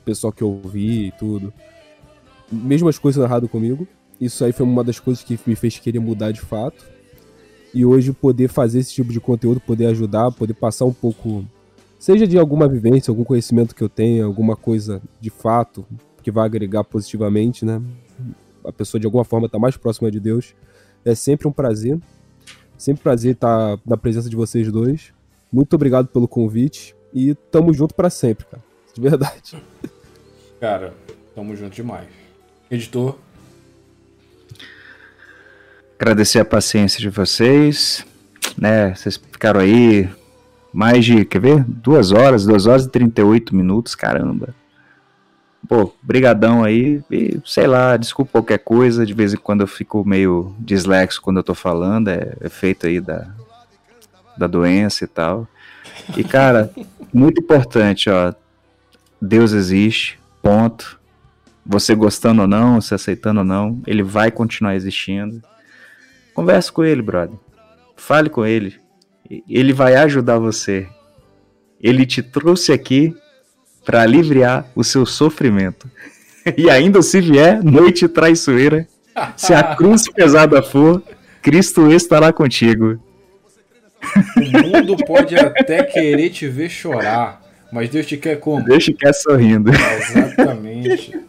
pessoal que eu vi e tudo. Mesmo as coisas errado comigo. Isso aí foi uma das coisas que me fez querer mudar de fato. E hoje poder fazer esse tipo de conteúdo, poder ajudar, poder passar um pouco, seja de alguma vivência, algum conhecimento que eu tenha, alguma coisa de fato que vai agregar positivamente, né? A pessoa de alguma forma tá mais próxima de Deus. É sempre um prazer. Sempre prazer estar na presença de vocês dois. Muito obrigado pelo convite e tamo junto para sempre, cara. De verdade. Cara, tamo junto demais. Editor. Agradecer a paciência de vocês. Né, vocês ficaram aí mais de, quer ver? Duas horas, duas horas e 38 minutos, caramba. Pô, brigadão aí, e sei lá, desculpa qualquer coisa, de vez em quando eu fico meio dislexo quando eu tô falando, é, é feito aí da, da doença e tal. E cara, muito importante, ó, Deus existe, Ponto. Você gostando ou não, você aceitando ou não, ele vai continuar existindo. Converse com ele, brother. Fale com ele. Ele vai ajudar você. Ele te trouxe aqui para aliviar o seu sofrimento. E ainda se vier noite traiçoeira, se a cruz pesada for, Cristo estará contigo. O mundo pode até querer te ver chorar, mas Deus te quer como? Deus te quer sorrindo. Exatamente.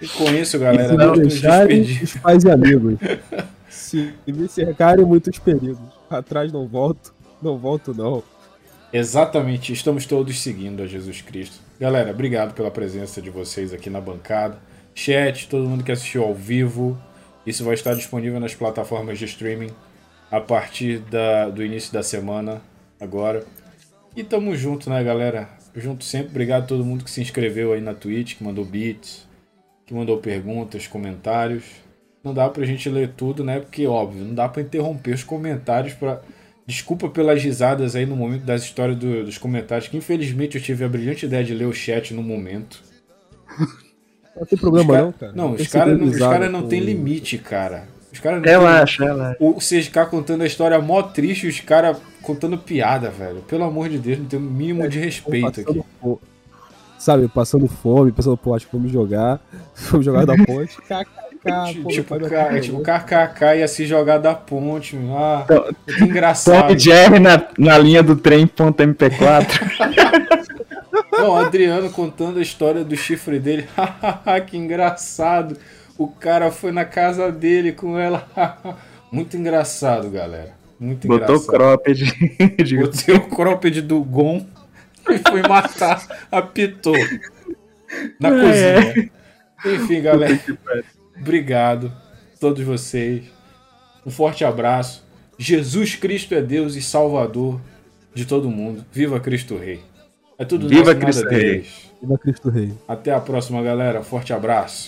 E com isso, galera, não deixarem os pais e amigos. Se me cercarem muitos perigos. Atrás não volto, não volto não. Exatamente, estamos todos seguindo a Jesus Cristo. Galera, obrigado pela presença de vocês aqui na bancada. Chat, todo mundo que assistiu ao vivo. Isso vai estar disponível nas plataformas de streaming a partir da, do início da semana, agora. E tamo junto, né, galera? Junto sempre. Obrigado a todo mundo que se inscreveu aí na Twitch, que mandou beats, que mandou perguntas, comentários. Não dá pra gente ler tudo, né? Porque, óbvio, não dá pra interromper os comentários para Desculpa pelas risadas aí no momento das histórias do, dos comentários, que infelizmente eu tive a brilhante ideia de ler o chat no momento. Não tem problema cara, não, cara. Não, os caras não, cara não tem limite, cara. Os caras não relaxa, tem... relaxa. O CSK contando a história mó triste e os caras contando piada, velho. Pelo amor de Deus, não tem o um mínimo é, de respeito aqui. Fome. Sabe, passando fome, pensando, pô, acho que vamos jogar. Vamos jogar da ponte. pô, tipo, cara, tipo, KKK ia se jogar da ponte. Ah, então, que engraçado. Tom Jerry na, na linha do trem.mp4. Não, Adriano contando a história do chifre dele. que engraçado. O cara foi na casa dele com ela. Muito engraçado, galera. Muito Botou engraçado. cropped. Botei o cropped do Gon e foi matar a Pitou na é. cozinha. Enfim, galera. Obrigado a todos vocês. Um forte abraço. Jesus Cristo é Deus e Salvador de todo mundo. Viva Cristo Rei. É tudo Viva nosso, Cristo Rei. Viva Cristo Rei. Até a próxima, galera. Forte abraço.